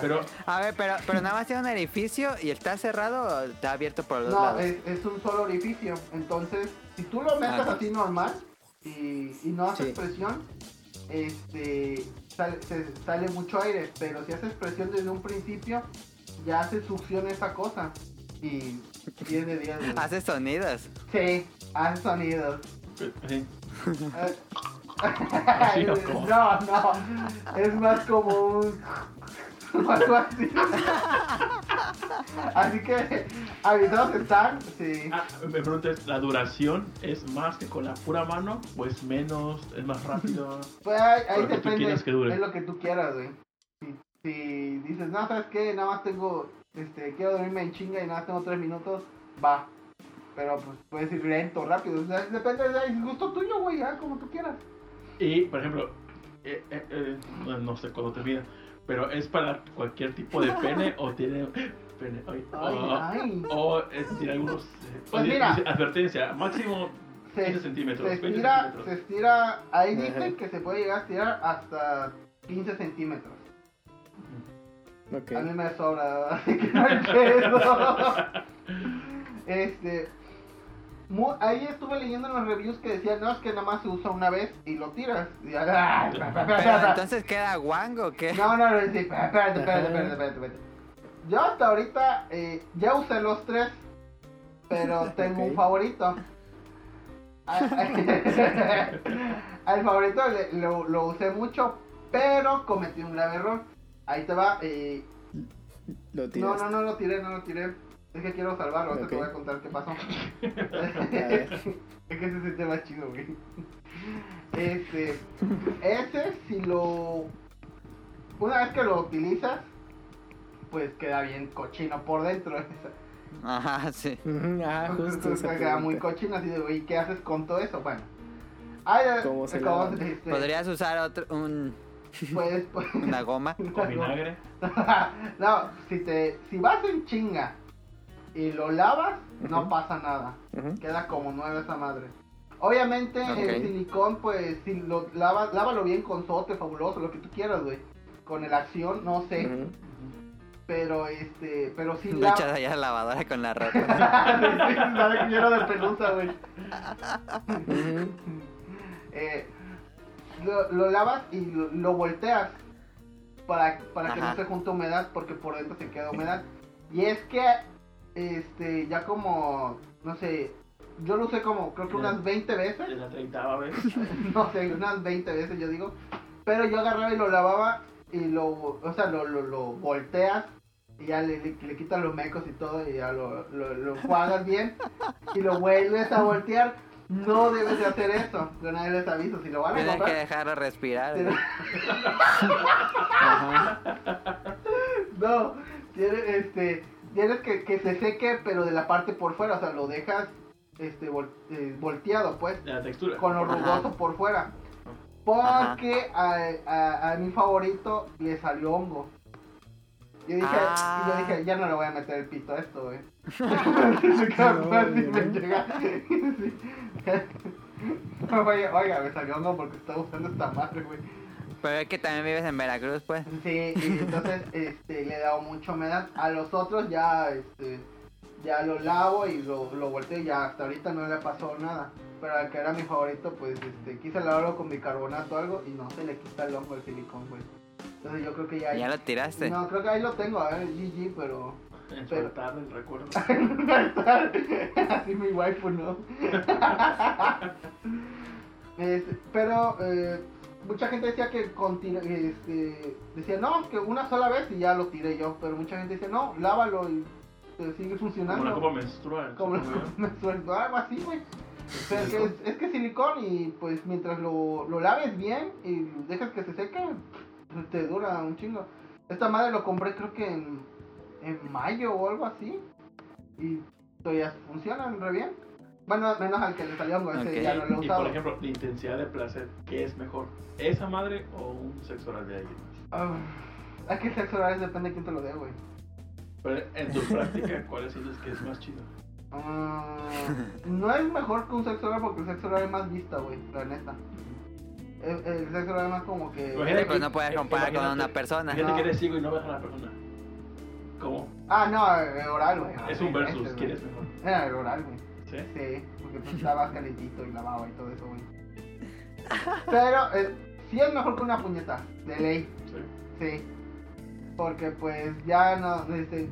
Pero A ver, pero, pero nada más tiene un edificio y está cerrado o está abierto por los No, lados. es, es un solo orificio. Entonces, si tú lo metes así normal y, y no haces Sí. presión, este sale, se- sale mucho aire. Pero si haces presión desde un principio, ya hace succión esa cosa. Y 10 de 10. güey. Hace sonidos. Sí, hace sonidos. no, no. Es más como un. Algo así. así que avisados están. Sí. Ah, me preguntas, ¿la duración es más que con la pura mano? ¿Pues menos? ¿Es más rápido? Pues ahí, ahí depende. que dure. Es lo que tú quieras, güey. Si, si dices, no, ¿sabes qué? Nada más tengo. Este, quiero dormirme en chinga y nada más tengo tres minutos, va. Pero pues puedes ir lento, rápido. O sea, depende del gusto tuyo, güey, ya, como tú quieras. Y, por ejemplo, eh, eh, eh, no sé cuándo termina, pero ¿es para cualquier tipo de pene o tiene pene? Ay, Ay, o, ay. o es, tiene algunos... eh, Pues mira. advertencia, máximo Se, 15 centímetros, se 20 estira, se estira, ahí dice Ajá. que se puede llegar a estirar hasta 15 centímetros. Ok. A mí me sobra, así que no hay pedo. Este. Mu- ahí estuve leyendo en los reviews que decían, no, es que nada más se usa una vez y lo tiras. Y espera, espera, espera. entonces queda guango o qué? No, no, no, sí, espérate, espérate, espérate, espérate, espérate, espérate. Yo hasta ahorita eh, ya usé los tres, pero tengo un favorito. Al favorito le- lo, lo usé mucho, pero cometí un grave error. Ahí te va. eh, Lo no, no, no lo tiré, no lo tiré. Es que quiero salvarlo, ahorita te Ok. voy a contar qué pasó. es que se siente más chido, güey. Este, ese si lo... Una vez que lo utilizas, pues queda bien cochino por dentro. Ajá, sí. Ujú, Ah, justo. esa queda muy cochino, así de, güey, ¿qué haces con todo eso? Bueno. Ay, eh, ¿Cómo se ¿cómo se- este, ¿Podrías usar otro, un, Pues, pues... una goma? Con vinagre. no, si te, si vas en chinga y lo lavas, no pasa nada. Queda como nueva esa madre. Obviamente el silicón, pues, si lo lavas, lávalo bien con sote, fabuloso, lo que tú quieras, güey. Con el acción, no sé, pero este, pero sí echas allá la lavadora con la ropa. Lleno de pelusa, güey. Eh, lo, lo lavas y lo, lo volteas para, para que no se junte humedad porque por dentro se queda humedad. Y es que, este, ya como, no sé, yo lo usé como, creo que unas 20 veces. En la 30 vez. no sé, unas 20 veces yo digo. Pero yo agarraba y lo lavaba y lo, o sea, lo, lo, lo volteas y ya le, le, le quitas los mecos y todo y ya lo, lo, lo bien y lo vuelves a voltear. No debes de hacer eso. Yo nadie les aviso. Si lo van a Tienes que comprar, dejarlo respirar. No, tienes, este, tienes que, que se seque, pero de la parte por fuera, o sea, lo dejas este, vol- eh, volteado, pues De la textura. con lo Ajá. rugoso por fuera. Porque a, a, a mi favorito le salió hongo. Yo dije, Ah. yo dije, ya no le voy a meter el pito a esto, güey. Llega. Sí. Oiga, oiga, me salió hongo porque estaba usando esta madre, güey. Pero es que también vives en Veracruz, pues. Sí, y entonces este, le he dado mucha humedad. A los otros ya, este, ya lo lavo y lo, lo volteo y ya hasta ahorita no le pasó nada. Pero al que era mi favorito, pues este, quise lavarlo con bicarbonato o algo y no se le quita el hongo el silicón, güey. Entonces yo creo que ya... Ya lo tiraste. No, creo que ahí lo tengo, a ver, GG, pero... En pero- su el recuerdo. Así mi waifu, ¿no? Es- pero eh, mucha gente decía que con tira- este, decía no, que una sola vez y ya lo tiré yo, pero mucha gente decía no, lávalo y te sigue Como funcionando. la copa menstrual. Como la supongo yo. me suelto, algo así, güey. Pero que es, es que es silicón y pues mientras lo, lo laves bien y dejas que se seque, te dura un chingo. Esta madre lo compré creo que en, en mayo o algo así. Y todavía funcionan re bien. Bueno, menos al que le salió hongo, ese Ok. ya no lo he Y por ejemplo, la intensidad de placer, ¿qué es mejor? ¿Esa madre o un sexo oral de alguien más? Ah, es que el sexo oral depende de quién te lo dé, güey. Pero en tu práctica, ¿cuál sientes que es más chido? Ah, no es mejor que un sexo oral porque el sexo oral es más vista, güey, la neta. El, el sexo oral es más como que... Imagínate Pues no puedes eh, comparar con una persona. Imagínate No. que eres ciego y no ves a la persona. ¿Cómo? Ah, no, el oral, güey. Es un versus, Este, ¿quién güey. es mejor? Era el oral, güey. ¿Sí? Sí, porque tú estabas calentito y lavaba y todo eso, güey. Pero eh, sí es mejor que una puñeta, de ley, Sí. sí. Porque pues ya no, este,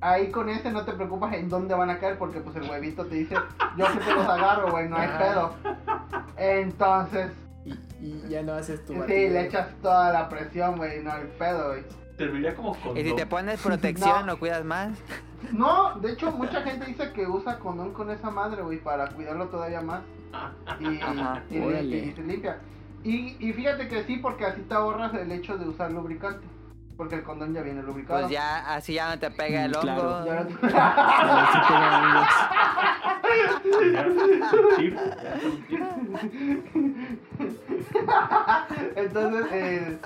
ahí con ese no te preocupas en dónde van a caer porque pues el huevito te dice, yo que te los agarro, güey, no hay pedo. Entonces, Y, y ya no haces tu sí, batido. le echas toda la presión, güey, no hay pedo, güey. Serviría como condón. Y si te pones protección, No. lo cuidas más. No, de hecho mucha gente dice que usa condón con esa madre, güey, para cuidarlo todavía más. Y, Ajá. y se limpia. Y, y fíjate que sí, porque así te ahorras el hecho de usar lubricante. Porque el condón ya viene lubricado. Pues ya, así ya no te pega el Mm, hongo. claro. Ya no te-. Entonces, eh,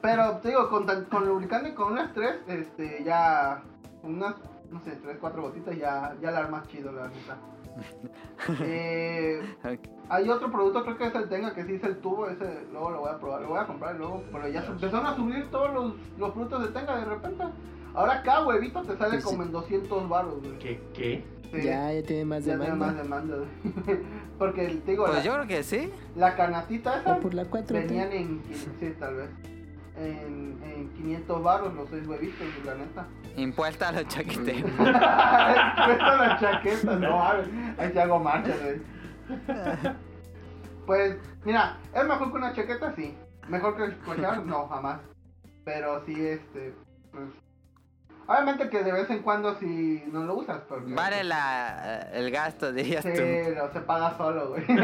pero te digo, con, tan- con lubricante, con unas tres, este, ya, unas, no sé, tres, cuatro gotitas, ya, ya la armas chido, la neta. Eh, hay otro producto, creo que es el Tenga, que sí es el tubo, ese luego lo voy a probar, lo voy a comprar luego, pero ya se empezaron a subir todos los, los productos de Tenga de repente. Ahora cada huevito te sale como en 200 baros, güey. ¿Qué? ¿Qué? Sí, Ya, ya tiene más ya tiene demanda. más demanda, güey. Porque te digo, Pues la, yo creo que sí. la canastita esa O por la 4 venían en, sí, tal vez, en, en 500 baros los seis huevitos, la neta. Impuesta a los chaqueteros. Cuesta la chaqueta, no mames. Ahí sí hago marcha, güey. Pues, mira, es mejor que una chaqueta, sí. Mejor que el collar, no, jamás. Pero sí, este, pues. Obviamente que de vez en cuando si no lo usas, porque. Vale la, el gasto, dirías Sí, tú. no, se paga solo, güey.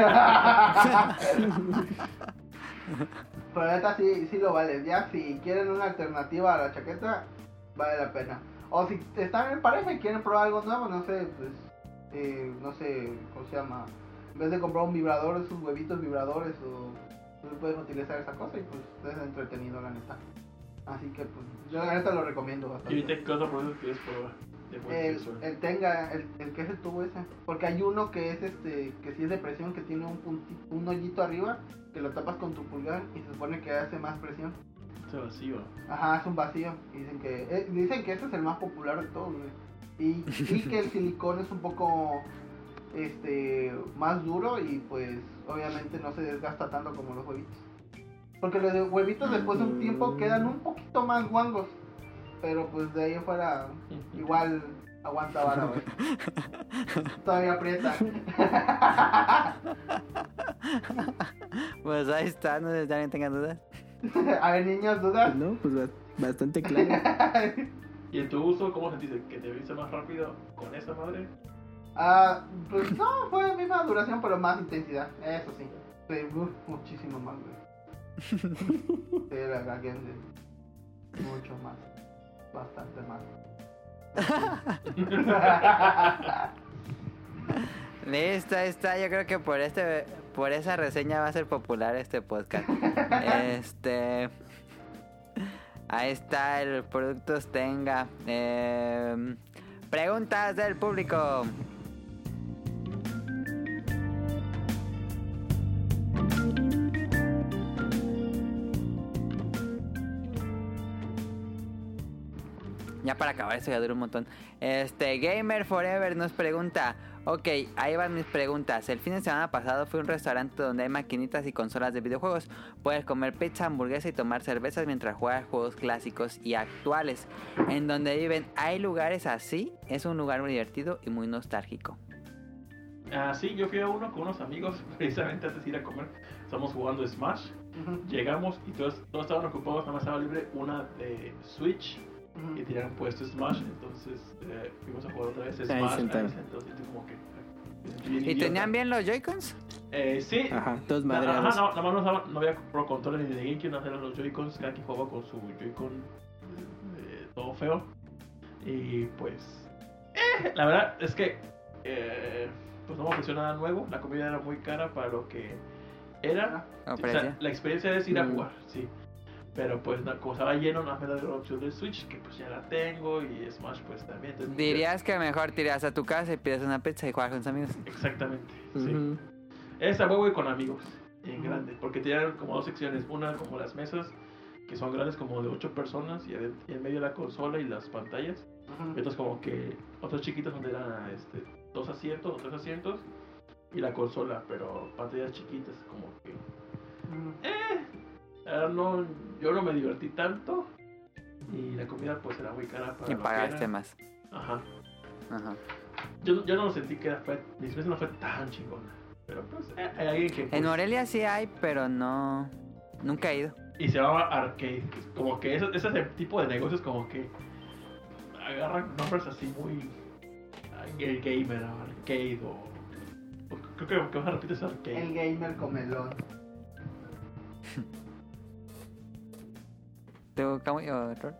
Pero neta sí, sí lo vale. Ya si quieren una alternativa a la chaqueta, vale la pena. O si están en pareja y quieren probar algo nuevo, no sé, pues, eh, no sé, ¿cómo se llama? En vez de comprar un vibrador, esos huevitos vibradores, o pues, pueden utilizar esa cosa y pues es entretenido, la neta. Así que pues, yo la neta lo recomiendo ¿Y bastante. ahorita qué otro producto quieres probar? El, el tenga, el, el que es el tubo ese. Porque hay uno que es este, que sí es de presión, que tiene un punti- un hoyito arriba, que lo tapas con tu pulgar y se supone que hace más presión. Este vacío. Ajá, es un vacío. Y dicen que, eh, dicen que ese es el más popular de todos, güey. Y, y que el silicón es un poco este más duro y pues obviamente no se desgasta tanto como los huevitos. Porque los de huevitos después de un tiempo quedan un poquito más guangos. Pero pues de ahí fuera igual Aguanta vara, güey. Todavía aprieta. Pues ahí está, no sé si alguien tenga dudas. A ver, niños, ¿dudas? No, pues ba- bastante claro. ¿Y en tu uso, cómo sentiste? ¿Que te viste más rápido con esa madre? Ah, pues no, fue la misma duración, pero más intensidad. Eso sí. Sí, uf, muchísimo más, güey. Sí, la verdad que sí. Mucho más. Bastante más. Listo, ahí está. Yo creo que por este, por esa reseña va a ser popular este podcast. este, ahí está el productos tenga. Em, preguntas del público. Ya para acabar, esto ya dura un montón. Este, Gamer Forever nos pregunta. Ok, ahí van mis preguntas. El fin de semana pasado fui a un restaurante donde hay maquinitas y consolas de videojuegos. Puedes comer pizza, hamburguesa y tomar cervezas mientras juegas juegos clásicos y actuales. En donde viven, ¿hay lugares así? Es un lugar muy divertido y muy nostálgico. Ah, sí, yo fui a uno con unos amigos precisamente antes de ir a comer. Estamos jugando Smash. Llegamos y todos, todos estaban ocupados, nada más estaba libre una de Switch y tenían puesto Smash. Entonces eh, fuimos a jugar otra vez Smash. entonces como que. ¿Y idiota. tenían bien los Joy-Cons? Eh, sí. Ajá, todos Na- Ajá, no, nada más no, había Pro Controller ni de GameCube, no eran los Joy-Cons, cada quien jugaba con su Joy-Con eh, todo feo. Y pues, eh, la verdad es que eh, pues no me ofreció nada nuevo, la comida era muy cara para lo que era. ¿O O sea, la experiencia es ir a Mm. jugar, sí. Pero pues no, como estaba lleno, no me da la opción del Switch, que pues ya la tengo, y Smash pues también. entonces, Dirías que mejor tiras a tu casa y pides una pizza y juegas con tus amigos. Exactamente, sí. Esa voy con amigos, en grande, porque tienen como dos secciones, una como las mesas, que son grandes como de 8 personas, y, y en medio la consola y las pantallas, Ujú. y otras como que, otras chiquitas donde eran este, dos asientos o tres asientos, y la consola, pero pantallas chiquitas, como que... Ujú. Ah, no, yo no me divertí tanto, y la comida pues era muy cara para Y pagaste más. Ajá. Ajá. Yo, yo no lo sentí que era, fue, mi experiencia no fue tan chingona, pero pues eh, hay alguien que... En pues, Morelia sí hay, pero no. Nunca he ido. Y se llamaba Arcade. Como que ese, ese tipo de negocios como que agarran nombres así muy ga- gamer, arcade o... creo que, que vas a repetir es El arcade. gamer comelón. ¿Tú, Kamui, o Rol?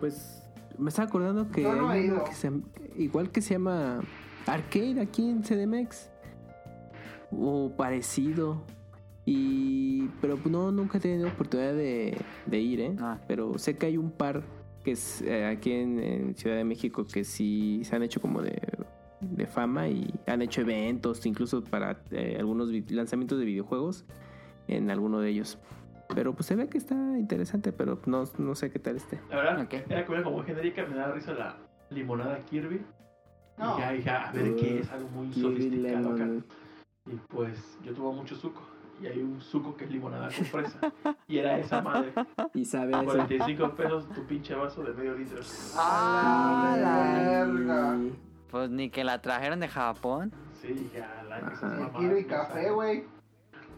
Pues me estaba acordando que no hay uno que se, igual que se llama Arcade aquí en CDMX o parecido y pero no nunca he tenido oportunidad de, de ir, ¿eh? Ah. Pero sé que hay un par que es eh, aquí en, en Ciudad de México que sí se han hecho como de, de fama y han hecho eventos incluso para eh, algunos lanzamientos de videojuegos en alguno de ellos. Pero pues se ve que está interesante, pero no, no sé qué tal esté. La verdad, Ok. era comida como muy genérica, me daba risa la limonada Kirby. No. Y ya dije, a ver qué es, algo muy Kirby sofisticado acá. Y pues yo tomo mucho suco. Y hay un suco que es limonada con fresa. y era esa madre. Y sabe a esa. 45 pesos tu pinche vaso de medio litro. ¡Ah, la verga! Pues ni que la trajeron de Japón. Sí, dije, a la que Ajá. esas mamadas Quiero y no café, saben". güey.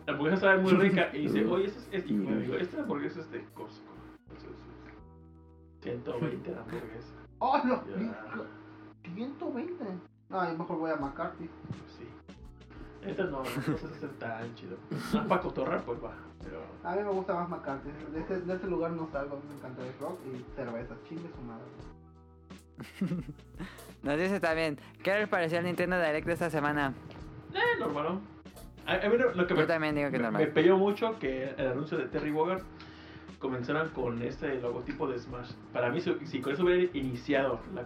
La hamburguesa sabe muy rica y dice, oye, esta es, es- y me digo, esta hamburguesa es de Costco. Entonces, 120 la hamburguesa. ¡Oh, no! Ya. 120. No, yo mejor voy a McCarthy. Pues sí. Esta no, no se hace tan chido. No para cotorrar, pues va. Pero A mí me gusta más McCarthy. De ese, de ese lugar no salgo. A mí me encanta el rock y cerveza. Chingue su madre. Nos dice también, ¿qué les pareció el Nintendo Direct de esta semana? Eh, normal. A, a mí lo, que Yo me, también digo que me, normal. me peleó mucho que el anuncio de Terry Bogard comenzaran con este logotipo de Smash. Para mí, si, con eso hubiera iniciado la,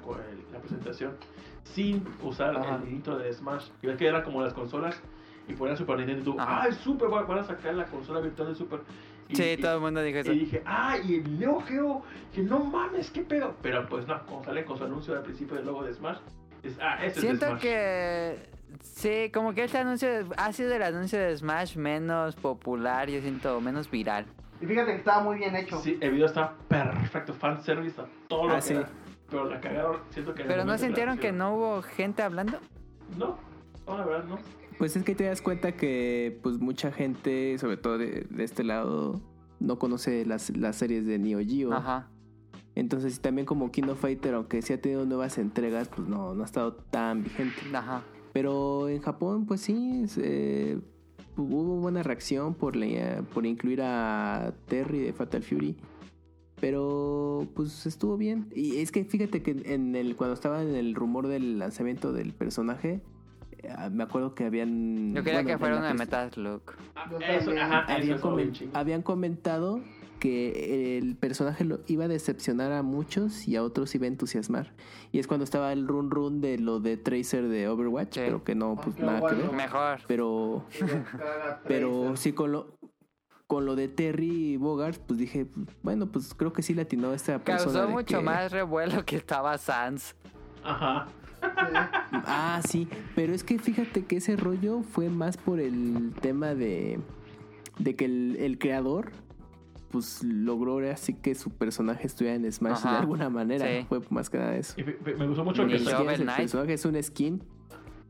la presentación sin usar Ajá. el niñito de Smash, y ves que eran como las consolas y ponían Super Nintendo, y tú, Ajá. ah, es Super, van a sacar la consola virtual de Super. Y, Sí, y- todo el mundo dijo eso. y dije, ah, y el Neo Geo, que no mames, qué pedo. Pero pues no, como sale con su anuncio al principio del logo de Smash, es, ah, este es de Siento Smash. que... Sí, como que este anuncio ha sido el anuncio de Smash menos popular, yo siento menos viral. Y fíjate que estaba muy bien hecho. Sí, el video está perfecto, fanservice a todo lo Ah, que sí. da. Pero la cagaron, siento que... Pero no sintieron que no hubo gente hablando. No, no, la verdad no. Pues es que te das cuenta que pues mucha gente, sobre todo de, de este lado, no conoce las, las series de Neo Geo. Ajá. Entonces también como Kino Fighter, aunque sí ha tenido nuevas entregas, pues no, no ha estado tan vigente. Ajá. Pero en Japón, pues sí, eh, hubo buena reacción por, la- por incluir a Terry de Fatal Fury. Pero pues estuvo bien. Y es que fíjate que en el cuando estaba en el rumor del lanzamiento del personaje, eh, me acuerdo que habían... Yo quería bueno, que fuera la uno de pres- Metal Slug. Ah, eso habían, comen- habían comentado que el personaje lo iba a decepcionar a muchos y a otros iba a entusiasmar. Y es cuando estaba el run run de lo de Tracer de Overwatch, Sí. pero que no, pues nada que bueno. ver. Mejor. Pero, pero sí con lo con lo de Terry Bogart, pues dije, bueno, pues creo que sí le atinó a esta persona. Causó mucho que- más revuelo que estaba Sans. Ajá. Ah, sí, pero es que fíjate que ese rollo fue más por el tema de, de que el, el creador pues logró ahora sí que su personaje estuviera en Smash Ajá. de alguna manera. Sí. Fue más que nada eso. Y me gustó mucho que, el personaje es un skin.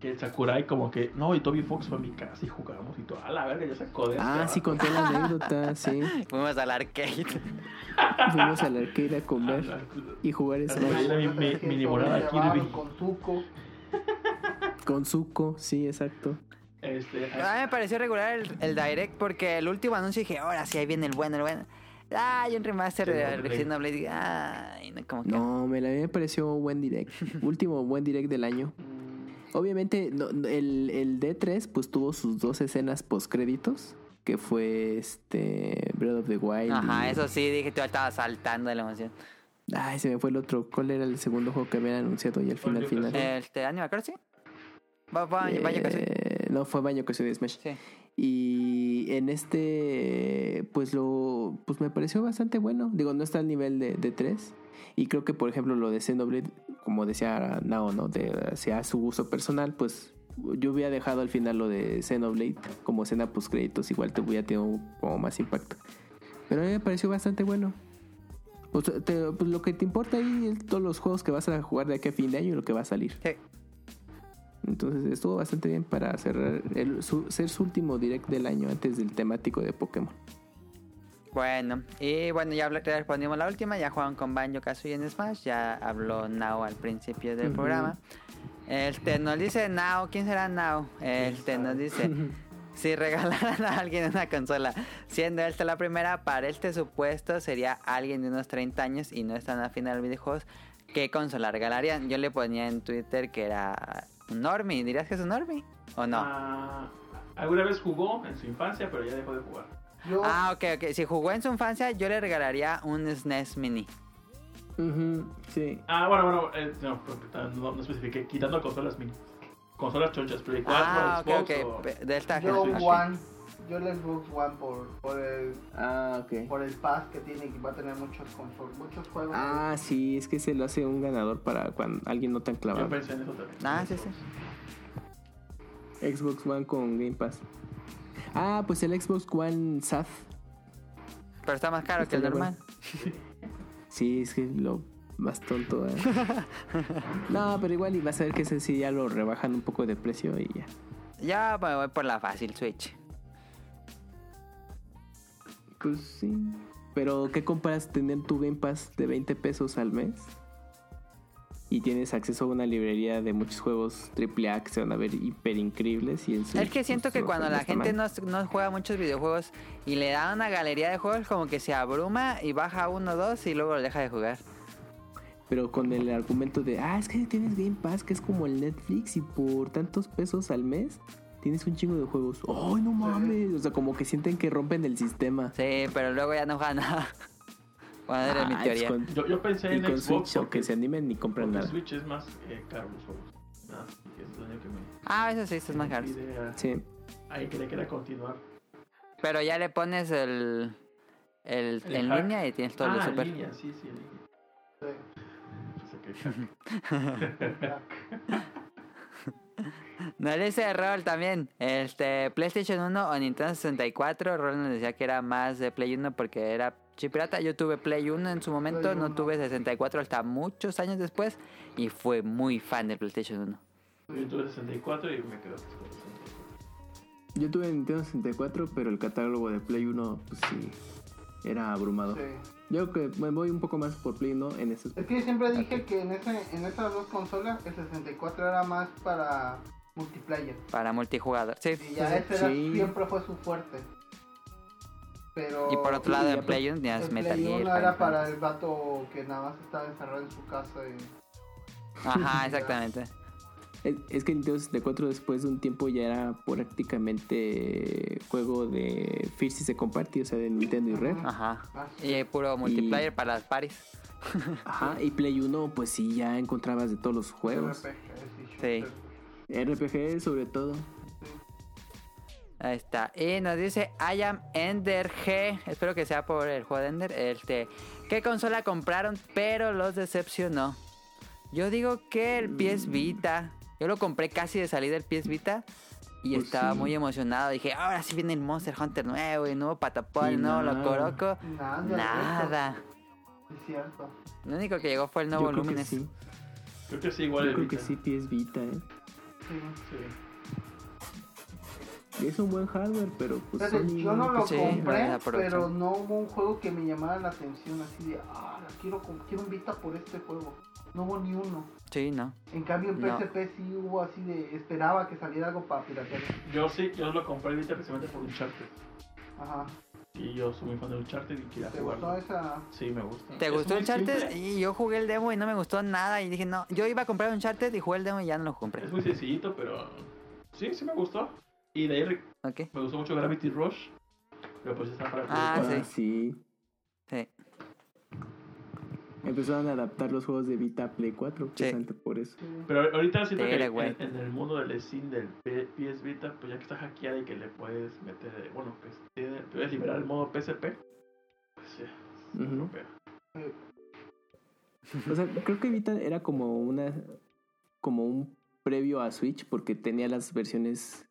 que el Sakurai como que, no, y Toby Fox fue a mi casa y jugamos y todo. A la verga, ya sacó de Ah, sí, conté la anécdota, sí. Fuimos al arcade. Fuimos al arcade a comer y jugar Ah, Smash mi- mi- volada llevaron Kirby. Con Zuko. con Zuko, sí, exacto. Este, A mí me pareció regular el, el Direct porque el último anuncio dije, ahora sí, ahí viene el bueno, el bueno. Ah, hay un remaster de Xenoblade. Ay, no, como que... No, me, la, me pareció un buen direct. Último buen direct del año. Obviamente, no- el, el D3 pues tuvo sus dos escenas post créditos. Que fue este Breath of the Wild. Ajá, y- eso sí, dije, tú estaba saltando de la emoción. Ay, se me fue el otro. ¿Cuál era el segundo juego que habían anunciado y al final, final? Este, Animal Crossing. Va, va, Eh. No, fue Baño que de Smash. Sí. Y en este, pues lo, pues me pareció bastante bueno. Digo, no está al nivel de, de 3. Y creo que, por ejemplo, lo de Xenoblade, como decía Nao, ¿no? De, sea su gusto personal, pues yo hubiera dejado al final lo de Xenoblade como escena post créditos. Igual te hubiera tenido como más impacto. Pero a mí me pareció bastante bueno. Pues, te- pues lo que te importa ahí es todos los juegos que vas a jugar de aquí a fin de año y lo que va a salir. Sí. Entonces estuvo bastante bien para cerrar el, su- ser su último direct del año antes del temático de Pokémon. Bueno, y bueno, ya respondimos la última, ya jugaron con Banjo Kazooie en Smash, ya habló Nao al principio del programa. Este nos dice Nao, ¿quién será Nao? Este nos dice, si regalaran a alguien una consola, siendo esta la primera, para este supuesto sería alguien de unos 30 años y no están afín a los videojuegos, ¿qué consola regalarían? Yo le ponía en Twitter que era Normie, ¿dirías que es un Normie? ¿O no? ah, alguna vez jugó en su infancia, pero ya dejó de jugar. Yo, Ah, ok, ok. Si jugó en su infancia, yo le regalaría un SNES Mini. sí. Ah, bueno, bueno, eh, no, no, no especifiqué, quitando consolas mini. Consolas chonchas, Play 4, Ah, ok, Xbox ok. o- De esta yo. One. Yo el Xbox One por, por el Ah, ok. por el pass que tiene que va a tener muchos consol, muchos juegos. Ah, sí, es que se lo hace un ganador para cuando alguien no tan Yo clavado. pensé en eso también. Ah, sí, sí. Xbox One con Game Pass. Ah, pues el Xbox One SAT. Pero está más caro que el normal. Sí, es que lo más tonto. ¿eh? no, pero igual y vas a ver que ese sí ya lo rebajan un poco de precio y ya. Ya me voy por la fácil Switch. Pues sí. Pero ¿qué comparas tener tu Game Pass de 20 pesos al mes? Y tienes acceso a una librería de muchos juegos AAA que se van a ver hiper increíbles. Y en Es que siento que cuando la gente no, no juega muchos videojuegos y le da una galería de juegos, como que se abruma y baja uno o dos y luego lo deja de jugar. Pero con el argumento de, ah, es que tienes Game Pass, que es como el Netflix y por tantos pesos al mes tienes un chingo de juegos. ¡Ay, no mames! O sea, como que sienten que rompen el sistema. Sí, pero luego ya no juega nada. Bueno, era mi Ah, teoría. pues con- Yo, yo pensé y en con Xbox Switch, porque, aunque se animen ni porque nada. Switch es más eh, caro los juegos. Nada, y es único que me Ah, eso sí, eso es más caro. Sí. Ahí que le quiera continuar. Pero ya le pones el, el, El en hack. línea y tienes todo ah, lo en super. línea, sí, sí, en línea. Sí. Pensé que hack. No le dice Rol también. Este, PlayStation 1 o Nintendo 64. Rol nos decía que era más de Play 1 porque era chip pirata. Yo tuve Play 1 en su momento, no 1. tuve 64 hasta muchos años después y fue muy fan del PlayStation 1. Yo tuve 64 y me quedo con 64. Yo tuve Nintendo 64, pero el catálogo de Play 1, pues sí, era abrumador. Sí. Yo creo que me voy un poco más por Play 1 en ese Es que yo siempre dije que en, ese, en esas dos consolas el 64 era más para multiplayer. Para multijugador, sí. Y ya ese era- Sí. siempre fue su fuerte. Pero Y por otro lado, en aparte- Play 1 tenías el Metal Play Gear. 1 Final era para el vato que nada más estaba encerrado en su casa y Ajá, exactamente. Es, es que Nintendo 64 después de un tiempo ya era prácticamente juego de First y se comparte, o sea, de Nintendo y Red. Ajá. Ah, Y hay puro multiplayer para las paris. Ajá, y Play 1 pues sí, ya encontrabas de todos los juegos. RPG, sí. RPG sobre todo. Ahí está. Y nos dice I am Ender G. Espero que sea por el juego de Ender. Este, ¿Qué consola compraron pero los decepcionó? Yo digo que el PS Vita. Yo lo compré casi de salida el PS Vita. Y Pues estaba sí. muy emocionado. Dije, ahora sí viene el Monster Hunter nuevo, y nuevo Patapón, el nuevo. Locoroco. Nada. Nada. Es cierto. Lo único que llegó fue el nuevo Yo creo que Lumines. sí. Creo que sí, igual Yo el creo que Vita. sí, PS Vita, ¿eh? Sí. Sí. Es un buen hardware, pero pues Sony yo no lo Sí, compré, pero no hubo un juego que me llamara la atención así de, ah, quiero, quiero un Vita por este juego. No hubo ni uno. Sí, no. En cambio en No. PSP sí hubo así de, esperaba que saliera algo para piratear. Yo sí, yo lo compré ahorita precisamente por Uncharted. Ajá. Y yo soy muy fan de Uncharted y quería ¿Te gustó jugarlo. esa? Sí, me gusta. ¿Te Es gustó Uncharted? simple, Y yo jugué el demo y no me gustó nada. Y dije, no, yo iba a comprar Uncharted y jugué el demo y ya no lo compré. Es muy sencillito, pero sí, sí me gustó. Y de ahí re- Ok. me gustó mucho Gravity Rush. Pero pues está para Ah, Ah, sí. sí. Sí. Empezaron a adaptar los juegos de Vita a Play 4, precisamente por eso. Pero ahorita siento Tigre, que en, en el mundo del Steam del PS Vita, pues ya que está hackeada y que le puedes meter, eh, bueno, que tiene- puedes liberar el modo PSP, pues ya, no pega. O sea, creo que Vita era como una como un previo a Switch porque tenía las versiones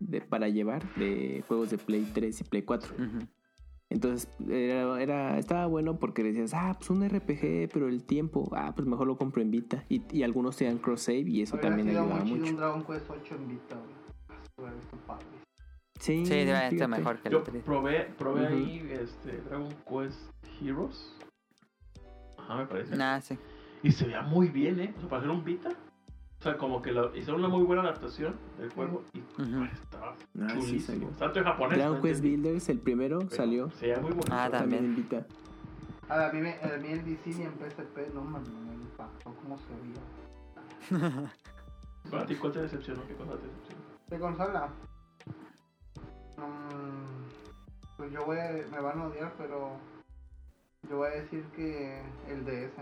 de, para llevar de juegos de Play 3 y Play 4. Ujú. Entonces era, era estaba bueno porque decías, ah, pues un RPG, pero el tiempo, ah, pues mejor lo compro en Vita. Y, y algunos tenían cross save y eso Hubiera también ayudaba muy mucho. un Dragon Quest 8 en Vita, güey. Sí, Sí, fíjate. mejor que el Yo probé, probé Ujú. ahí este, Dragon Quest Heroes. Ajá, me parece. Nah, sí. Y se veía muy bien, ¿eh? O sea, para hacer un Vita. O sea, como que lo, hicieron una muy buena adaptación del juego y pues, estaba Ah, sí chulísimo. salió. Tanto en japonés. Dragon no Quest Builders, el primero, pero salió Se veía muy bonito. Ah, también también. en Vita. A mí, me, a mí el DC y en PSP no me impactó cómo se veía. Para ti, ¿cuál te decepcionó? ¿Qué cosa te decepcionó? ¿De consola? Mm, pues yo voy a, me van a odiar, pero yo voy a decir que el DS,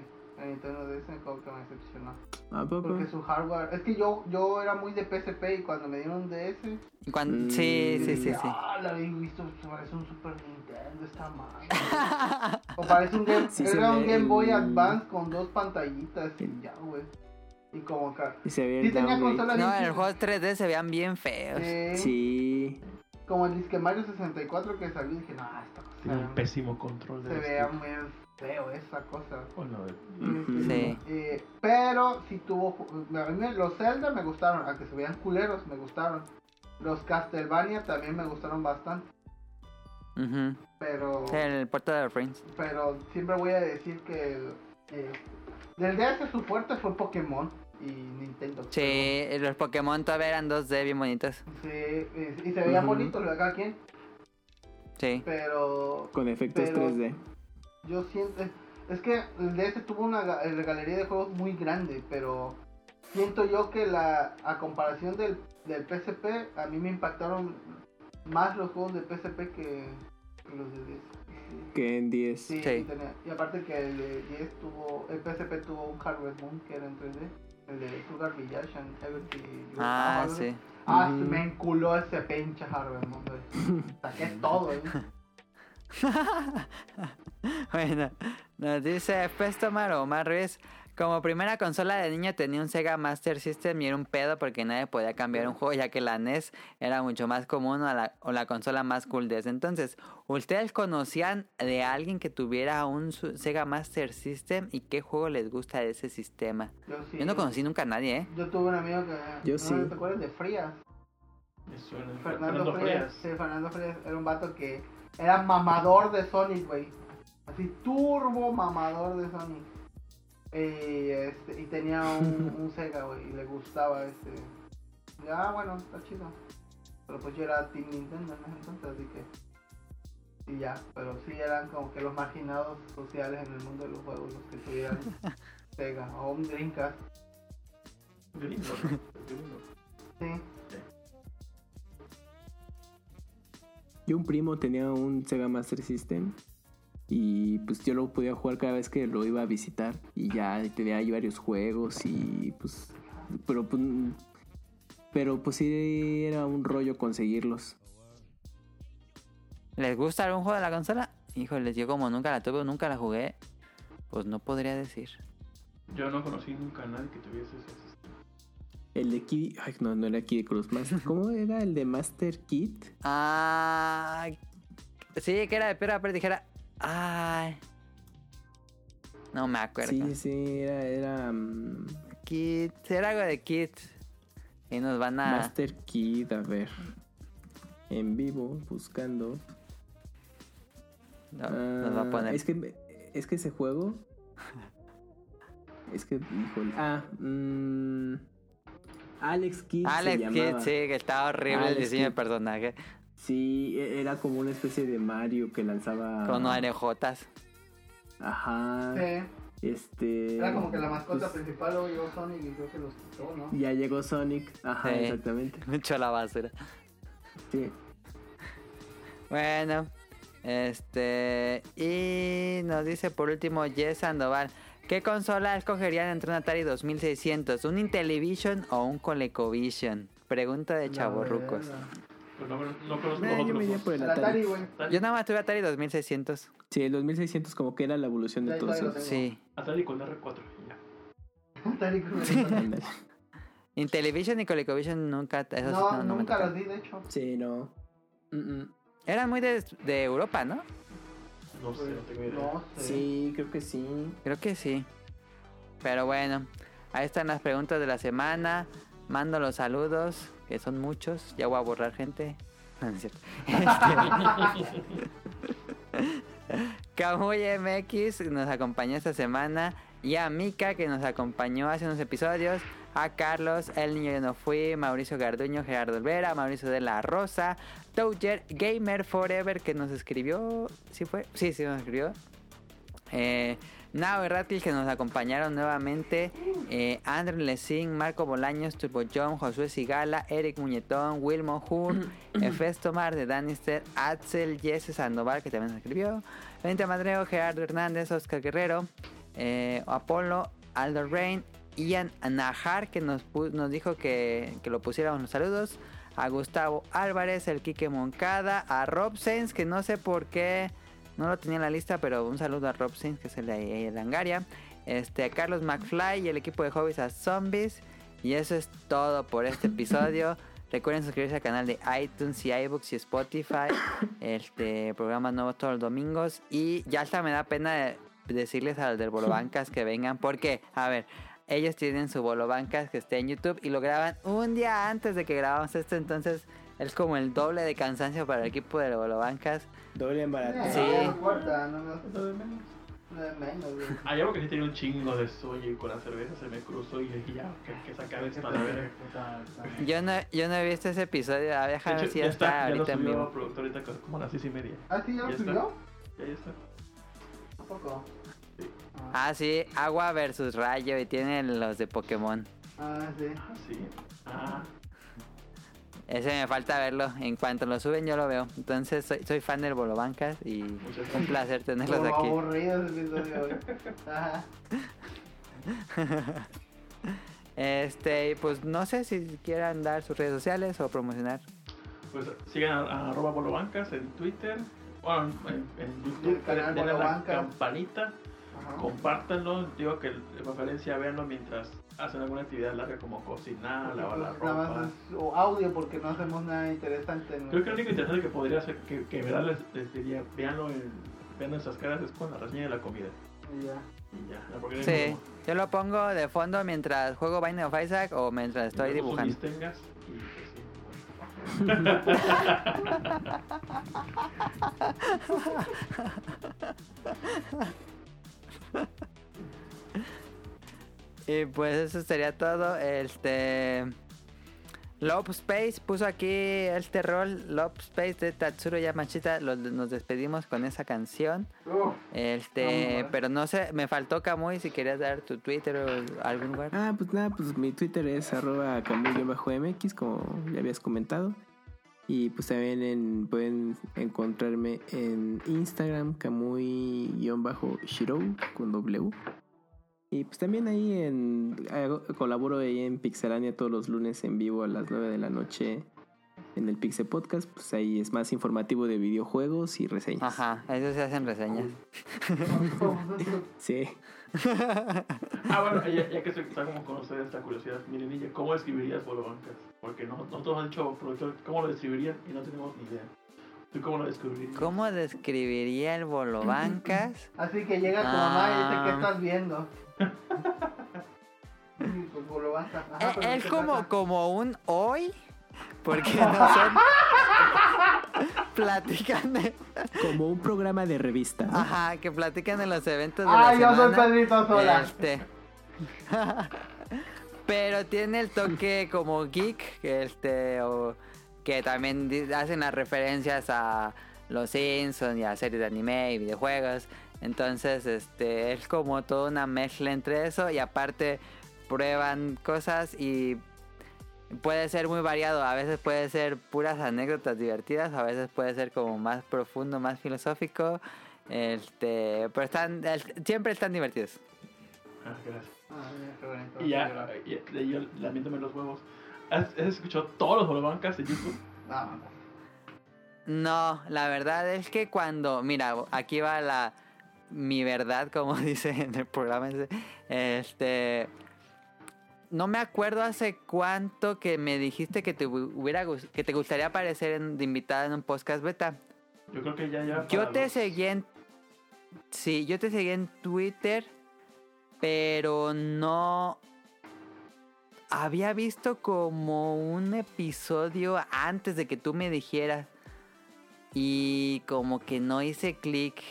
el Nintendo DS como que me decepcionó. ¿A poco? Porque su hardware, es que yo yo era muy de PSP y cuando me dieron un DS, Y cuan- Mm, Sí, sí, sí, sí. ah, la había visto, parece un Super Nintendo, está mal. o parece un Game, Sí era un ve Game Boy el- Advance con dos pantallitas y ya, güey. Y como que... Y se Sí el tenía consola No, en el juego 3D se veían bien feos. Sí. Sí. Como el disque Mario 64 que salió, dije, no, esta cosa Tiene un pésimo control de se veía muy feo esa cosa. Ujú. Sí. Eh, pero si tuvo. A mí los Zelda me gustaron, aunque se veían culeros, me gustaron. Los Castlevania también me gustaron bastante. Ujú. Pero. Sí, el puerto de Frames. Pero siempre voy a decir que. el- eh, del DS su fuerte fue Pokémon y Nintendo. Sí, los Pokémon todavía eran 2D bien bonitos. Sí, y, y se veían bonitos lo de cada quien. Sí. Pero. Con efectos Pero- 3D. Yo siento. Es que el DS tuvo una eh, galería de juegos muy grande, pero siento yo que la a comparación del, del PSP, a mí me impactaron más los juegos de PSP que, que los de DS. Que en 10. Sí, y aparte que el de 10 tuvo, el PSP tuvo un Harvest Moon que era en 3D, el de Sugar Village and Everty. You Ah, sí. Ah, Ujú. me enculó ese pinche Harvest Moon. Saqué todo, ¿eh? Bueno, nos dice Pestomar o Omar Ruiz Como primera consola de niño tenía un Sega Master System y era un pedo porque nadie podía cambiar un juego ya que la NES era mucho más común o la, o la consola más cool de ese entonces. ¿Ustedes conocían de alguien que tuviera un Sega Master System y qué juego les gusta de ese sistema? Yo sí. Yo no conocí nunca a nadie, ¿eh? Yo tuve un amigo que. Yo ¿no sí. ¿Te acuerdas de Frías? Me suena. Fernando, Frías. Sí, Fernando Frías era un vato que era mamador de Sonic, güey. Así, turbo mamador de Sonic. Y, este, y tenía un, un Sega, güey, y le gustaba este. Y, ah, bueno, está chido. Pero pues yo era Team Nintendo en ese entonces, así que. Y ya, pero sí eran como que los marginados sociales en el mundo de los juegos, los que tuvieran Sega o un Dreamcast. Gringo. Sí. Yo un primo tenía un Sega Master System y pues yo lo podía jugar cada vez que lo iba a visitar y ya tenía ahí varios juegos y pues pero pues pero pues sí era un rollo conseguirlos. ¿Les gusta algún juego de la consola? Híjoles, yo como nunca la tuve o nunca la jugué, pues no podría decir. Yo no conocí nunca a nadie que tuviese ese. El de Kid, ay no, no era Kid Cruz. ¿Cómo era el de Master Kit? Ah, sí, que era de piedra, pero dijera, ay, no me acuerdo. Sí, sí, era era mm, Kids, era algo de Kids. Y nos van a... Master Kid, a ver. En vivo buscando. no, nos va a Ah, poner... Es que, es que ese juego. Es que, híjole. Ah, mm, Alex Kidd. se Alex llamaba. Kidd, sí, que estaba horrible el Alex diseño de Kidd. personaje. Sí, e- era como una especie de Mario que lanzaba. Con orejotas. Ajá. Sí. Este. Era como que la mascota pues, principal luego llegó Sonic y creo que los quitó, ¿no? ya llegó Sonic. Ajá, Sí. exactamente. Mucho a la basura. Sí. Bueno, este. Y nos dice por último Jess Sandoval. ¿Qué consola escogerían entre un Atari 2600? ¿Un Intellivision o un ColecoVision? Pregunta de chavorrucos. Pero no, no conozco Eh, yo me iría dos. por el El Atari. Atari, güey. Yo nada más tuve Atari 2600. Sí, el 2600 como que era la evolución de todos esos. Sí. Atari con R4. y Ya. Atari con Ándale. Intellivision y ColecoVision nunca. esos No, nunca los vi, de hecho. Sí, no. Mm, mm. Eran muy de, de Europa, ¿no? No sé, no tengo idea. No sé. Sí, creo que sí. Creo que sí. Pero bueno, ahí están las preguntas de la semana. Mando los saludos, que son muchos. Ya voy a borrar gente. No, no es cierto. Este... Kamui MX nos acompañó esta semana. Y a Mika que nos acompañó hace unos episodios. A Carlos, El Niño Yo No Fui, Mauricio Garduño, Gerardo Olvera, Mauricio de la Rosa, Toucher, Gamer Forever que nos escribió. ¿Sí fue? Sí, sí nos escribió. Eh, Nao y Ratil que nos acompañaron nuevamente. Eh, Andrew Lessing, Marco Bolaños, Turbo John, Josué Sigala, Eric Muñetón, Wilmo Hun, Efesto Mar de Danister, Axel, Jesse Sandoval que también nos escribió. Vente Madreo, Gerardo Hernández, Oscar Guerrero, eh, Apolo, Aldo Rain, Ian Najar que nos, nos dijo que, que lo pusiéramos los saludos. A Gustavo Álvarez, el Quique Moncada, a Rob Sainz que no sé por qué. No lo tenía en la lista, pero un saludo a Rob Sims, que es el de de Langaria. Este, a Carlos McFly y el equipo de Hobbies a Zombies. Y eso es todo por este episodio. Recuerden suscribirse al canal de iTunes y iBooks y Spotify. Este programa nuevo todos los domingos. Y ya hasta me da pena de- decirles a los del Bolo Bancas que vengan. Porque, a ver, ellos tienen su Bolo Bancas que está en YouTube y lo graban un día antes de que grabamos esto. Entonces es como el doble de cansancio para el equipo de Bolo Bancas. Doble. Eh, Sí. No importa, no, no, Lo de menos. no de menos, güey. Hay algo que sí tenía un chingo de sueño y con la cerveza se me cruzó y dije, ya, que, que sacar esto a la verga. Yo no, yo no he visto ese episodio. A De dejar hecho, ver si ya está, ya lo ahorita en vivo. productor ahorita co- como a las seis y media. Ah, sí, ya lo Ya está. subió. Ya, ya está. ¿A poco? Ah, sí, Agua versus Rayo y tienen los de Pokémon. Ah, sí. Ah, sí. Ah, Ese me falta verlo. En cuanto lo suben, yo lo veo. Entonces, soy, soy fan del Bolobancas y Muchas un placer tenerlos Como aquí. aburrido ese episodio, güey. Ajá. Este, y pues no sé si quieran dar sus redes sociales o promocionar. pues sigan a, a arroba bolobancas en Twitter. Bueno, en, en Y el YouTube. canal a la Bolobancas. Campanita compártanlo. Digo que de preferencia véanlo mientras hacen alguna actividad larga como cocinar, lavar la Pues nada ropa. más es o audio porque no hacemos nada interesante. en Creo que lo único interesante que podría hacer, que, que verdad les, les diría, veanlo en, vean nuestras caras, es con la reseña de la comida. Y ya. Y ya, la Sí, yo lo pongo de fondo mientras juego Binding of Isaac o mientras estoy dibujando. tengas y pues. Y pues eso sería todo. Este. Love Space puso aquí este rol. Love Space de Tatsuro Yamashita. Lo- nos despedimos con esa canción. Este. Pero no sé, me faltó Kamui si querías dar tu Twitter o algún lugar. Ah, pues nada, pues mi Twitter es arroba camuy-mx, como ya habías comentado. Y pues también en- pueden encontrarme en Instagram, camuy-shirou con W. Y pues también ahí en colaboro ahí en Pixelania todos los lunes en vivo a las 9 de la noche en el Pixel Podcast. Pues ahí es más informativo de videojuegos y reseñas. Ajá, eso se hacen reseñas. Sí. Ah, bueno, ya, ya que se- está como con ustedes esta curiosidad, miren, niña, ¿cómo describirías Bolobancas? Porque no, nosotros han dicho, productor, ¿cómo lo describirían? Y no tenemos ni idea. ¿Tú cómo lo describirías? ¿Cómo describiría el Bolobancas? Así que llega tu mamá y dice. ¿qué estás viendo? Pues. Ajá, Eh, es ¿qué como, como un hoy. Porque no son. Platican de. Como un programa de revista. ¿no? Ajá, que platican en los eventos de Ah, la yo soy semana. Pedrito Sola. Este. Pero tiene el toque como geek, que este, o que también hacen las referencias a los Simpsons y a series de anime y videojuegos. Entonces, este, es como toda una mezcla entre eso y aparte prueban cosas y puede ser muy variado. A veces puede ser puras anécdotas divertidas, a veces puede ser como más profundo, más filosófico. Este, pero están, el- siempre están divertidos. Ah, gracias. Ah, ya, qué bonito. Y ya, y de ahí yo lamiéndome los huevos. ¿Has, has escuchado todos los Bolobancas de YouTube? No, No, la verdad es que cuando, mira, aquí va la mi verdad, como dice en el programa ese, este, no me acuerdo hace cuánto que me dijiste que te hubiera que te gustaría aparecer en- de invitada en un podcast beta. Yo creo que ya, ya. Yo te los- seguí en, sí, yo te seguí en Twitter, pero no había visto como un episodio antes de que tú me dijeras y como que no hice clic.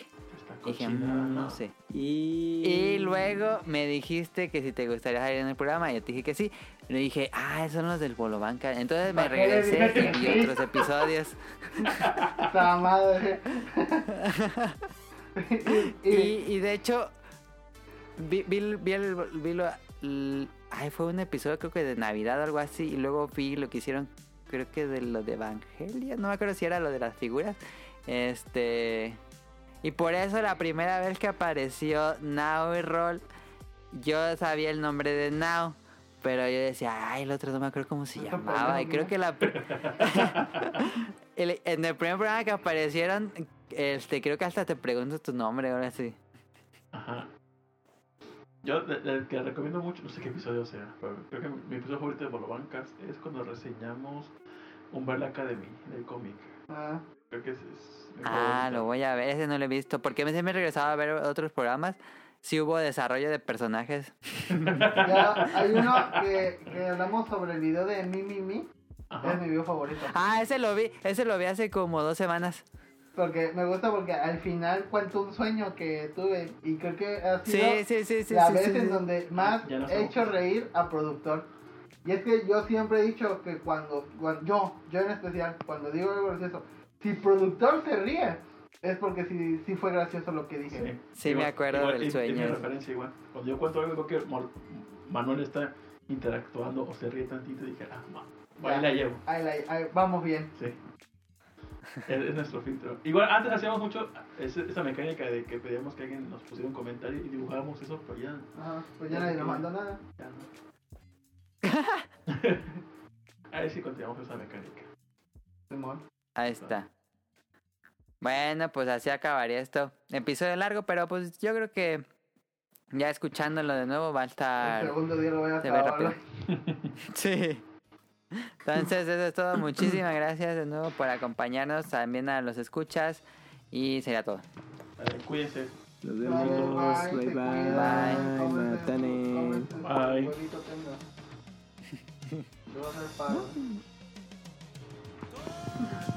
Dije, "Mm, no sé. Y... Y luego me dijiste que si te gustaría salir en el programa, y yo te dije que sí. Le dije, ah, esos son los del Bolobanca. Entonces me ¿Para qué le regresé y vi otros episodios. Esta madre. y, Y, de hecho, vi, vi, vi el, vi lo- ay, fue un episodio creo que de Navidad o algo así. Y luego vi lo que hicieron, creo que de lo de Evangelia. No me acuerdo si era lo de las figuras. Este... Y por eso la primera vez que apareció Now y Roll, yo sabía el nombre de Now. Pero yo decía, ay, el otro no me acuerdo cómo se llamaba. Y creo que la... el- en el primer programa que aparecieron, este, creo que hasta te pregunto tu nombre ahora sí. Ajá. Yo, del que recomiendo mucho, no sé qué episodio sea, pero creo que mi episodio favorito de Bolobancas es cuando reseñamos Umbrella Academy del cómic. ah, Creo que ese es mi Ah, lo voy a ver, ese no lo he visto. Porque me siempre he regresado a ver otros programas. Sí hubo desarrollo de personajes. ya hay uno que, que hablamos sobre el video de Mi Mi Mi. Ajá. Es mi video favorito. Ah, ese lo vi, ese lo vi hace como dos semanas. Porque me gusta porque al final cuento un sueño que tuve y creo que ha Sí, sido sí, sí, sí. la sí, vez sí, en sí. donde más no he hecho reír a productor. Y es que yo siempre he dicho que cuando, cuando yo, yo en especial, cuando digo algo gracioso, si productor se ríe, es porque sí, sí fue gracioso lo que dije. Sí, me acuerdo del y- sueño Tiene referencia igual. Cuando yo cuento algo, que Manuel está interactuando o se ríe tantito y dije, ah, ma, ahí Ya. la llevo. Ahí la- ahí- vamos bien. Sí. Es, es nuestro filtro. Igual antes hacíamos mucho esa mecánica de que pedíamos que alguien nos pusiera un comentario y dibujábamos eso, pero ya, Ajá, pues ya nadie nos mandó nada. ya no. Ahí sí continuamos esa mecánica. Ahí está. Bueno, pues así acabaría esto. Episodio largo, pero pues yo creo que ya escuchándolo de nuevo va a El estar... segundo día lo voy a Se ve acabar. rápido. Sí. Entonces, eso es todo. Muchísimas gracias de nuevo por acompañarnos. También a los escuchas. Y sería todo. Vale, cuídense. Nos vemos. bye, Bye bye. Matane. cómense lo que Bye.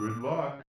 Good luck.